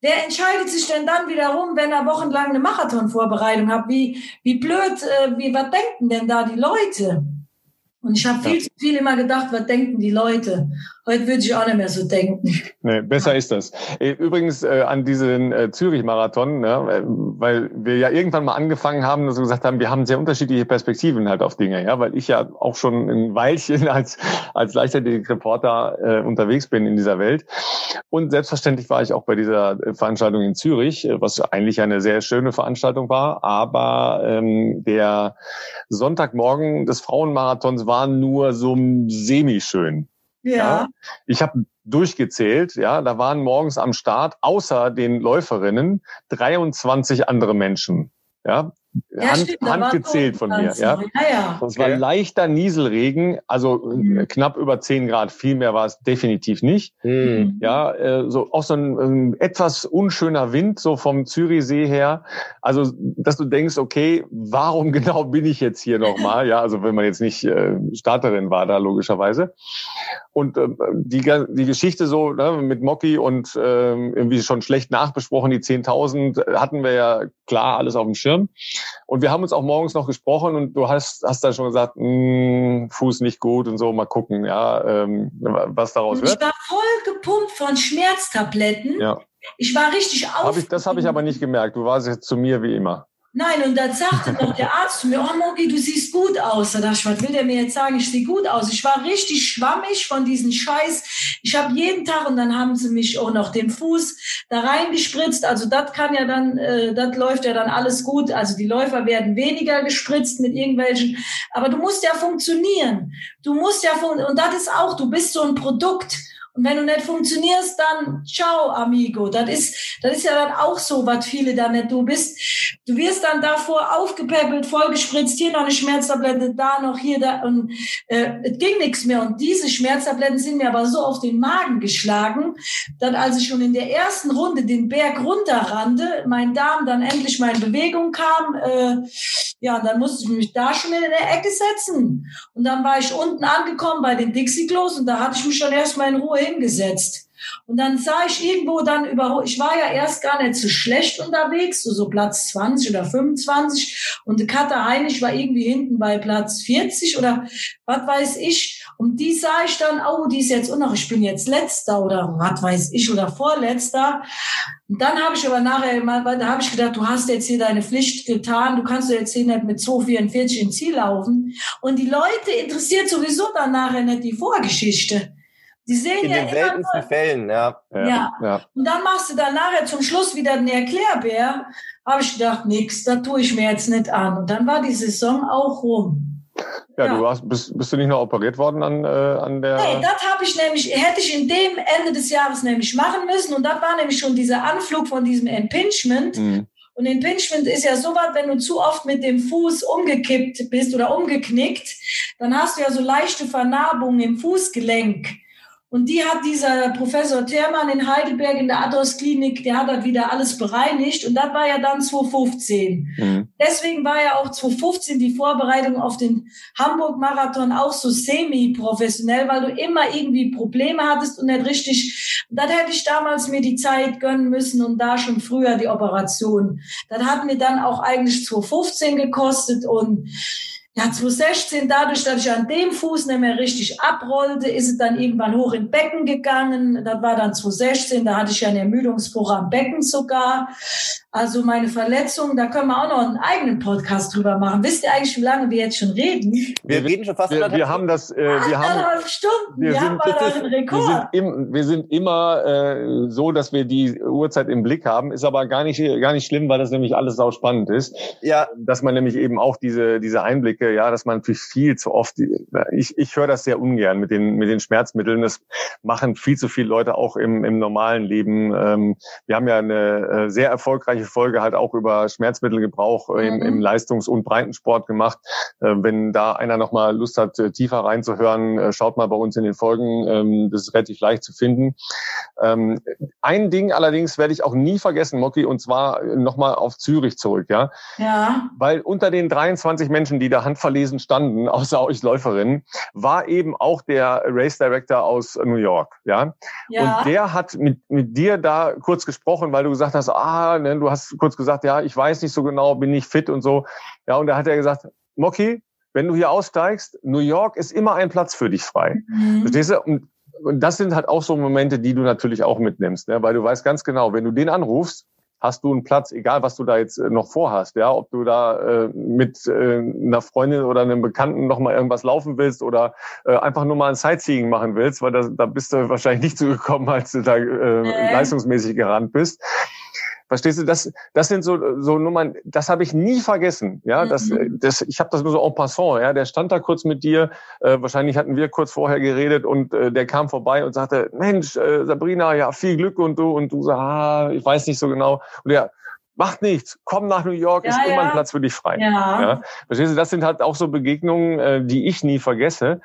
Wer entscheidet sich denn dann wiederum, wenn er wochenlang eine Marathonvorbereitung hat? Wie, wie blöd, äh, wie, was denken denn da die Leute? Und ich habe viel zu viel immer gedacht, was denken die Leute? Heute würde ich auch nicht mehr so denken. Nee, besser ist das. Äh, übrigens äh, an diesen äh, Zürich-Marathon, ne, weil wir ja irgendwann mal angefangen haben, dass wir gesagt haben, wir haben sehr unterschiedliche Perspektiven halt auf Dinge, ja, weil ich ja auch schon ein Weilchen als als Leichtathletik-Reporter äh, unterwegs bin in dieser Welt. Und selbstverständlich war ich auch bei dieser Veranstaltung in Zürich, was eigentlich eine sehr schöne Veranstaltung war. Aber ähm, der Sonntagmorgen des Frauenmarathons war nur so semi-schön. Ja. ja. Ich habe durchgezählt, ja, da waren morgens am Start außer den Läuferinnen 23 andere Menschen. Ja, ja, Hand, stimmt, handgezählt von mir. Ja. Ja, ja. Das war leichter Nieselregen, also mhm. knapp über 10 Grad. Viel mehr war es definitiv nicht. Mhm. Ja, äh, so auch so ein, ein, etwas unschöner Wind so vom Zürichsee her. Also, dass du denkst, okay, warum genau bin ich jetzt hier nochmal? ja, also wenn man jetzt nicht äh, Starterin war da logischerweise. Und äh, die, die Geschichte so ne, mit Mocky und äh, irgendwie schon schlecht nachbesprochen, die 10.000 hatten wir ja klar alles auf dem Schirm. Und wir haben uns auch morgens noch gesprochen und du hast, hast dann schon gesagt, hm, Fuß nicht gut und so, mal gucken, ja, ähm, was daraus wird. Ich war voll gepumpt von Schmerztabletten. Ja. Ich war richtig auf. Hab ich, das habe ich aber nicht gemerkt. Du warst jetzt zu mir wie immer. Nein, und dann sagte doch der Arzt zu mir, oh Mogi, du siehst gut aus. Da dachte ich, was will der mir jetzt sagen? Ich sehe gut aus. Ich war richtig schwammig von diesem Scheiß. Ich habe jeden Tag, und dann haben sie mich auch noch den Fuß da reingespritzt. Also das kann ja dann, äh, das läuft ja dann alles gut. Also die Läufer werden weniger gespritzt mit irgendwelchen. Aber du musst ja funktionieren. Du musst ja, fun und das ist auch, du bist so ein Produkt. Und wenn du nicht funktionierst, dann ciao, amigo. Das ist, das ist ja dann auch so, was viele da nicht du bist. Du wirst dann davor aufgepäppelt, vollgespritzt, hier noch eine Schmerztablette, da noch hier, da. Und äh, es ging nichts mehr. Und diese Schmerztabletten sind mir aber so auf den Magen geschlagen, dass als ich schon in der ersten Runde den Berg runterrannte, mein Darm dann endlich mal in Bewegung kam, äh, ja, dann musste ich mich da schon in der Ecke setzen. Und dann war ich unten angekommen bei den Dixie-Klos und da hatte ich mich schon erstmal in Ruhe hingesetzt. Und dann sah ich irgendwo dann über, ich war ja erst gar nicht so schlecht unterwegs, so, so Platz 20 oder 25. Und Katha Heinig war irgendwie hinten bei Platz 40 oder was weiß ich. Und die sah ich dann, oh, die ist jetzt auch noch, ich bin jetzt letzter oder was weiß ich oder vorletzter. Und dann habe ich aber nachher mal, da habe ich gedacht, du hast jetzt hier deine Pflicht getan, du kannst jetzt hier nicht mit 2,44 ins Ziel laufen. Und die Leute interessiert sowieso dann nachher nicht die Vorgeschichte. Die sehen In ja den seltensten immer, Fällen, ja. ja. ja. Und dann machst du dann nachher zum Schluss wieder einen Erklärbär. Habe ich gedacht, nix, da tue ich mir jetzt nicht an. Und dann war die Saison auch rum. Ja, ja. du hast, bist, bist du nicht noch operiert worden an, äh, an der. Nee, das habe ich nämlich, hätte ich in dem Ende des Jahres nämlich machen müssen. Und das war nämlich schon dieser Anflug von diesem Impingement. Mhm. Und Impingement ist ja so was, wenn du zu oft mit dem Fuß umgekippt bist oder umgeknickt, dann hast du ja so leichte Vernarbungen im Fußgelenk. Und die hat dieser Professor Thermann in Heidelberg in der Ados Klinik, der hat das wieder alles bereinigt. Und das war ja dann 2015. Mhm. Deswegen war ja auch 2015 die Vorbereitung auf den Hamburg-Marathon auch so semi-professionell, weil du immer irgendwie Probleme hattest und nicht richtig. Dann hätte ich damals mir die Zeit gönnen müssen und da schon früher die Operation. Das hat mir dann auch eigentlich 2015 gekostet und ja, 2016, dadurch, dass ich an dem Fuß nicht mehr richtig abrollte, ist es dann irgendwann hoch in Becken gegangen. Das war dann 2016, da hatte ich ja ein Ermüdungsbruch am Becken sogar. Also meine Verletzung, da können wir auch noch einen eigenen Podcast drüber machen. Wisst ihr eigentlich, wie lange wir jetzt schon reden? Wir reden schon fast. Wir, wir haben das. Äh, wir haben Stunden. Wir, wir sind, haben einen Rekord. Wir sind, im, wir sind immer äh, so, dass wir die Uhrzeit im Blick haben. Ist aber gar nicht gar nicht schlimm, weil das nämlich alles sau spannend ist. Ja. Dass man nämlich eben auch diese diese Einblicke, ja, dass man viel zu oft. Ich ich höre das sehr ungern mit den mit den Schmerzmitteln. Das machen viel zu viele Leute auch im im normalen Leben. Ähm, wir haben ja eine äh, sehr erfolgreiche umfangreiche Folge halt auch über Schmerzmittelgebrauch mhm. im, im, Leistungs- und Breitensport gemacht. Äh, wenn da einer nochmal Lust hat, äh, tiefer reinzuhören, äh, schaut mal bei uns in den Folgen. Ähm, das ist relativ leicht zu finden. Ähm, ein Ding allerdings werde ich auch nie vergessen, Moki, und zwar nochmal auf Zürich zurück, ja. Ja. Weil unter den 23 Menschen, die da handverlesen standen, außer euch Läuferinnen, war eben auch der Race Director aus New York, ja. ja. Und der hat mit, mit dir da kurz gesprochen, weil du gesagt hast, ah, ne, du hast kurz gesagt, ja, ich weiß nicht so genau, bin nicht fit und so. Ja, und da hat er gesagt, Moki, wenn du hier aussteigst, New York ist immer ein Platz für dich frei. Mhm. Verstehst du? Und, und das sind halt auch so Momente, die du natürlich auch mitnimmst, ne? weil du weißt ganz genau, wenn du den anrufst, hast du einen Platz, egal was du da jetzt äh, noch vorhast, ja, ob du da äh, mit äh, einer Freundin oder einem Bekannten noch mal irgendwas laufen willst oder äh, einfach nur mal ein Sightseeing machen willst, weil da, da bist du wahrscheinlich nicht zugekommen, als du da äh, leistungsmäßig gerannt bist. Verstehst du, das, das sind so, so Nummern, das habe ich nie vergessen. Ja, das, mhm. das, ich habe das nur so en passant. Ja, der stand da kurz mit dir. Äh, wahrscheinlich hatten wir kurz vorher geredet und äh, der kam vorbei und sagte, Mensch, äh, Sabrina, ja, viel Glück und du und du sagst, ah, ich weiß nicht so genau. Und ja, macht nichts, komm nach New York, ja, ist ja. immer ein Platz für dich frei. Ja. ja. Verstehst du, das sind halt auch so Begegnungen, äh, die ich nie vergesse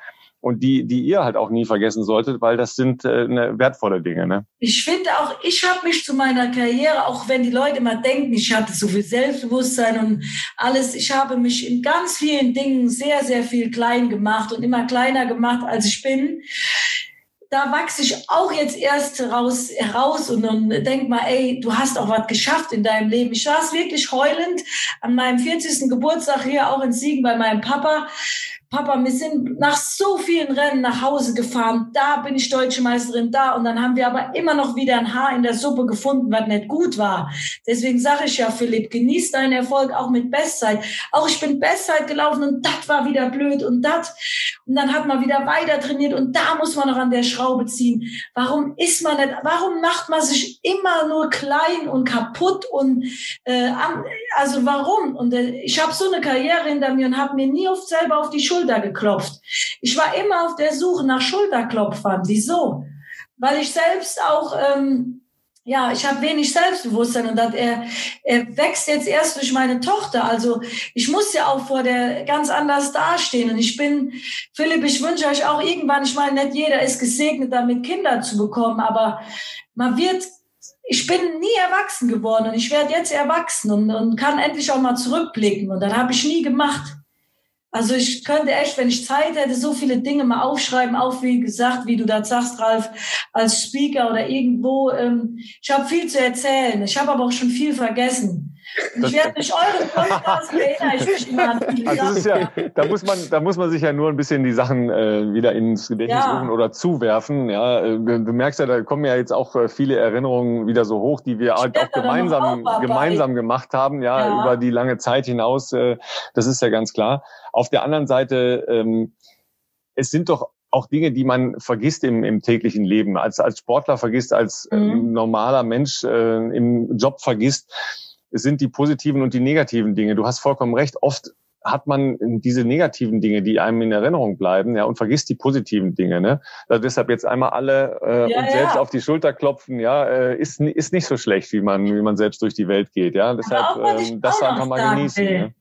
und die, die ihr halt auch nie vergessen solltet, weil das sind äh, ne, wertvolle Dinge. Ne? Ich finde auch, ich habe mich zu meiner Karriere, auch wenn die Leute immer denken, ich hatte so viel Selbstbewusstsein und alles, ich habe mich in ganz vielen Dingen sehr, sehr viel klein gemacht und immer kleiner gemacht, als ich bin da wachse ich auch jetzt erst raus, heraus und, und denk mal, ey, du hast auch was geschafft in deinem Leben. Ich saß wirklich heulend an meinem 40. Geburtstag hier auch in Siegen bei meinem Papa Papa, wir sind nach so vielen Rennen nach Hause gefahren. Da bin ich deutsche Meisterin, da. Und dann haben wir aber immer noch wieder ein Haar in der Suppe gefunden, was nicht gut war. Deswegen sage ich ja, Philipp, genieß deinen Erfolg auch mit Bestzeit. Auch ich bin Bestzeit gelaufen und das war wieder blöd und das. Und dann hat man wieder weiter trainiert und da muss man noch an der Schraube ziehen. Warum ist man nicht, warum macht man sich immer nur klein und kaputt und äh, also warum? Und äh, ich habe so eine Karriere hinter mir und habe mir nie oft selber auf die Schulter geklopft. Ich war immer auf der Suche nach Schulterklopfern. Wieso? weil ich selbst auch, ähm, ja, ich habe wenig Selbstbewusstsein und dat, er, er wächst jetzt erst durch meine Tochter. Also ich muss ja auch vor der ganz anders dastehen. Und ich bin, Philipp, ich wünsche euch auch irgendwann, ich meine, nicht jeder ist gesegnet, damit Kinder zu bekommen, aber man wird ich bin nie erwachsen geworden und ich werde jetzt erwachsen und, und kann endlich auch mal zurückblicken. Und das habe ich nie gemacht. Also ich könnte echt, wenn ich Zeit hätte, so viele Dinge mal aufschreiben, auch wie gesagt, wie du das sagst, Ralf, als Speaker oder irgendwo. Ähm, ich habe viel zu erzählen. Ich habe aber auch schon viel vergessen. Ich werde mich euren Podcast erinnern. Ich mich also ist ja, da muss man, da muss man sich ja nur ein bisschen die Sachen äh, wieder ins Gedächtnis ja. rufen oder zuwerfen. Ja, äh, du merkst ja, da kommen ja jetzt auch äh, viele Erinnerungen wieder so hoch, die wir halt auch gemeinsam, gemeinsam gemacht haben, ja, ja, über die lange Zeit hinaus. Äh, das ist ja ganz klar. Auf der anderen Seite, ähm, es sind doch auch Dinge, die man vergisst im, im täglichen Leben, als, als Sportler vergisst, als äh, mhm. normaler Mensch äh, im Job vergisst es sind die positiven und die negativen Dinge. Du hast vollkommen recht. Oft hat man diese negativen Dinge, die einem in Erinnerung bleiben, ja, und vergisst die positiven Dinge. Ne? Also deshalb jetzt einmal alle äh, ja, und selbst ja. auf die Schulter klopfen, ja, äh, ist, ist nicht so schlecht, wie man, wie man selbst durch die Welt geht. Ja, deshalb ähm, das einfach mal genießen. Ne?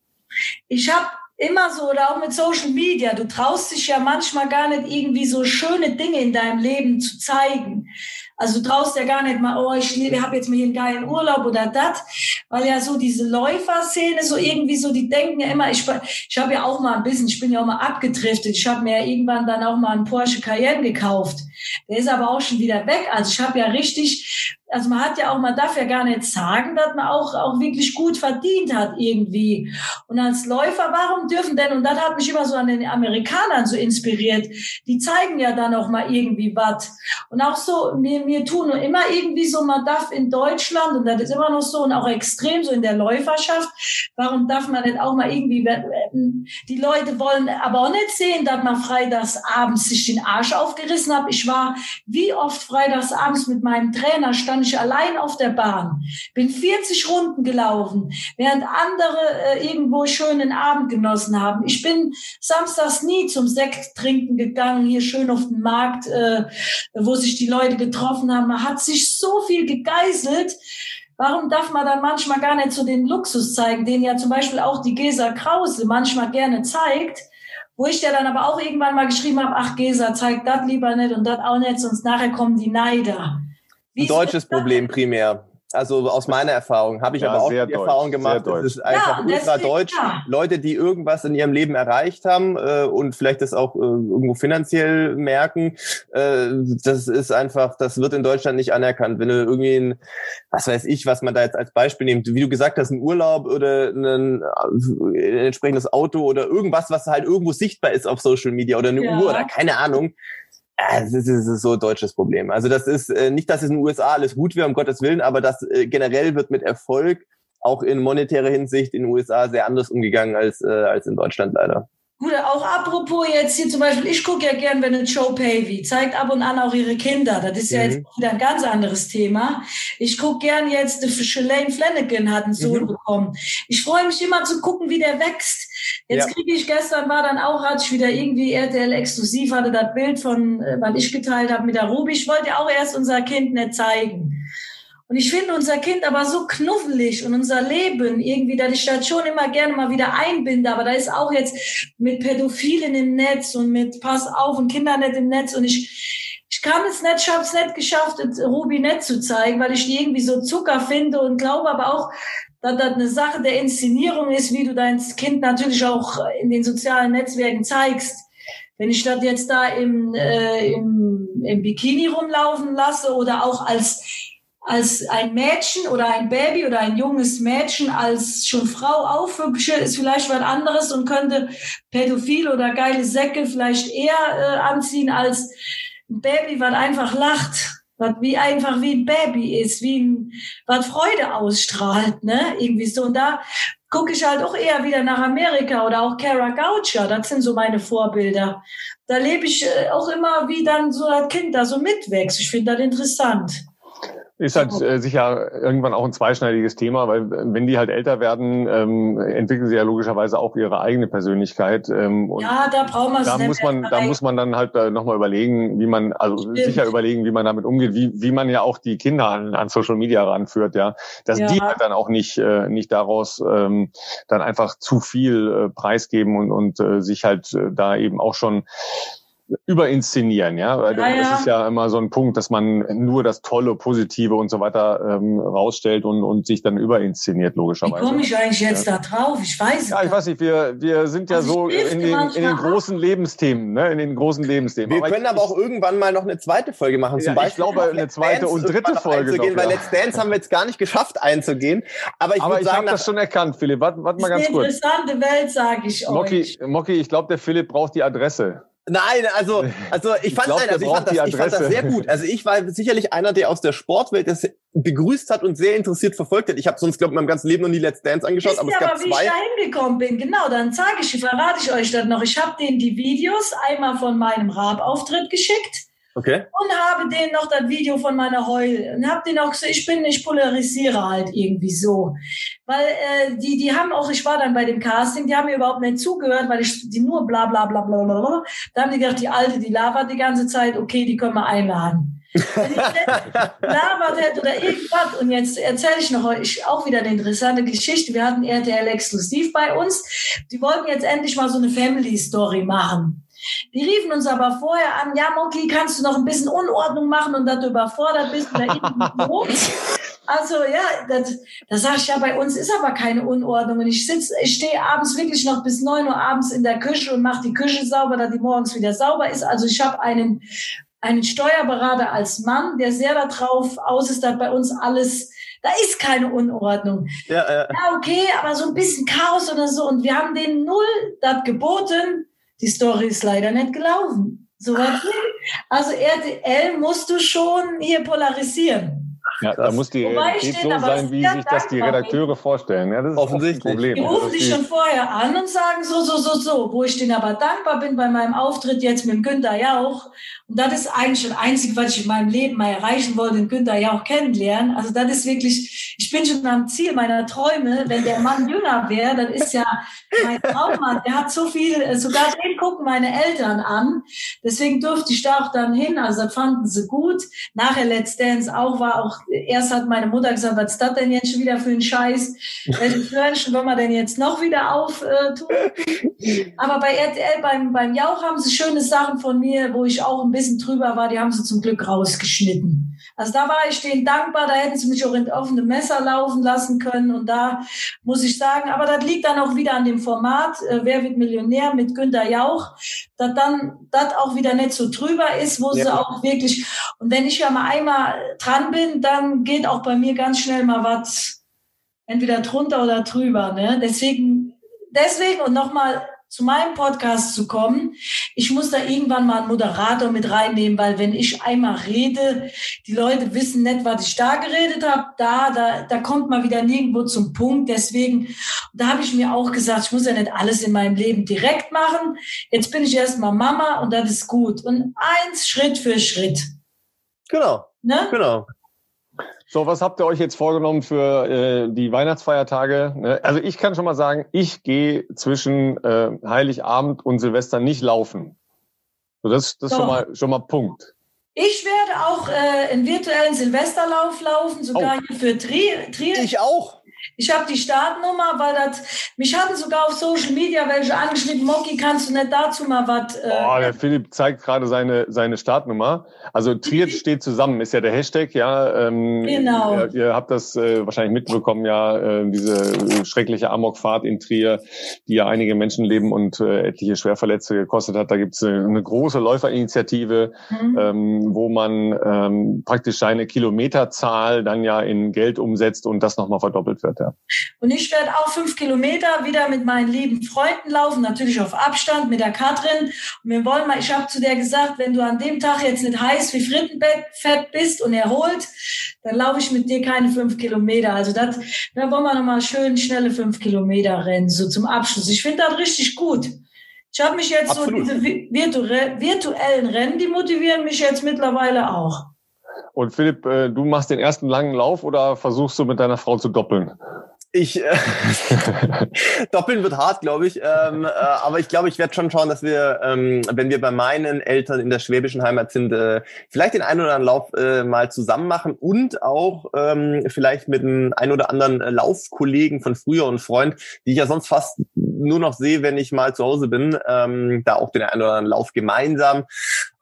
Ich habe immer so, oder auch mit Social Media, du traust dich ja manchmal gar nicht irgendwie so schöne Dinge in deinem Leben zu zeigen. Also traust ja gar nicht mal, oh, ich habe jetzt mal hier einen geilen Urlaub oder das, weil ja so diese Läuferszene, so irgendwie so, die denken ja immer, ich, ich habe ja auch mal ein bisschen, ich bin ja auch mal abgedriftet, ich habe mir ja irgendwann dann auch mal einen Porsche Cayenne gekauft. Der ist aber auch schon wieder weg. Also ich habe ja richtig also man hat ja auch, man darf ja gar nicht sagen, dass man auch, auch wirklich gut verdient hat irgendwie. Und als Läufer, warum dürfen denn, und das hat mich immer so an den Amerikanern so inspiriert, die zeigen ja dann auch mal irgendwie was. Und auch so, mir, mir tun immer irgendwie so, man darf in Deutschland, und das ist immer noch so, und auch extrem so in der Läuferschaft, warum darf man nicht auch mal irgendwie, die Leute wollen aber auch nicht sehen, dass man freitags abends sich den Arsch aufgerissen hat. Ich war wie oft freitags abends mit meinem Trainer stand ich allein auf der Bahn, bin 40 Runden gelaufen, während andere äh, irgendwo schönen Abend genossen haben. Ich bin samstags nie zum Sekt trinken gegangen, hier schön auf dem Markt, äh, wo sich die Leute getroffen haben. Man hat sich so viel gegeißelt. Warum darf man dann manchmal gar nicht so den Luxus zeigen, den ja zum Beispiel auch die Gesa Krause manchmal gerne zeigt? wo ich ja dann aber auch irgendwann mal geschrieben habe, ach Gesa, zeig das lieber nicht und das auch nicht, sonst nachher kommen die Neider ein deutsches Problem primär. Also aus meiner Erfahrung habe ich ja, aber auch die deutsch, Erfahrung gemacht, es ist einfach ja, ultra deutsch. Ja. Leute, die irgendwas in ihrem Leben erreicht haben äh, und vielleicht das auch äh, irgendwo finanziell merken, äh, das ist einfach, das wird in Deutschland nicht anerkannt. Wenn du irgendwie ein, was weiß ich, was man da jetzt als Beispiel nimmt, wie du gesagt hast, ein Urlaub oder ein, ein entsprechendes Auto oder irgendwas, was halt irgendwo sichtbar ist auf Social Media oder eine Uhr oder keine Ahnung, das ist, das ist so ein deutsches Problem. Also das ist äh, nicht, dass es in den USA alles gut wäre, um Gottes Willen, aber das äh, generell wird mit Erfolg auch in monetärer Hinsicht in den USA sehr anders umgegangen als, äh, als in Deutschland leider. Gut, auch apropos jetzt hier zum Beispiel, ich gucke ja gern, wenn eine Joe Pavey zeigt ab und an auch ihre Kinder. Das ist ja mhm. jetzt wieder ein ganz anderes Thema. Ich gucke gern jetzt, Shalane Flanagan hat einen Sohn mhm. bekommen. Ich freue mich immer zu gucken, wie der wächst. Jetzt ja. kriege ich gestern war dann auch, hatte ich wieder irgendwie RTL exklusiv, hatte das Bild von, äh, was ich geteilt habe mit der Ruby. Ich wollte ja auch erst unser Kind nicht zeigen. Und ich finde unser Kind aber so knuffelig und unser Leben irgendwie, dass ich das schon immer gerne mal wieder einbinde. Aber da ist auch jetzt mit Pädophilen im Netz und mit Pass auf und Kindernet im Netz und ich, ich kann es nicht, ich habe es nicht geschafft, Ruby nett zu zeigen, weil ich die irgendwie so Zucker finde und glaube aber auch, dass das eine Sache der Inszenierung ist, wie du dein Kind natürlich auch in den sozialen Netzwerken zeigst. Wenn ich das jetzt da im, äh, im, im Bikini rumlaufen lasse oder auch als als ein Mädchen oder ein Baby oder ein junges Mädchen als schon Frau aufhübsche, ist vielleicht was anderes und könnte pädophil oder geile Säcke vielleicht eher äh, anziehen als ein Baby, was einfach lacht, was wie einfach wie ein Baby ist, wie ein, was Freude ausstrahlt, ne? Irgendwie so. Und da gucke ich halt auch eher wieder nach Amerika oder auch Kara Goucher, das sind so meine Vorbilder. Da lebe ich äh, auch immer, wie dann so ein Kind da so mitwächst. Ich finde das interessant. Ist halt äh, sicher irgendwann auch ein zweischneidiges Thema, weil äh, wenn die halt älter werden, ähm, entwickeln sie ja logischerweise auch ihre eigene Persönlichkeit. Ähm, und ja, da braucht man da muss man, da muss man dann halt äh, nochmal überlegen, wie man, also Stimmt. sicher überlegen, wie man damit umgeht, wie, wie man ja auch die Kinder an, an Social Media ranführt, ja, dass ja. die halt dann auch nicht, äh, nicht daraus ähm, dann einfach zu viel äh, preisgeben und, und äh, sich halt äh, da eben auch schon überinszenieren, ja, weil ja, das ist ja immer so ein Punkt, dass man nur das Tolle, Positive und so weiter ähm, rausstellt und, und sich dann überinszeniert, logischerweise. Wie komme ich eigentlich jetzt ja. da drauf? Ich weiß Ja, ich weiß nicht, wir, wir sind ja also so in den, in den großen Lebensthemen, ne, in den großen Lebensthemen. Wir aber können ich, aber auch irgendwann mal noch eine zweite Folge machen, zum ja, Beispiel. Ich glaube, eine zweite und dritte Folge. Einzugehen, noch, weil Let's Dance haben wir jetzt gar nicht geschafft einzugehen. Aber ich, aber ich habe das schon erkannt, Philipp. Warte, warte mal ganz kurz. Interessante Welt, sage ich Mocky, euch. Mocky, ich glaube, der Philipp braucht die Adresse. Nein, also, also ich fand, ich, glaub, nein, also ich, fand das, ich fand das sehr gut. Also ich war sicherlich einer, der aus der Sportwelt das begrüßt hat und sehr interessiert verfolgt hat. Ich habe sonst, glaube ich, in meinem ganzen Leben noch nie Let's Dance angeschaut. Wisst aber es gab aber, wie zwei. ich da hingekommen bin, genau, dann zeige ich, verrate ich euch das noch. Ich habe denen die Videos einmal von meinem Raab-Auftritt geschickt Okay. Und habe denen noch das Video von meiner Heul und habe denen auch gesagt, ich bin, ich polarisiere halt irgendwie so. Weil äh, die, die haben auch, ich war dann bei dem Casting, die haben mir überhaupt nicht zugehört, weil ich die nur bla bla bla bla bla. bla. Da haben die gedacht, die Alte, die labert die ganze Zeit, okay, die können wir einladen. Wenn ich labert hätte oder irgendwas. Und jetzt erzähle ich noch euch auch wieder eine interessante Geschichte. Wir hatten RTL exklusiv bei uns. Die wollten jetzt endlich mal so eine Family Story machen. Die riefen uns aber vorher an, ja, Moki, kannst du noch ein bisschen Unordnung machen und dass du überfordert bist oder Also ja, das, das sag ich ja, bei uns ist aber keine Unordnung. Und ich sitze, ich stehe abends wirklich noch bis neun Uhr abends in der Küche und mache die Küche sauber, dass die morgens wieder sauber ist. Also ich habe einen, einen Steuerberater als Mann, der sehr darauf aus ist, dass bei uns alles da ist keine Unordnung. Ja, ja. ja, okay, aber so ein bisschen Chaos oder so. Und wir haben denen null das geboten. Die Story ist leider nicht gelaufen. So Also RTL musst du schon hier polarisieren. Ja, da muss die Realität so sein, wie sich das die Redakteure vorstellen. Ja, das ist offensichtlich ein Problem. Die rufen dich schon vorher an und sagen so, so, so, so. Wo ich denen aber dankbar bin bei meinem Auftritt jetzt mit Günther Jauch. Und das ist eigentlich das Einzige, was ich in meinem Leben mal erreichen wollte, den Günther Jauch kennenlernen. Also das ist wirklich, ich bin schon am Ziel meiner Träume. Wenn der Mann jünger wäre, dann ist ja mein Traummann, der hat so viel, sogar den gucken meine Eltern an. Deswegen durfte ich da auch dann hin. Also das fanden sie gut. Nachher Let's Dance auch, war auch erst hat meine Mutter gesagt, was ist das denn jetzt schon wieder für ein Scheiß? Welches Hörnchen wollen wir denn jetzt noch wieder auftun? Äh, Aber bei RTL, beim, beim Jauch haben sie schöne Sachen von mir, wo ich auch ein bisschen drüber war, die haben sie zum Glück rausgeschnitten. Also da war ich denen dankbar, da hätten sie mich auch in offene Messer laufen lassen können. Und da muss ich sagen, aber das liegt dann auch wieder an dem Format, äh, Wer wird Millionär mit Günter Jauch, dass dann das auch wieder nicht so drüber ist, wo ja. sie auch wirklich, und wenn ich ja mal einmal dran bin, dann geht auch bei mir ganz schnell mal was entweder drunter oder drüber. Ne? Deswegen, deswegen und nochmal zu meinem Podcast zu kommen. Ich muss da irgendwann mal einen Moderator mit reinnehmen, weil wenn ich einmal rede, die Leute wissen nicht, was ich da geredet habe. Da, da, da kommt man wieder nirgendwo zum Punkt. Deswegen, da habe ich mir auch gesagt, ich muss ja nicht alles in meinem Leben direkt machen. Jetzt bin ich erstmal Mama und das ist gut. Und eins Schritt für Schritt. Genau. Ne? Genau. So, was habt ihr euch jetzt vorgenommen für äh, die Weihnachtsfeiertage? Ne, also ich kann schon mal sagen, ich gehe zwischen äh, Heiligabend und Silvester nicht laufen. So, das das ist schon mal, schon mal Punkt. Ich werde auch äh, einen virtuellen Silvesterlauf laufen, sogar oh. hier für Trier. Trier. Ich auch. Ich habe die Startnummer, weil das, mich hatten sogar auf Social Media welche angeschrieben, Moki, kannst du nicht dazu mal was... Äh, oh, der Philipp zeigt gerade seine, seine Startnummer. Also Trier steht zusammen, ist ja der Hashtag, ja. Ähm, genau. Ihr, ihr habt das äh, wahrscheinlich mitbekommen, ja, äh, diese schreckliche Amokfahrt in Trier, die ja einige Menschenleben und äh, etliche Schwerverletzte gekostet hat. Da gibt's eine, eine große Läuferinitiative, mhm. ähm, wo man ähm, praktisch seine Kilometerzahl dann ja in Geld umsetzt und das nochmal verdoppelt wird. Ja. Und ich werde auch fünf Kilometer wieder mit meinen lieben Freunden laufen, natürlich auf Abstand mit der Katrin. Und wir wollen mal, ich habe zu der gesagt, wenn du an dem Tag jetzt nicht heiß wie Frittenfett bist und erholt, dann laufe ich mit dir keine fünf Kilometer. Also das, da wollen wir nochmal schön schnelle fünf Kilometer rennen, so zum Abschluss. Ich finde das richtig gut. Ich habe mich jetzt Absolut. so, diese virtuellen Rennen, die motivieren mich jetzt mittlerweile auch. Und Philipp, äh, du machst den ersten langen Lauf oder versuchst du mit deiner Frau zu doppeln? Ich äh, doppeln wird hart, glaube ich. Ähm, äh, aber ich glaube, ich werde schon schauen, dass wir, ähm, wenn wir bei meinen Eltern in der schwäbischen Heimat sind, äh, vielleicht den einen oder anderen Lauf äh, mal zusammen machen und auch ähm, vielleicht mit einem ein oder anderen Laufkollegen von früher und Freund, die ich ja sonst fast nur noch sehe, wenn ich mal zu Hause bin, ähm, da auch den einen oder anderen Lauf gemeinsam,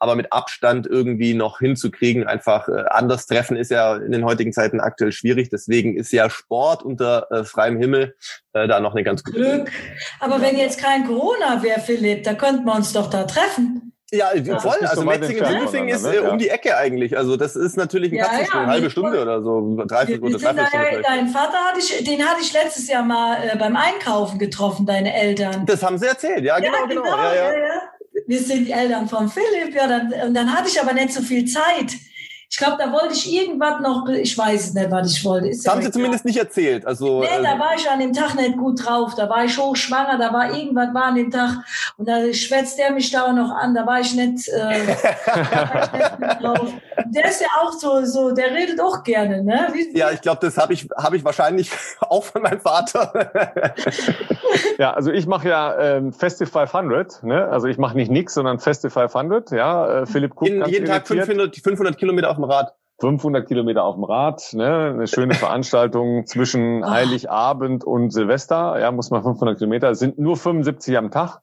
aber mit Abstand irgendwie noch hinzukriegen. Einfach äh, anders treffen ist ja in den heutigen Zeiten aktuell schwierig. Deswegen ist ja Sport unter äh, freiem Himmel äh, da noch eine ganz gute Glück. Aber wenn jetzt kein Corona wäre, Philipp, da könnten wir uns doch da treffen. Ja, ja voll. Also so Metzingen-Sindelfing ist äh, um die Ecke eigentlich. Also das ist natürlich ein ja, Katzensprung, ja, eine halbe Stunde oder so, drei, vier Stunden, drei, Stunde. Dein Vater hatte ich, den hatte ich letztes Jahr mal äh, beim Einkaufen getroffen, deine Eltern. Das haben sie erzählt, ja, genau, genau. genau ja, ja. Wir sind Eltern von Philipp, ja, dann, und dann hatte ich aber nicht so viel Zeit. Ich glaube, da wollte ich irgendwas noch, ich weiß es nicht, was ich wollte. Ist das haben Sie zumindest nicht erzählt. Also, nee, da ähm, war ich an dem Tag nicht gut drauf. Da war ich hochschwanger, da war irgendwas war an dem Tag. Und da schwätzt der mich da auch noch an. Da war ich nicht, äh, war ich nicht drauf. Der ist ja auch so, so, der redet auch gerne, ne? Wie, ja, ich glaube, das habe ich, hab ich wahrscheinlich auch von meinem Vater. ja, also ich mache ja ähm, Festival 500, ne? Also ich mache nicht nix, sondern Festival 500, ja. Äh, Philipp guckt jeden, jeden Tag 500, 500 Kilometer auf dem Rad. 500 Kilometer auf dem Rad, ne? eine schöne Veranstaltung zwischen Heiligabend und Silvester. Ja, muss man 500 Kilometer. Es sind nur 75 am Tag.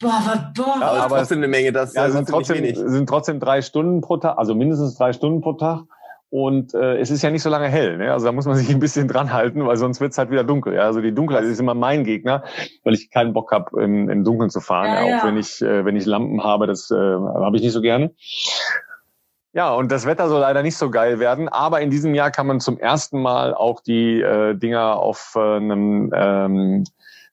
Boah, boah. Ja, aber trotzdem eine Menge. Das ja, sind trotzdem, sind trotzdem drei Stunden pro Tag, also mindestens drei Stunden pro Tag. Und äh, es ist ja nicht so lange hell. Ne? Also da muss man sich ein bisschen dran halten, weil sonst wird's halt wieder dunkel. Ja? Also die Dunkelheit ist immer mein Gegner, weil ich keinen Bock habe, im, im Dunkeln zu fahren. Ja, ja. Auch wenn ich, äh, wenn ich Lampen habe, das äh, habe ich nicht so gerne. Ja, und das Wetter soll leider nicht so geil werden, aber in diesem Jahr kann man zum ersten Mal auch die äh, Dinger auf äh, einem ähm,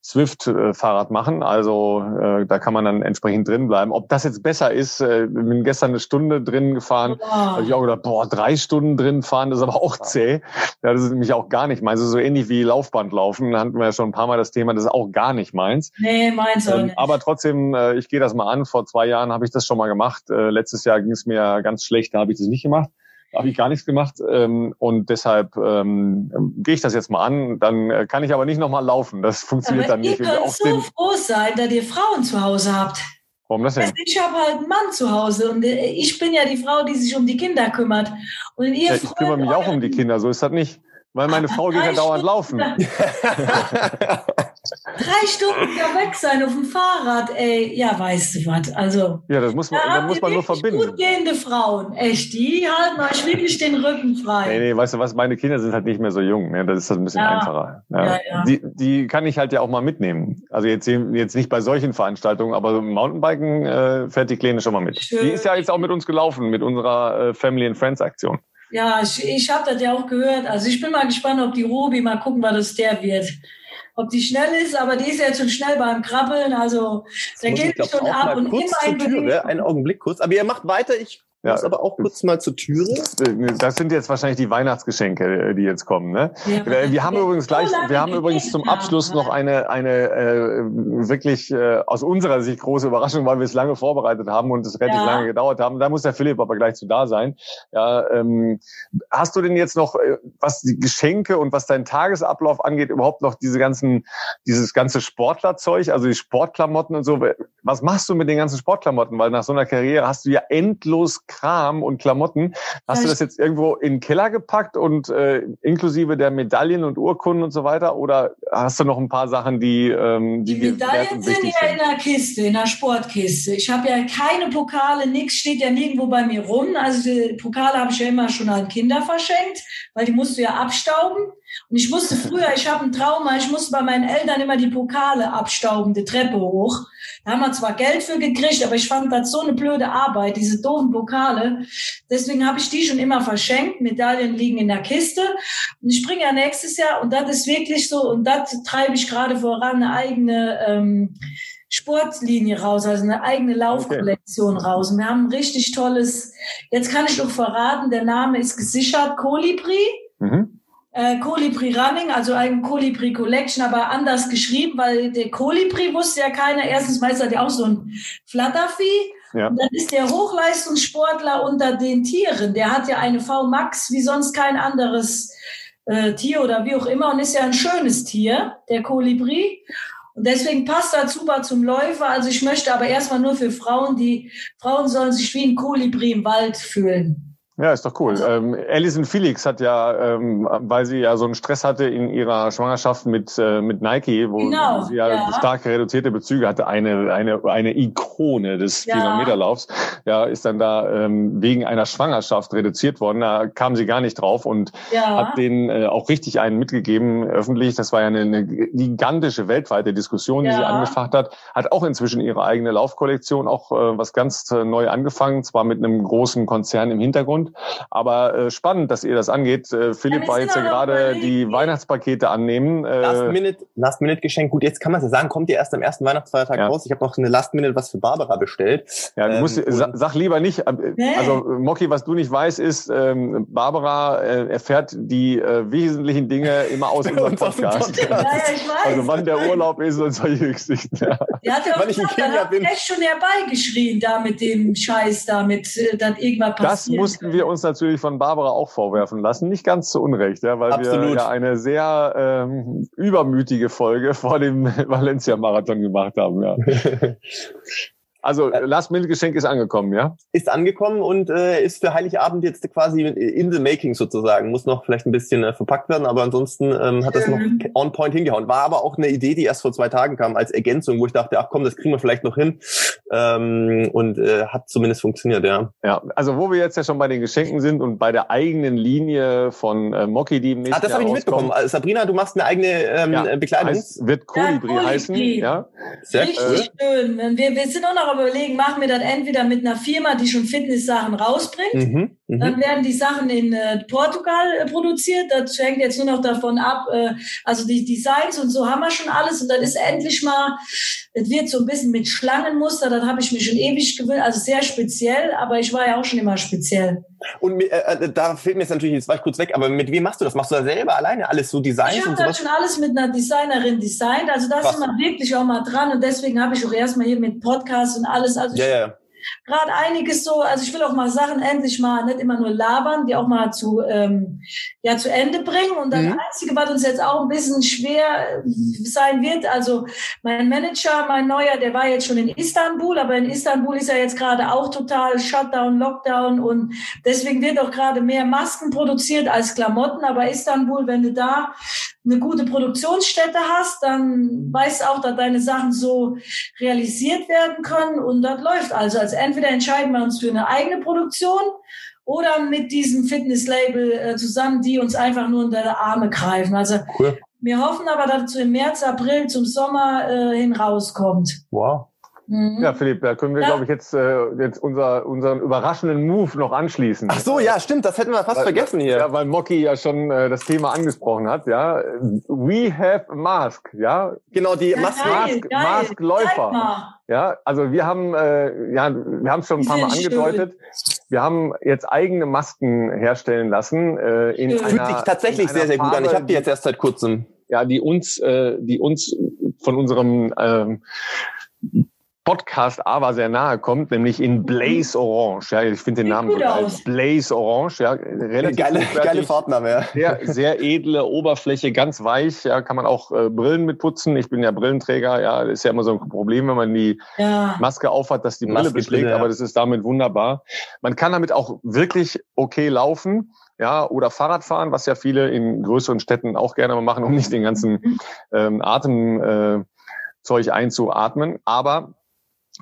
Swift-Fahrrad machen. Also äh, da kann man dann entsprechend drin bleiben. Ob das jetzt besser ist, äh, bin gestern eine Stunde drin gefahren. Oh. habe ich auch gedacht, boah, drei Stunden drin fahren, das ist aber auch zäh. Ja, das ist nämlich auch gar nicht meins. So ähnlich wie Laufband laufen, da hatten wir ja schon ein paar Mal das Thema, das ist auch gar nicht meins. Nee, meins auch ähm, nicht. Aber trotzdem, äh, ich gehe das mal an. Vor zwei Jahren habe ich das schon mal gemacht. Äh, letztes Jahr ging es mir ganz schlecht, da habe ich das nicht gemacht habe ich gar nichts gemacht ähm, und deshalb ähm, gehe ich das jetzt mal an. Dann äh, kann ich aber nicht nochmal laufen. Das funktioniert aber dann nicht. Ihr könnt so froh sein, dass ihr Frauen zu Hause habt. Warum das denn? Also ich habe halt einen Mann zu Hause und äh, ich bin ja die Frau, die sich um die Kinder kümmert. Und ihr ja, ich kümmere mich auch um die Kinder, so ist das nicht. Weil meine Frau geht ja dauernd laufen. Drei Stunden da weg sein auf dem Fahrrad, ey. Ja, weißt du was. Also. Ja, das muss man, da muss man nur verbinden. Gut gehende Frauen, echt. Die halten euch wirklich den Rücken frei. Nee, nee, weißt du was? Meine Kinder sind halt nicht mehr so jung. Ne? Das ist halt ein bisschen ja. einfacher. Ja. Ja, ja. Die, die kann ich halt ja auch mal mitnehmen. Also jetzt, jetzt nicht bei solchen Veranstaltungen, aber Mountainbiken äh, fährt die Kleine schon mal mit. Schön. Die ist ja jetzt auch mit uns gelaufen, mit unserer äh, Family and Friends Aktion. Ja, ich, ich habe das ja auch gehört. Also ich bin mal gespannt, ob die Ruby mal gucken, was das der wird ob die schnell ist, aber die ist jetzt schon schnell beim Krabbeln. Also da geht es schon ab und immer ein Tür, Einen Augenblick kurz. Aber ihr macht weiter. Ich ja, muss aber auch kurz mal zur Türe. Das sind jetzt wahrscheinlich die Weihnachtsgeschenke, die jetzt kommen. Ne? Ja, wir haben übrigens gleich, wir haben übrigens zum Abschluss noch eine eine äh, wirklich äh, aus unserer Sicht große Überraschung, weil wir es lange vorbereitet haben und es relativ ja. lange gedauert haben. Da muss der Philipp aber gleich zu da sein. Ja, ähm, hast du denn jetzt noch, äh, was die Geschenke und was deinen Tagesablauf angeht, überhaupt noch diese ganzen, dieses ganze Sportlerzeug, also die Sportklamotten und so? Was machst du mit den ganzen Sportklamotten? Weil nach so einer Karriere hast du ja endlos Kram und Klamotten. Hast du das jetzt irgendwo in den Keller gepackt und äh, inklusive der Medaillen und Urkunden und so weiter? Oder hast du noch ein paar Sachen, die ähm, die, die Medaillen sind ja in der Kiste, in der Sportkiste. Ich habe ja keine Pokale, nichts steht ja nirgendwo bei mir rum. Also die Pokale habe ich ja immer schon an Kinder verschenkt, weil die musst du ja abstauben. Und ich musste früher, ich habe ein Trauma, ich musste bei meinen Eltern immer die Pokale abstauben, die Treppe hoch. Da haben wir zwar Geld für gekriegt, aber ich fand das so eine blöde Arbeit, diese doofen Pokale. Deswegen habe ich die schon immer verschenkt. Medaillen liegen in der Kiste. Und ich bringe ja nächstes Jahr, und das ist wirklich so, und das treibe ich gerade voran, eine eigene ähm, Sportlinie raus, also eine eigene Laufkollektion okay. raus. Und wir haben ein richtig tolles, jetzt kann ich doch verraten, der Name ist gesichert, Kolibri. Mhm äh, Colibri Running, also ein Colibri Collection, aber anders geschrieben, weil der Colibri wusste ja keiner. Erstens meist hat er auch so ein Flattervieh Ja. Und dann ist der Hochleistungssportler unter den Tieren. Der hat ja eine V-Max wie sonst kein anderes äh, Tier oder wie auch immer und ist ja ein schönes Tier, der Kolibri. Und deswegen passt er super zum Läufer. Also ich möchte aber erstmal nur für Frauen, die Frauen sollen sich wie ein Kolibri im Wald fühlen. Ja, ist doch cool. Ähm, Alison Felix hat ja, ähm, weil sie ja so einen Stress hatte in ihrer Schwangerschaft mit äh, mit Nike, wo genau, sie ja, ja, stark reduzierte Bezüge hatte, eine eine eine Ikone des ja. 400 Meter Laufs, ja, ist dann da ähm, wegen einer Schwangerschaft reduziert worden. Da kam sie gar nicht drauf und ja. hat denen äh, auch richtig einen mitgegeben öffentlich. Das war ja eine, eine gigantische weltweite Diskussion, die sie angefacht hat. Hat auch inzwischen ihre eigene Laufkollektion, auch äh, was ganz äh, neu angefangen, zwar mit einem großen Konzern im Hintergrund aber äh, spannend, dass ihr das angeht. Äh, Philipp ja, war jetzt ja gerade die Weihnachtspakete annehmen. Äh, Last-Minute Last -Minute Geschenk. Gut, jetzt kann man ja sagen, kommt ihr erst am ersten Weihnachtsfeiertag ja. raus. Ich habe noch eine Last-Minute was für Barbara bestellt. Ja, du ähm, musst, sag lieber nicht. Äh, also Mocky, was du nicht weißt, ist, ähm, Barbara äh, erfährt die äh, wesentlichen Dinge immer aus unserem Podcast. Ja, ja, ich weiß. Also wann der Urlaub ist und solche Geschichten. Ja. Ja, hat ja ich gesagt, dann bin. echt schon herbeigeschrien da mit dem Scheiß da, mit äh, dann irgendwann passiert. Das mussten wir wir uns natürlich von Barbara auch vorwerfen lassen. Nicht ganz zu Unrecht, ja, weil Absolut. wir ja eine sehr ähm, übermütige Folge vor dem Valencia-Marathon gemacht haben. Ja. Also äh, Last-Minute-Geschenk ist angekommen, ja? Ist angekommen und äh, ist für Heiligabend jetzt quasi in the making sozusagen. Muss noch vielleicht ein bisschen äh, verpackt werden, aber ansonsten ähm, hat das noch on point hingehauen. War aber auch eine Idee, die erst vor zwei Tagen kam als Ergänzung, wo ich dachte, ach komm, das kriegen wir vielleicht noch hin. Ähm, und äh, hat zumindest funktioniert, ja. Ja, also wo wir jetzt ja schon bei den Geschenken sind und bei der eigenen Linie von äh, Moki, die im nächsten Ah, das habe ich nicht mitbekommen. Also, Sabrina, du machst eine eigene ähm, ja, Bekleidung. Heißt, wird Kolibri, ja, heißen. Ja. Sehr Richtig schön. Wir, wir sind auch noch überlegen, machen wir das entweder mit einer Firma, die schon Fitness-Sachen rausbringt. Mhm, mh. Dann werden die Sachen in äh, Portugal äh, produziert. Das hängt jetzt nur noch davon ab. Äh, also die Designs und so haben wir schon alles. Und dann ist endlich mal, es wird so ein bisschen mit Schlangenmuster. Das habe ich mir schon ewig gewöhnt. Also sehr speziell, aber ich war ja auch schon immer speziell. Und äh, äh, da fehlt mir jetzt natürlich, jetzt war ich kurz weg, aber mit wem machst du das? Machst du da selber alleine alles so Designs? Ich habe das schon alles mit einer Designerin designt. Also da sind wir wirklich auch mal dran. Und deswegen habe ich auch erstmal hier mit Podcasts und alles. Also ja, ja gerade einiges so, also ich will auch mal Sachen endlich mal nicht immer nur labern, die auch mal zu, ähm, ja, zu Ende bringen. Und das mhm. Einzige, was uns jetzt auch ein bisschen schwer sein wird, also mein Manager, mein neuer, der war jetzt schon in Istanbul, aber in Istanbul ist er jetzt gerade auch total Shutdown, Lockdown und deswegen wird auch gerade mehr Masken produziert als Klamotten. Aber Istanbul, wenn du da eine gute Produktionsstätte hast, dann weißt du auch, dass deine Sachen so realisiert werden können und das läuft also. Also entweder entscheiden wir uns für eine eigene Produktion oder mit diesem Fitnesslabel äh, zusammen, die uns einfach nur unter die Arme greifen. Also cool. wir hoffen aber, dass es im März, April zum Sommer äh, hin rauskommt. Wow. Mhm. Ja, Philipp, da können wir, ja. glaube ich, jetzt, äh, jetzt unser, unseren überraschenden Move noch anschließen. Ach so, ja, stimmt, das hätten wir fast weil, vergessen hier. Ja, weil Mocky ja schon äh, das Thema angesprochen hat, ja. We have a mask, ja. Genau, die ja, Mask, Mask, Maskläufer. Ja, also wir haben, äh, ja, wir haben es schon ein paar Mal angedeutet. Schön. Wir haben jetzt eigene Masken herstellen lassen. Äh, in Fühlt einer, sich tatsächlich sehr, sehr gut Farbe, an. Ich habe die jetzt erst seit kurzem. Ja, die uns, äh, die uns von unserem ähm, Podcast aber sehr nahe kommt, nämlich in Blaze Orange. Ja, ich finde den Namen gut geil. Blaze Orange, ja, relativ geile, geile Farbname, ja. Sehr, sehr edle Oberfläche, ganz weich. Ja, kann man auch äh, Brillen mit putzen. Ich bin ja Brillenträger. Ja, ist ja immer so ein Problem, wenn man die ja. Maske aufhat, dass die Brille Maske beschlägt. Ja. Aber das ist damit wunderbar. Man kann damit auch wirklich okay laufen ja, oder Fahrrad fahren, was ja viele in größeren Städten auch gerne mal machen, um nicht den ganzen ähm, Atemzeug äh, einzuatmen. Aber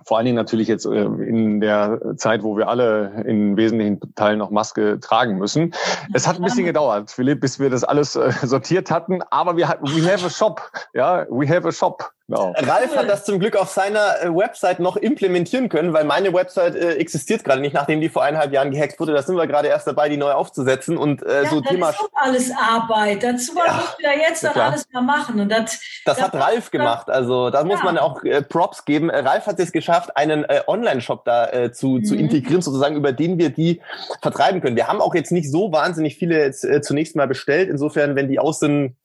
vor allen Dingen natürlich jetzt äh, in der Zeit, wo wir alle in wesentlichen Teilen noch Maske tragen müssen. Es hat ein bisschen gedauert, Philipp, bis wir das alles äh, sortiert hatten, aber wir we have a shop, ja, we have a shop. Genau. Ralf hat das zum Glück auf seiner äh, Website noch implementieren können, weil meine Website äh, existiert gerade nicht, nachdem die vor eineinhalb Jahren gehackt wurde. Da sind wir gerade erst dabei, die neu aufzusetzen und äh, ja, so das Thema. Das ist alles Arbeit. Dazu muss ja, ich ja jetzt noch alles mal machen und das. Das, das hat Ralf gemacht. Also da ja. muss man auch äh, Props geben. Äh, Ralf hat es geschafft, einen äh, Online-Shop da äh, zu, mhm. zu integrieren, sozusagen, über den wir die vertreiben können. Wir haben auch jetzt nicht so wahnsinnig viele jetzt, äh, zunächst mal bestellt. Insofern, wenn die aus sind,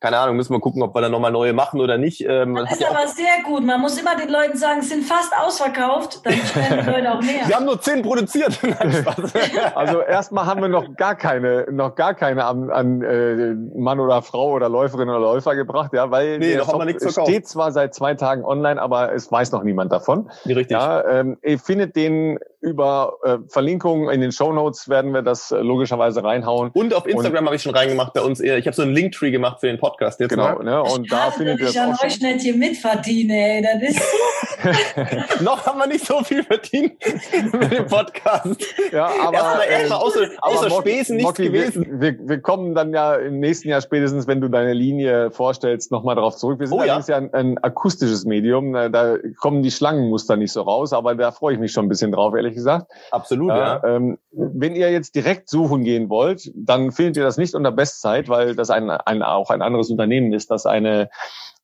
keine Ahnung, müssen wir gucken, ob wir da nochmal neue machen oder nicht. Ähm, das ist aber sehr gut. Man muss immer den Leuten sagen, es sind fast ausverkauft, dann stellen die Leute auch mehr. Wir haben nur zehn produziert. also erstmal haben wir noch gar keine, noch gar keine an, an äh, Mann oder Frau oder Läuferin oder Läufer gebracht, ja, weil nee, der Shop steht zwar seit zwei Tagen online, aber es weiß noch niemand davon. Nee, richtig. Ja, ähm, ihr findet den über äh, Verlinkungen in den Show Notes werden wir das äh, logischerweise reinhauen. Und auf Instagram habe ich schon reingemacht bei uns. Ich habe so einen Linktree gemacht für den Podcast jetzt. Genau, ne? und ich da findet ihr das an euch nicht hier mitverdiene, ey. Das ist noch haben wir nicht so viel verdient mit dem Podcast. Ja, aber erstmal, erstmal außer, außer Mocky, Spesen nichts Mocky, gewesen. Wir, wir, wir kommen dann ja im nächsten Jahr spätestens, wenn du deine Linie vorstellst, nochmal darauf zurück. Wir sind oh, allerdings ja, ja ein, ein, akustisches Medium. Da kommen die Schlangenmuster nicht so raus, aber da freue ich mich schon ein bisschen drauf, ehrlich gesagt. Absolut, ja. ja. Ähm, wenn ihr jetzt direkt suchen gehen wollt, dann findet ihr das nicht unter Bestzeit, weil das ein, ein, auch ein anderes Unternehmen ist, das eine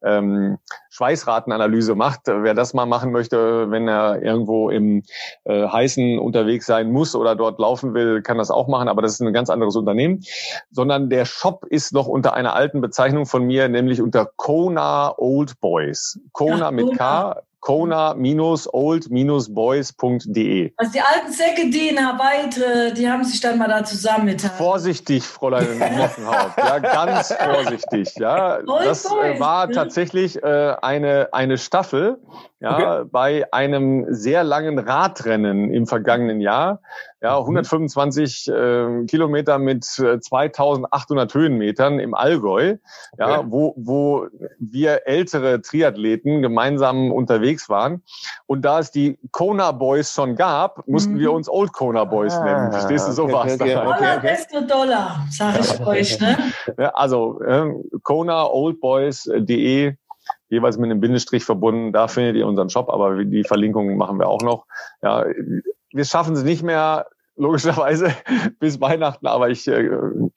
ähm, Schweißratenanalyse macht. Wer das mal machen möchte, wenn er irgendwo im äh, Heißen unterwegs sein muss oder dort laufen will, kann das auch machen, aber das ist ein ganz anderes Unternehmen. Sondern der Shop ist noch unter einer alten Bezeichnung von mir, nämlich unter Kona Old Boys. Kona mit K, kona-old-boys.de. Also die alten Säcke, die in Hawaii, die haben sich dann mal da zusammengetan. Vorsichtig, Fräulein Mockenhaupt. ja, ganz vorsichtig. Ja, das äh, war tatsächlich äh, eine, eine Staffel, ja, okay. bei einem sehr langen Radrennen im vergangenen Jahr. Ja, 125 mhm. äh, Kilometer mit 2800 äh, Höhenmetern im Allgäu, ja, okay. wo, wo wir ältere Triathleten gemeinsam unterwegs waren. Und da es die Kona Boys schon gab, mussten mhm. wir uns Old Kona Boys ah, nennen. Verstehst du sowas? Okay, okay, Dollar, okay. desto Dollar, sag ich euch. Ne? Ja, also äh, konaoldboys.de jeweils mit einem Bindestrich verbunden. Da findet ihr unseren Shop, aber die Verlinkungen machen wir auch noch. Ja, wir schaffen es nicht mehr, logischerweise bis Weihnachten, aber ich äh,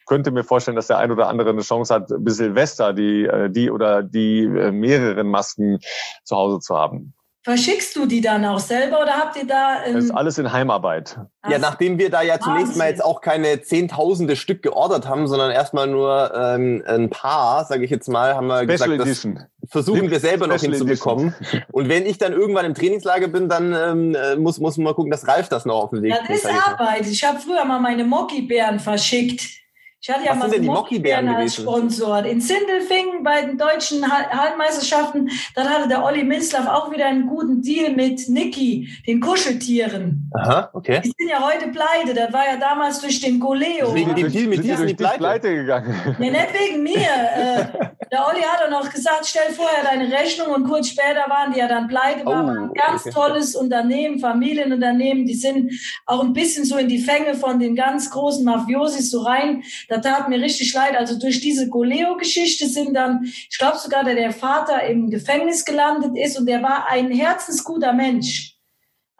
könnte mir vorstellen, dass der ein oder andere eine Chance hat, bis Silvester die, äh, die oder die äh, mehreren Masken zu Hause zu haben. Verschickst du die dann auch selber oder habt ihr da? das ist alles in Heimarbeit. Ja, nachdem wir da ja zunächst mal jetzt auch keine zehntausende Stück geordert haben, sondern erstmal nur ähm, ein paar, sage ich jetzt mal, haben wir Special gesagt, Edition. Versuchen wir selber noch hinzubekommen. Und wenn ich dann irgendwann im Trainingslager bin, dann ähm, äh, muss, muss man mal gucken, dass Ralf das noch auf den Weg bringt. Das ist Arbeit. Ich habe früher mal meine Mockibären verschickt. Ich hatte ja Was mal so Mockibären als Sponsor. In Sindelfingen bei den deutschen Hallenmeisterschaften, dann hatte der Olli Minzlaff auch wieder einen guten Deal mit Niki, den Kuscheltieren. Aha, okay. Die sind ja heute pleite. Das war ja damals durch den Goleo. Wegen dem Deal mit dir sind die pleite? pleite gegangen. Nee, nicht wegen mir. Äh, der Olli hat auch noch gesagt, stell vorher deine Rechnung und kurz später waren die ja dann pleite. War oh, ein ganz okay. tolles Unternehmen, Familienunternehmen. Die sind auch ein bisschen so in die Fänge von den ganz großen Mafiosis so rein. Da tat mir richtig leid. Also durch diese Goleo-Geschichte sind dann, ich glaube sogar, dass der Vater im Gefängnis gelandet ist und der war ein herzensguter Mensch.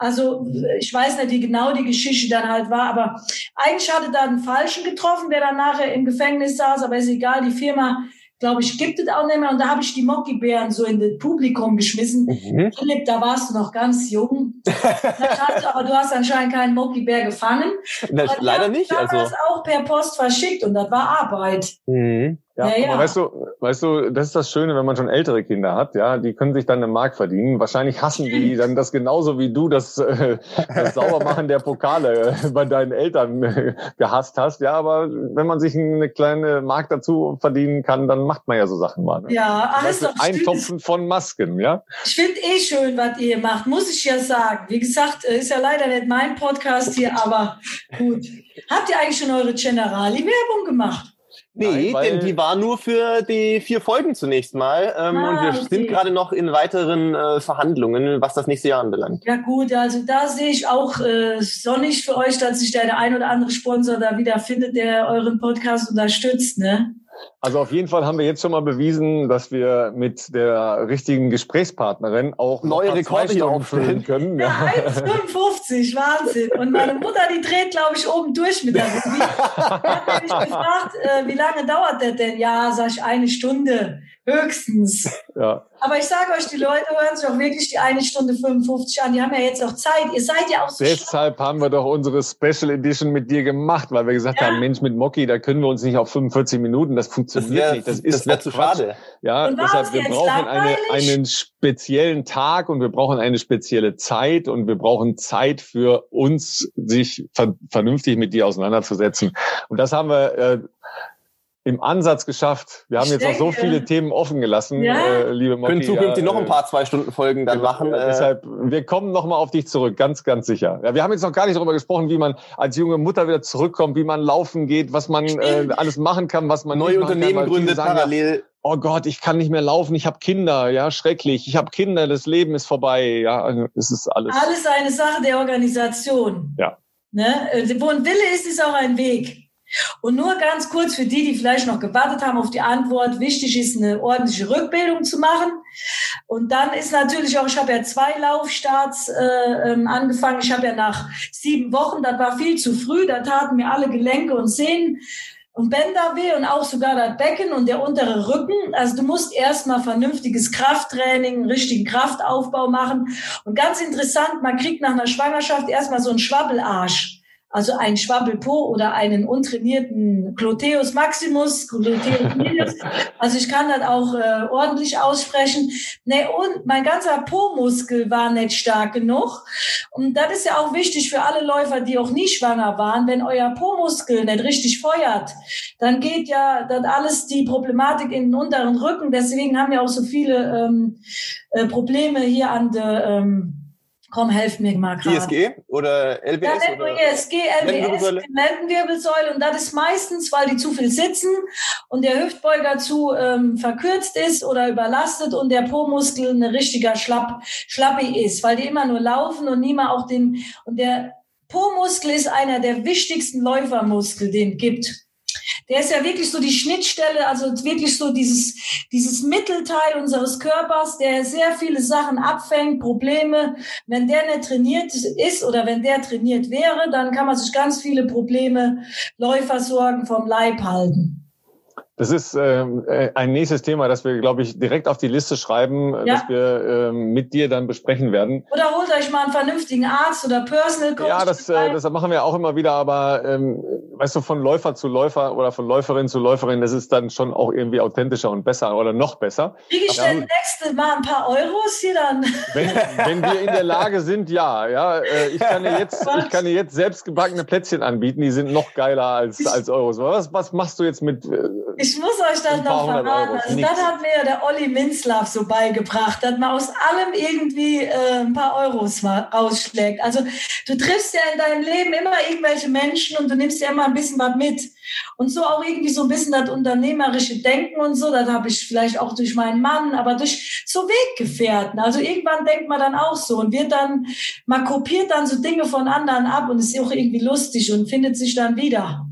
Also ich weiß nicht, wie genau die Geschichte dann halt war, aber eigentlich hatte da einen Falschen getroffen, der dann nachher im Gefängnis saß, aber ist egal, die Firma glaube ich, gibt es auch nicht mehr. Und da habe ich die Mockibären so in das Publikum geschmissen. Mhm. Philipp, da warst du noch ganz jung. aber du hast anscheinend keinen Mockibär gefangen. Das, leider nicht. Ich also das auch per Post verschickt und das war Arbeit. Mhm. Ja, ja, aber weißt du, weißt du, das ist das Schöne, wenn man schon ältere Kinder hat, ja, die können sich dann eine Mark verdienen. Wahrscheinlich hassen die dann das genauso wie du das, äh, das Saubermachen der Pokale äh, bei deinen Eltern äh, gehasst hast. Ja, aber wenn man sich eine kleine Mark dazu verdienen kann, dann macht man ja so Sachen mal. Ne? Ja, alles doch Eintopfen von Masken, ja. Ich finde eh schön, was ihr macht, muss ich ja sagen. Wie gesagt, äh, ist ja leider nicht mein Podcast hier, aber gut. Habt ihr eigentlich schon eure Generali-Werbung gemacht? Nee, Nein, denn die war nur für die vier Folgen zunächst mal. Ähm, ah, und wir okay. sind gerade noch in weiteren äh, Verhandlungen, was das nächste Jahr anbelangt. Ja gut, also da sehe ich auch äh, sonnig für euch, dass sich der ein oder andere Sponsor da wieder findet, der euren Podcast unterstützt. Ne? Also auf jeden Fall haben wir jetzt schon mal bewiesen, dass wir mit der richtigen Gesprächspartnerin auch neue Rekorde hier auffüllen können. Ja, 1,55, Wahnsinn. Und meine Mutter, die dreht, glaube ich, oben durch mit der Ruby. hat mich gefragt, äh, wie lange dauert der denn? Ja, sag ich, eine Stunde. Höchstens. ja. Aber ich sage euch, die Leute hören sich auch wirklich die eine Stunde 55 an. Die haben ja jetzt auch Zeit. Ihr seid ja auch so Deshalb schlau. haben wir doch unsere Special Edition mit dir gemacht, weil wir gesagt ja. haben, Mensch, mit Moki, da können wir uns nicht auf 45 Minuten, das funktioniert das wär, nicht. Das, das wäre zu schade. Ja, deshalb, wir brauchen eine, einen speziellen Tag und wir brauchen eine spezielle Zeit und wir brauchen Zeit für uns, sich ver vernünftig mit dir auseinanderzusetzen. Und das haben wir äh, im Ansatz geschafft. Wir haben ich jetzt denke, noch so viele Themen offen gelassen, ja. äh, liebe Motti. Können zukünftig ja, noch ein paar zwei Stunden Folgen dann machen. Äh, deshalb, wir kommen noch mal auf dich zurück, ganz, ganz sicher. Ja, wir haben jetzt noch gar nicht darüber gesprochen, wie man als junge Mutter wieder zurückkommt, wie man laufen geht, was man äh, alles machen kann, was man neue Unternehmen kann, gründet sagen, parallel. Oh Gott, ich kann nicht mehr laufen, ich habe Kinder, ja, schrecklich. Ich habe Kinder, das Leben ist vorbei, ja, also, es ist alles. Alles eine Sache der Organisation. Ja. Ne? Wo ein Wille ist, ist auch ein Weg. Und nur ganz kurz für die, die vielleicht noch gewartet haben auf die Antwort, wichtig ist eine ordentliche Rückbildung zu machen. Und dann ist natürlich auch, ich habe ja zwei Laufstarts äh, ähm, angefangen. Ich habe ja nach sieben Wochen, das war viel zu früh, da taten mir alle Gelenke und Sehnen und Bänder weh und auch sogar das Becken und der untere Rücken. Also du musst erstmal vernünftiges Krafttraining, richtigen Kraftaufbau machen. Und ganz interessant, man kriegt nach einer Schwangerschaft erstmal so einen Schwabbelarsch also ein Schwabbelpo oder einen untrainierten Gluteus maximus, Gluteus medius. Also ich kann das auch äh, ordentlich aussprechen. Ne, und mein ganzer Po-Muskel war nicht stark genug. Und das ist ja auch wichtig für alle Läufer, die auch nie schwanger waren. Wenn euer Po-Muskel nicht richtig feuert, dann geht ja das alles die Problematik in den unteren Rücken. Deswegen haben ja auch so viele ähm, äh, Probleme hier an der ähm, Komm, helf mir mal gerade. ISG oder LBS? Ja, oder ISG, LBS, Lendenwirbelsäule. Und das ist meistens, weil die zu viel sitzen und der Hüftbeuger zu ähm, verkürzt ist oder überlastet und der Po-Muskel ein richtiger Schlapp, Schlappi ist, weil die immer nur laufen und niemand auch den, und der Po-Muskel ist einer der wichtigsten Läufermuskel, den es gibt. Der ist ja wirklich so die Schnittstelle, also wirklich so dieses, dieses Mittelteil unseres Körpers, der sehr viele Sachen abfängt, Probleme. Wenn der nicht trainiert ist oder wenn der trainiert wäre, dann kann man sich ganz viele Probleme, Läufersorgen vom Leib halten. Das ist ähm, äh, ein nächstes Thema, das wir, glaube ich, direkt auf die Liste schreiben, ja. das wir äh, mit dir dann besprechen werden. Oder holt euch mal einen vernünftigen Arzt oder Personal Coach. Ja, das, äh, das machen wir auch immer wieder, aber ähm, weißt du, von Läufer zu Läufer oder von Läuferin zu Läuferin, das ist dann schon auch irgendwie authentischer und besser oder noch besser. Kriege ich denn nächste Mal ein paar Euros hier dann? Wenn, wenn wir in der Lage sind, ja. ja äh, ich, kann dir jetzt, ich kann dir jetzt selbst gebackene Plätzchen anbieten, die sind noch geiler als, als Euros. Was, was machst du jetzt mit... Äh, ich muss euch das noch verraten. Also das hat mir ja der Olli Minzlaff so beigebracht, dass man aus allem irgendwie äh, ein paar Euros rausschlägt. Also du triffst ja in deinem Leben immer irgendwelche Menschen und du nimmst ja immer ein bisschen was mit. Und so auch irgendwie so ein bisschen das unternehmerische Denken und so, das habe ich vielleicht auch durch meinen Mann, aber durch so Weggefährten. Also irgendwann denkt man dann auch so und wird dann, man kopiert dann so Dinge von anderen ab und ist auch irgendwie lustig und findet sich dann wieder.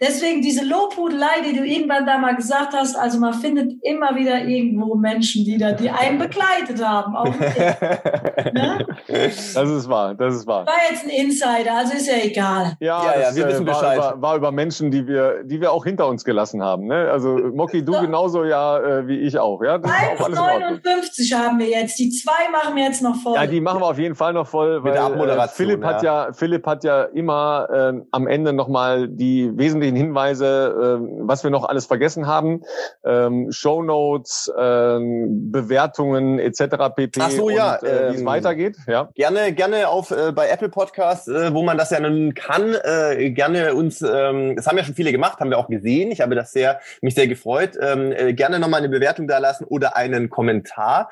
Deswegen diese Lobhudelei, die du irgendwann da mal gesagt hast, also man findet immer wieder irgendwo Menschen wieder, die einen begleitet haben. Auch ne? Das ist wahr, das ist wahr. War jetzt ein Insider, also ist ja egal. Ja, ja, ja wir wissen Bescheid. War, war, über Menschen, die wir, die wir auch hinter uns gelassen haben. Ne? Also Moki, du so. genauso ja äh, wie ich auch. Ja? 1,59 haben wir jetzt. Die zwei machen wir jetzt noch voll. Ja, die machen wir auf jeden Fall noch voll. Weil, Mit der Abmoderation. Äh, Philipp, ja. Hat ja, Philipp hat ja immer äh, am Ende nochmal die wesentlichen wesentlichen Hinweise, äh, was wir noch alles vergessen haben. Ähm, Show Notes, ähm, Bewertungen etc. pp. Ach so, ja. Und, äh, wie es ähm, weitergeht. Ja. Gerne, gerne auf äh, bei Apple Podcasts, äh, wo man das ja nun kann, äh, gerne uns, ähm, das haben ja schon viele gemacht, haben wir auch gesehen. Ich habe das sehr, mich sehr gefreut. Ähm, äh, gerne nochmal eine Bewertung da lassen oder einen Kommentar.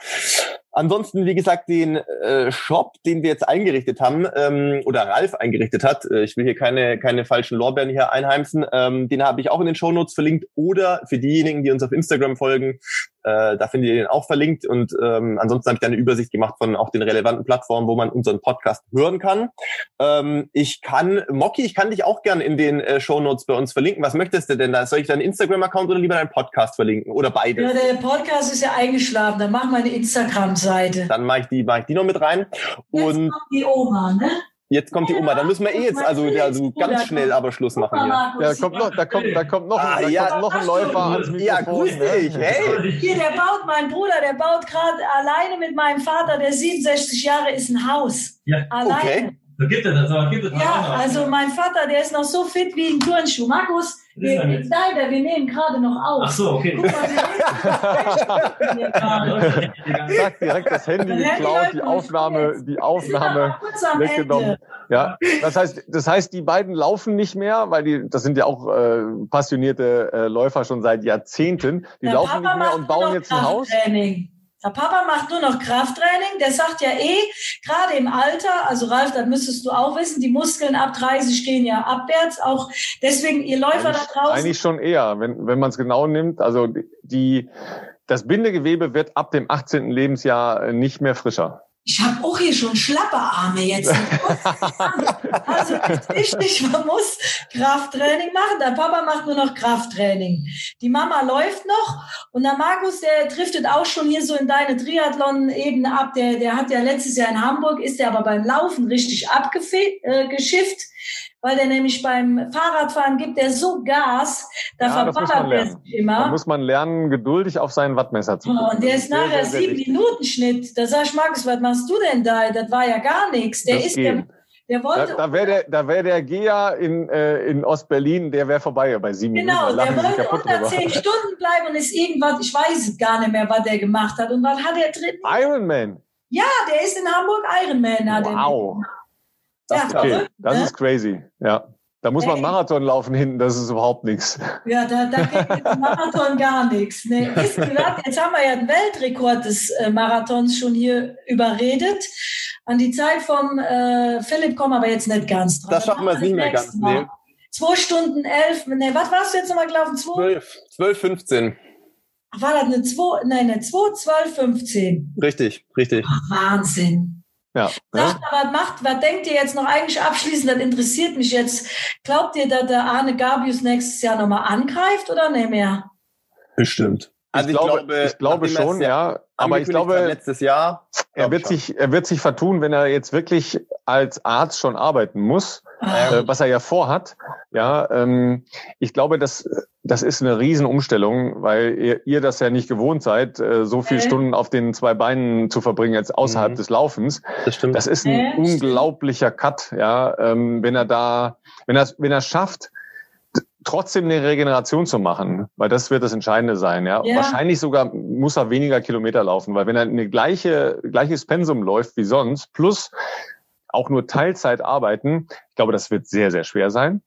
Ansonsten, wie gesagt, den äh, Shop, den wir jetzt eingerichtet haben, ähm, oder Ralf eingerichtet hat, äh, ich will hier keine, keine falschen Lorbeeren hier einheimsen, ähm, den habe ich auch in den Shownotes verlinkt. Oder für diejenigen, die uns auf Instagram folgen, äh, da findet ihr den auch verlinkt. Und ähm, ansonsten habe ich da eine Übersicht gemacht von auch den relevanten Plattformen, wo man unseren Podcast hören kann. Ähm, ich kann, Mocky, ich kann dich auch gerne in den äh, Shownotes bei uns verlinken. Was möchtest du denn da? Soll ich deinen Instagram-Account oder lieber deinen Podcast verlinken? Oder beides? Ja, der Podcast ist ja eingeschlafen. Dann mach mal eine Instagram-Seite. Dann mache ich die, mach ich die noch mit rein. Jetzt und die Oma, ne? Jetzt kommt die Oma. Dann müssen wir eh jetzt also, also ganz schnell aber Schluss machen hier. Ja, kommt noch, da kommt, da kommt noch, ah, da ja, kommt noch ein Läufer ans Mikrofon. Ja, grüß ne? dich. Hey. Hier, der baut, mein Bruder, der baut gerade alleine mit meinem Vater, der 67 Jahre ist, ein Haus. Ja. Alleine. Okay. So gibt es das, aber gibt es Ja, also mein Vater, der ist noch so fit wie ein Turnschuh. Markus, wir, leider, wir nehmen gerade noch auf. Ach so, okay. Guck mal, Zack, direkt das Handy geklaut, die Aufnahme, die Aufnahme weggenommen. Ja, das heißt, das heißt, die beiden laufen nicht mehr, weil die, das sind ja auch äh, passionierte äh, Läufer schon seit Jahrzehnten. Die Der laufen Papa nicht mehr und bauen jetzt ein Haus. Training. Der Papa macht nur noch Krafttraining. Der sagt ja eh, gerade im Alter, also Ralf, das müsstest du auch wissen, die Muskeln ab 30 gehen ja abwärts. Auch deswegen, ihr Läufer eigentlich, da draußen. Eigentlich schon eher, wenn, wenn man es genau nimmt. Also die, das Bindegewebe wird ab dem 18. Lebensjahr nicht mehr frischer ich habe auch hier schon Schlapperarme jetzt. also ist wichtig, man muss Krafttraining machen. Der Papa macht nur noch Krafttraining. Die Mama läuft noch und der Markus, der driftet auch schon hier so in deine Triathlon-Ebene ab. Der, der hat ja letztes Jahr in Hamburg, ist der aber beim Laufen richtig abgeschifft. Äh, weil der nämlich beim Fahrradfahren gibt der so Gas, da ja, verballert er sich immer. Da muss man lernen, geduldig auf seinen Wattmesser zu gucken. Oh, und der ist nachher sieben Minuten Schnitt. Da sag ich, Markus, was machst du denn da? Das war ja gar nichts. Der das ist der, der wollte. Da, da wäre der, da wäre der Gea in, äh, in Ostberlin, der wäre vorbei bei sieben genau, Minuten. Genau, der wollte unter zehn Stunden bleiben und ist irgendwas, ich weiß gar nicht mehr, was der gemacht hat. Und was hat er drin? Ironman. Ja, der ist in Hamburg Ironman. Hat wow. Das, ja, okay. das ne? ist crazy, ja. Da muss man Marathon laufen hinten, das ist überhaupt nichts. Ja, da, da geht Marathon gar nichts. Nee, ist gesagt, jetzt haben wir ja den Weltrekord des äh, Marathons schon hier überredet. An die Zeit von äh, Philipp kommen aber jetzt nicht ganz dran. Das schaffen wir jetzt nicht mehr ganz. Nee. Zwei Stunden elf, nee, was warst du jetzt nochmal gelaufen? Zwei? Zwölf, zwölf, fünfzehn. War das eine zwei, nein, eine zwei, zwölf, fünfzehn? Richtig, richtig. Ach, Wahnsinn. Ja. Sagt ne? was macht, was denkt ihr jetzt noch eigentlich abschließend? Das interessiert mich jetzt. Glaubt ihr, dass der Arne Gabius nächstes Jahr nochmal angreift oder nicht mehr? Bestimmt. Also ich, ich glaube, glaube, ich glaube schon, ja. Aber ich glaube, letztes Jahr. Er wird sich, er wird sich vertun, wenn er jetzt wirklich als Arzt schon arbeiten muss, ah. äh, was er ja vorhat. Ja, ähm, ich glaube, dass das ist eine Riesenumstellung, weil ihr, ihr das ja nicht gewohnt seid, äh, so viele äh. Stunden auf den zwei Beinen zu verbringen als außerhalb mhm. des Laufens. Das stimmt. Das ist ein äh, unglaublicher Cut, ja, ähm, wenn er da, wenn er, wenn er schafft, trotzdem eine Regeneration zu machen, weil das wird das Entscheidende sein. Ja? ja? Wahrscheinlich sogar muss er weniger Kilometer laufen, weil wenn er eine gleiche gleiches Pensum läuft wie sonst, plus auch nur Teilzeit arbeiten, ich glaube, das wird sehr sehr schwer sein.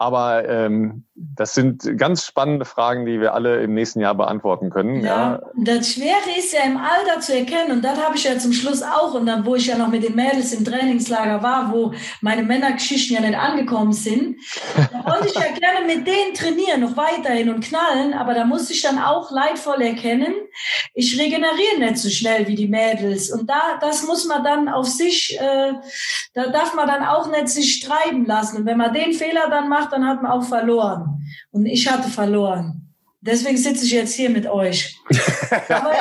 Aber ähm, das sind ganz spannende Fragen, die wir alle im nächsten Jahr beantworten können. Ja, ja. das Schwere ist ja im Alter zu erkennen und das habe ich ja zum Schluss auch und dann, wo ich ja noch mit den Mädels im Trainingslager war, wo meine Männergeschichten ja nicht angekommen sind, da wollte ich ja gerne mit denen trainieren, noch weiterhin und knallen, aber da musste ich dann auch leidvoll erkennen, ich regeneriere nicht so schnell wie die Mädels und da, das muss man dann auf sich, äh, da darf man dann auch nicht sich treiben lassen und wenn man den Fehler dann macht, dann hat man auch verloren. Und ich hatte verloren. Deswegen sitze ich jetzt hier mit euch. Aber,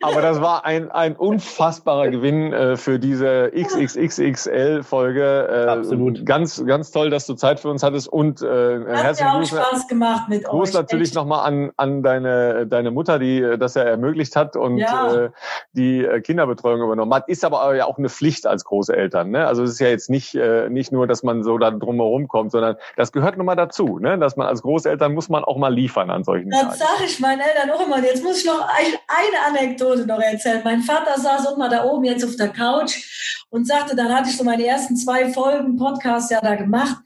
Aber das war ein, ein unfassbarer Gewinn äh, für diese XXXXL-Folge. Äh, Absolut. Ganz, ganz toll, dass du Zeit für uns hattest und äh, Hat herzlichen Gruß. Spaß gemacht mit Gruß euch. natürlich nochmal an, an deine, deine Mutter, die äh, das ja ermöglicht hat und ja. äh, die äh, Kinderbetreuung übernommen hat. Ist aber ja auch eine Pflicht als große Eltern. Ne? Also es ist ja jetzt nicht, äh, nicht nur, dass man so da drumherum kommt, sondern das gehört nochmal dazu. Ne? Dass man als Großeltern muss man auch mal liefern an solchen Das sage ich meinen Eltern auch immer. Jetzt muss ich noch eine Anekdote noch erzählen. Mein Vater saß auch mal da oben jetzt auf der Couch und sagte, dann hatte ich so meine ersten zwei Folgen Podcast ja da gemacht.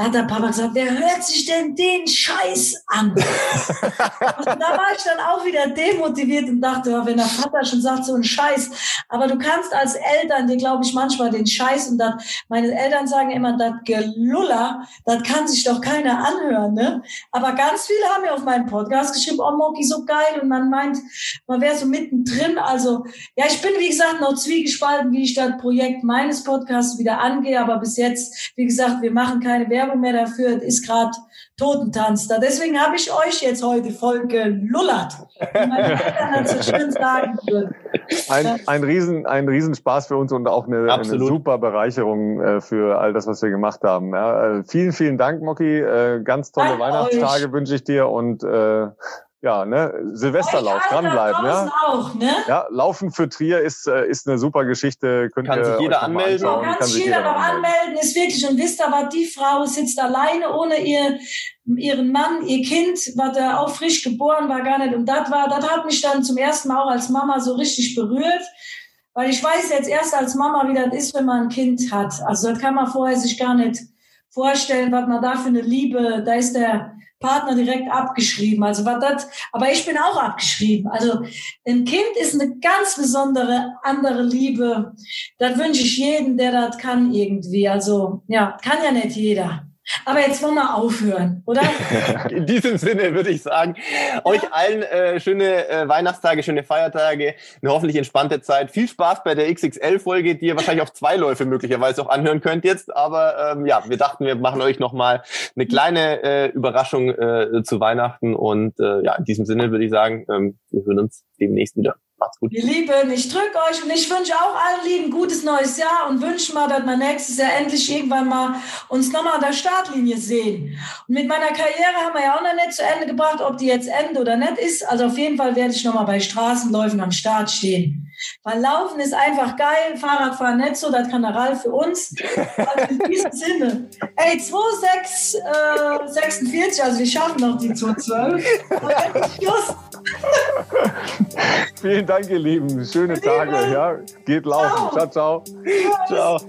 Da hat der Papa gesagt, wer hört sich denn den Scheiß an? und da war ich dann auch wieder demotiviert und dachte, wenn der Vater schon sagt, so ein Scheiß. Aber du kannst als Eltern dir, glaube ich, manchmal den Scheiß und das, meine Eltern sagen immer, das Geluller, das kann sich doch keiner anhören, ne? Aber ganz viele haben mir auf meinen Podcast geschrieben, oh Moki, so geil. Und man meint, man wäre so mittendrin. Also, ja, ich bin, wie gesagt, noch zwiegespalten, wie ich das Projekt meines Podcasts wieder angehe. Aber bis jetzt, wie gesagt, wir machen keine Werbung Werbung mehr dafür, ist gerade Totentanz da. Deswegen habe ich euch jetzt heute voll gelullert. Wie meine Eltern so schön sagen würden. Ein, ein, Riesen, ein Riesenspaß für uns und auch eine, eine super Bereicherung äh, für all das, was wir gemacht haben. Ja, äh, vielen, vielen Dank, Moki. Äh, ganz tolle Dank Weihnachtstage euch. wünsche ich dir und äh, ja, ne, Silvesterlauf, dranbleiben, ja. Auch, ne? Ja, Laufen für Trier ist, äh, ist eine super Geschichte. Könnt kann sich jeder anmelden. Kann, kann sich jeder noch anmelden. Ist wirklich, und wisst ihr, was die Frau sitzt alleine ohne ihr, ihren Mann, ihr Kind, war da auch frisch geboren, war gar nicht, und das war, das hat mich dann zum ersten Mal auch als Mama so richtig berührt. Weil ich weiß jetzt erst als Mama, wie das ist, wenn man ein Kind hat. Also das kann man vorher sich gar nicht vorstellen, was man da für eine Liebe, da ist der, Partner direkt abgeschrieben. Also war das, aber ich bin auch abgeschrieben. Also ein Kind ist eine ganz besondere andere Liebe. Das wünsche ich jedem, der das kann irgendwie. Also ja, kann ja nicht jeder. Aber jetzt wollen wir aufhören, oder? In diesem Sinne würde ich sagen, ja. euch allen äh, schöne äh, Weihnachtstage, schöne Feiertage, eine hoffentlich entspannte Zeit. Viel Spaß bei der XXL-Folge, die ihr wahrscheinlich auf zwei Läufe möglicherweise auch anhören könnt jetzt. Aber ähm, ja, wir dachten, wir machen euch nochmal eine kleine äh, Überraschung äh, zu Weihnachten. Und äh, ja, in diesem Sinne würde ich sagen, ähm, wir hören uns demnächst wieder. Macht's gut. Ihr Lieben, ich drücke euch und ich wünsche auch allen Lieben gutes neues Jahr und wünsche mal, dass wir nächstes Jahr endlich irgendwann mal uns nochmal an der Startlinie sehen. Und mit meiner Karriere haben wir ja auch noch nicht zu Ende gebracht, ob die jetzt endet oder nicht ist. Also auf jeden Fall werde ich nochmal bei Straßenläufen am Start stehen. Weil Laufen ist einfach geil, Fahrradfahren nicht so, das kann der Ralf für uns. Also in diesem Sinne. Ey, 2,6, äh, 46, also wir schaffen noch die 2,12. Vielen Dank, ihr Lieben. Schöne Tage. Ja, geht laufen. ciao. ciao. ciao.